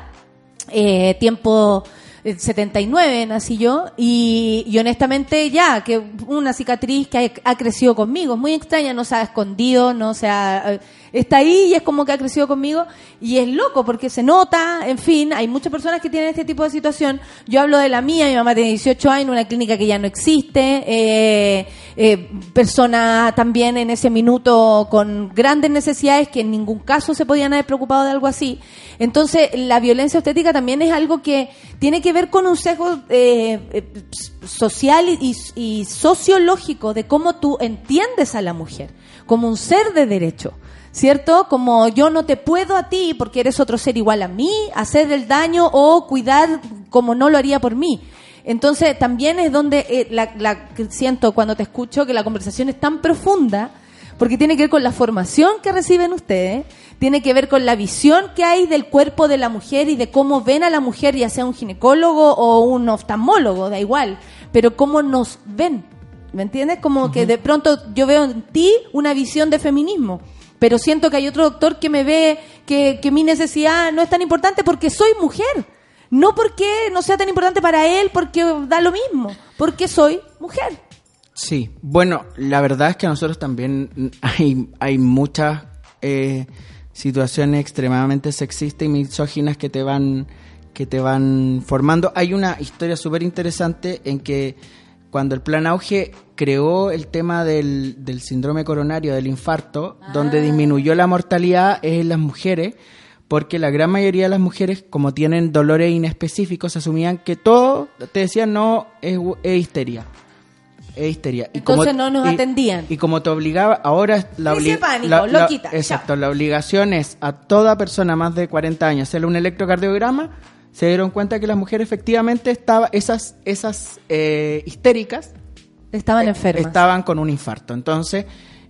S1: eh, tiempo eh, 79 nací yo, y, y honestamente ya, que una cicatriz que ha, ha crecido conmigo, es muy extraña, no se ha escondido, no se ha... Está ahí y es como que ha crecido conmigo y es loco porque se nota, en fin, hay muchas personas que tienen este tipo de situación. Yo hablo de la mía, mi mamá tiene 18 años, una clínica que ya no existe, eh, eh, persona también en ese minuto con grandes necesidades que en ningún caso se podían haber preocupado de algo así. Entonces, la violencia obstétrica también es algo que tiene que ver con un sesgo eh, eh, social y, y sociológico de cómo tú entiendes a la mujer como un ser de derecho. ¿Cierto? Como yo no te puedo a ti, porque eres otro ser igual a mí, hacer el daño o cuidar como no lo haría por mí. Entonces, también es donde eh, la, la- siento cuando te escucho que la conversación es tan profunda, porque tiene que ver con la formación que reciben ustedes, tiene que ver con la visión que hay del cuerpo de la mujer y de cómo ven a la mujer, ya sea un ginecólogo o un oftalmólogo, da igual, pero cómo nos ven. ¿Me entiendes? Como que de pronto yo veo en ti una visión de feminismo, pero siento que hay otro doctor que me ve que, mi necesidad no es tan importante porque soy mujer. No porque no sea tan importante para él, porque da lo mismo, porque soy mujer.
S11: Sí, bueno, la verdad es que nosotros también hay, hay muchas eh, situaciones extremadamente sexistas y misóginas que te van que te van formando. Hay una historia súper interesante en que cuando el Plan Auge creó el tema del, del síndrome coronario, del infarto, donde disminuyó la mortalidad es en las mujeres, porque la gran mayoría de las mujeres, como tienen dolores inespecíficos, asumían que todo, te decían, no, es, es histeria. Es histeria. Y
S1: Entonces no nos atendían.
S11: Y como te obligaba, ahora la, obli-
S1: pánico,
S11: la- la- Exacto, la obligación es a toda persona más de 40 años hacerle un electrocardiograma. Se dieron cuenta que las mujeres efectivamente estaba, esas, esas eh, histéricas
S1: Estaban enfermas.
S11: estaban con un infarto. Entonces,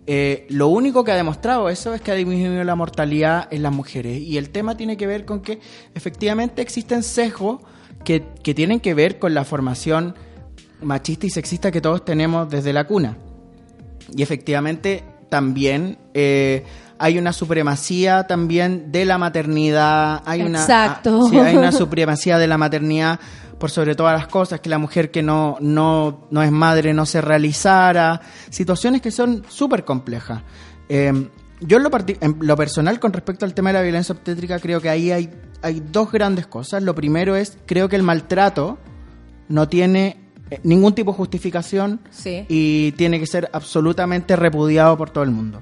S11: eh, lo único que ha demostrado eso es que ha disminuido la mortalidad en las mujeres. Y el tema tiene que ver con que efectivamente existen sesgos que, que tienen que ver con la formación machista y sexista que todos tenemos desde la cuna. Y efectivamente también eh, hay una supremacía también de la maternidad. Hay una,
S1: Exacto.
S11: ah, sí, hay una supremacía de la maternidad por sobre todas las cosas, que la mujer que no, no, no es madre no se realizara, situaciones que son súper complejas. Eh, yo en lo, en lo personal con respecto al tema de la violencia obstétrica creo que ahí hay, hay dos grandes cosas. Lo primero es, creo que el maltrato no tiene eh, ningún tipo de justificación
S1: Sí.
S11: y tiene que ser absolutamente repudiado por todo el mundo.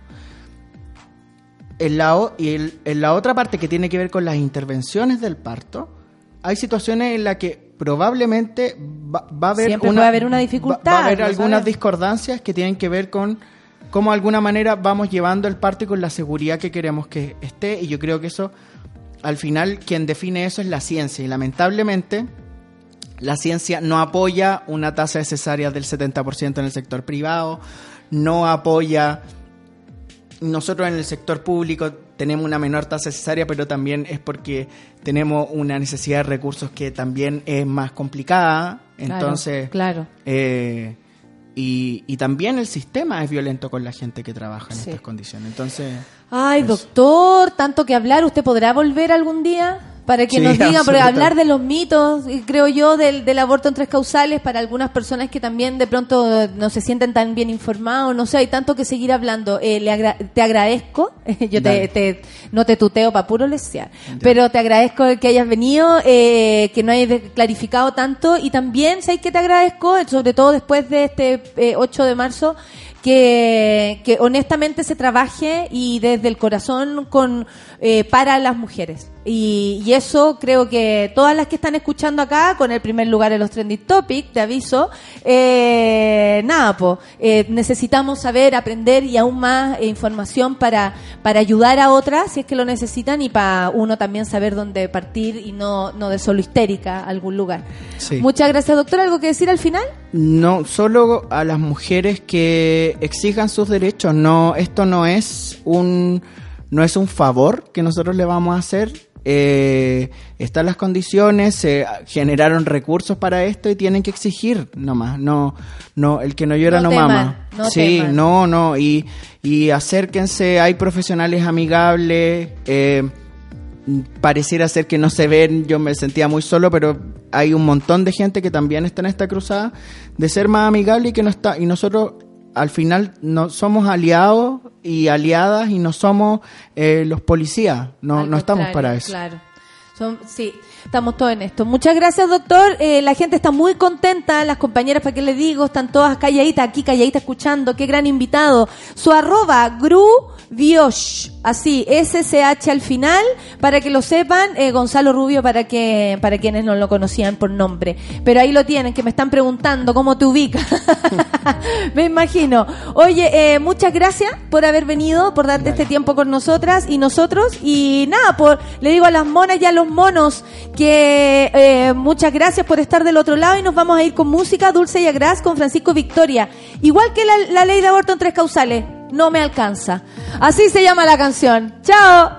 S11: En la, o- y el- en la otra parte que tiene que ver con las intervenciones del parto, hay situaciones en las que probablemente va, va a haber
S1: Siempre
S11: una,
S1: puede haber una dificultad,
S11: Va, a haber algunas discordancias que tienen que ver con cómo de alguna manera vamos llevando el parto y con la seguridad que queremos que esté. Y yo creo que eso, al final, quien define eso es la ciencia. Y lamentablemente, la ciencia no apoya una tasa de cesáreas del 70% en el sector privado, no apoya... Nosotros en el sector público tenemos una menor tasa cesárea, pero también es porque tenemos una necesidad de recursos que también es más complicada. Entonces,
S1: claro.
S11: eh, y, y también el sistema es violento con la gente que trabaja en
S1: Sí.
S11: estas condiciones. Entonces,
S1: Ay, doctor, tanto que hablar. ¿Usted podrá volver algún día? Para que
S11: Sí,
S1: nos diga, porque hablar de los mitos, creo yo, del, del aborto en tres causales, para algunas personas que también de pronto no se sienten tan bien informados, no sé, hay tanto que seguir hablando. Eh, le agra- te agradezco, yo te, te- no te tuteo para puro lesear, pero te agradezco que hayas venido, eh, que no hayas clarificado tanto, y también sé que te agradezco, sobre todo después de este eh, 8 de marzo, que, que honestamente se trabaje y desde el corazón con eh, para las mujeres. Y, y eso creo que todas las que están escuchando acá, con el primer lugar en los trending topics, te aviso, eh, nada, po, eh, necesitamos saber, aprender y aún más eh, información para, para ayudar a otras si es que lo necesitan y para uno también saber dónde partir y no, no de solo histérica a algún lugar.
S11: Sí.
S1: Muchas gracias, doctor. ¿Algo que decir al final?
S11: no solo a las mujeres que exijan sus derechos, no, esto no es un no es un favor que nosotros le vamos a hacer eh, están las condiciones, se generaron recursos para esto y tienen que exigir nomás. No, no, el que no llora
S2: No
S11: no,
S2: teman,
S11: mama.
S2: no
S11: sí,
S2: teman.
S11: no, no, y, y acérquense, hay profesionales amigables. eh, pareciera ser que no se ven, yo me sentía muy solo, pero hay un montón de gente que también está en esta cruzada de ser más amigable y que no está y nosotros al final no somos aliados y aliadas y no somos eh, los policías, no,
S2: Al
S11: no estamos para eso.
S2: Claro. Son- sí, estamos todos en esto. Muchas gracias, doctor. Eh, la gente está muy contenta. Las compañeras, ¿para qué les digo? Están todas calladitas, aquí calladitas escuchando. Qué gran invitado. Su arroba, Gru Biosh. Así, SCH al final, para que lo sepan. eh, Gonzalo Rubio, para que para quienes no lo conocían por nombre. Pero ahí lo tienen, que me están preguntando cómo te ubicas. me imagino. Oye, eh, muchas gracias por haber venido, por darte este tiempo con nosotras y nosotros. Y nada, por, le digo a las monas y a los monos que eh, muchas gracias por estar del otro lado y nos vamos a ir con música Dulce y Agraz con Francisco Victoria. Igual que la, la ley de aborto en tres causales, no me alcanza. Así se llama la canción. ¡Chao!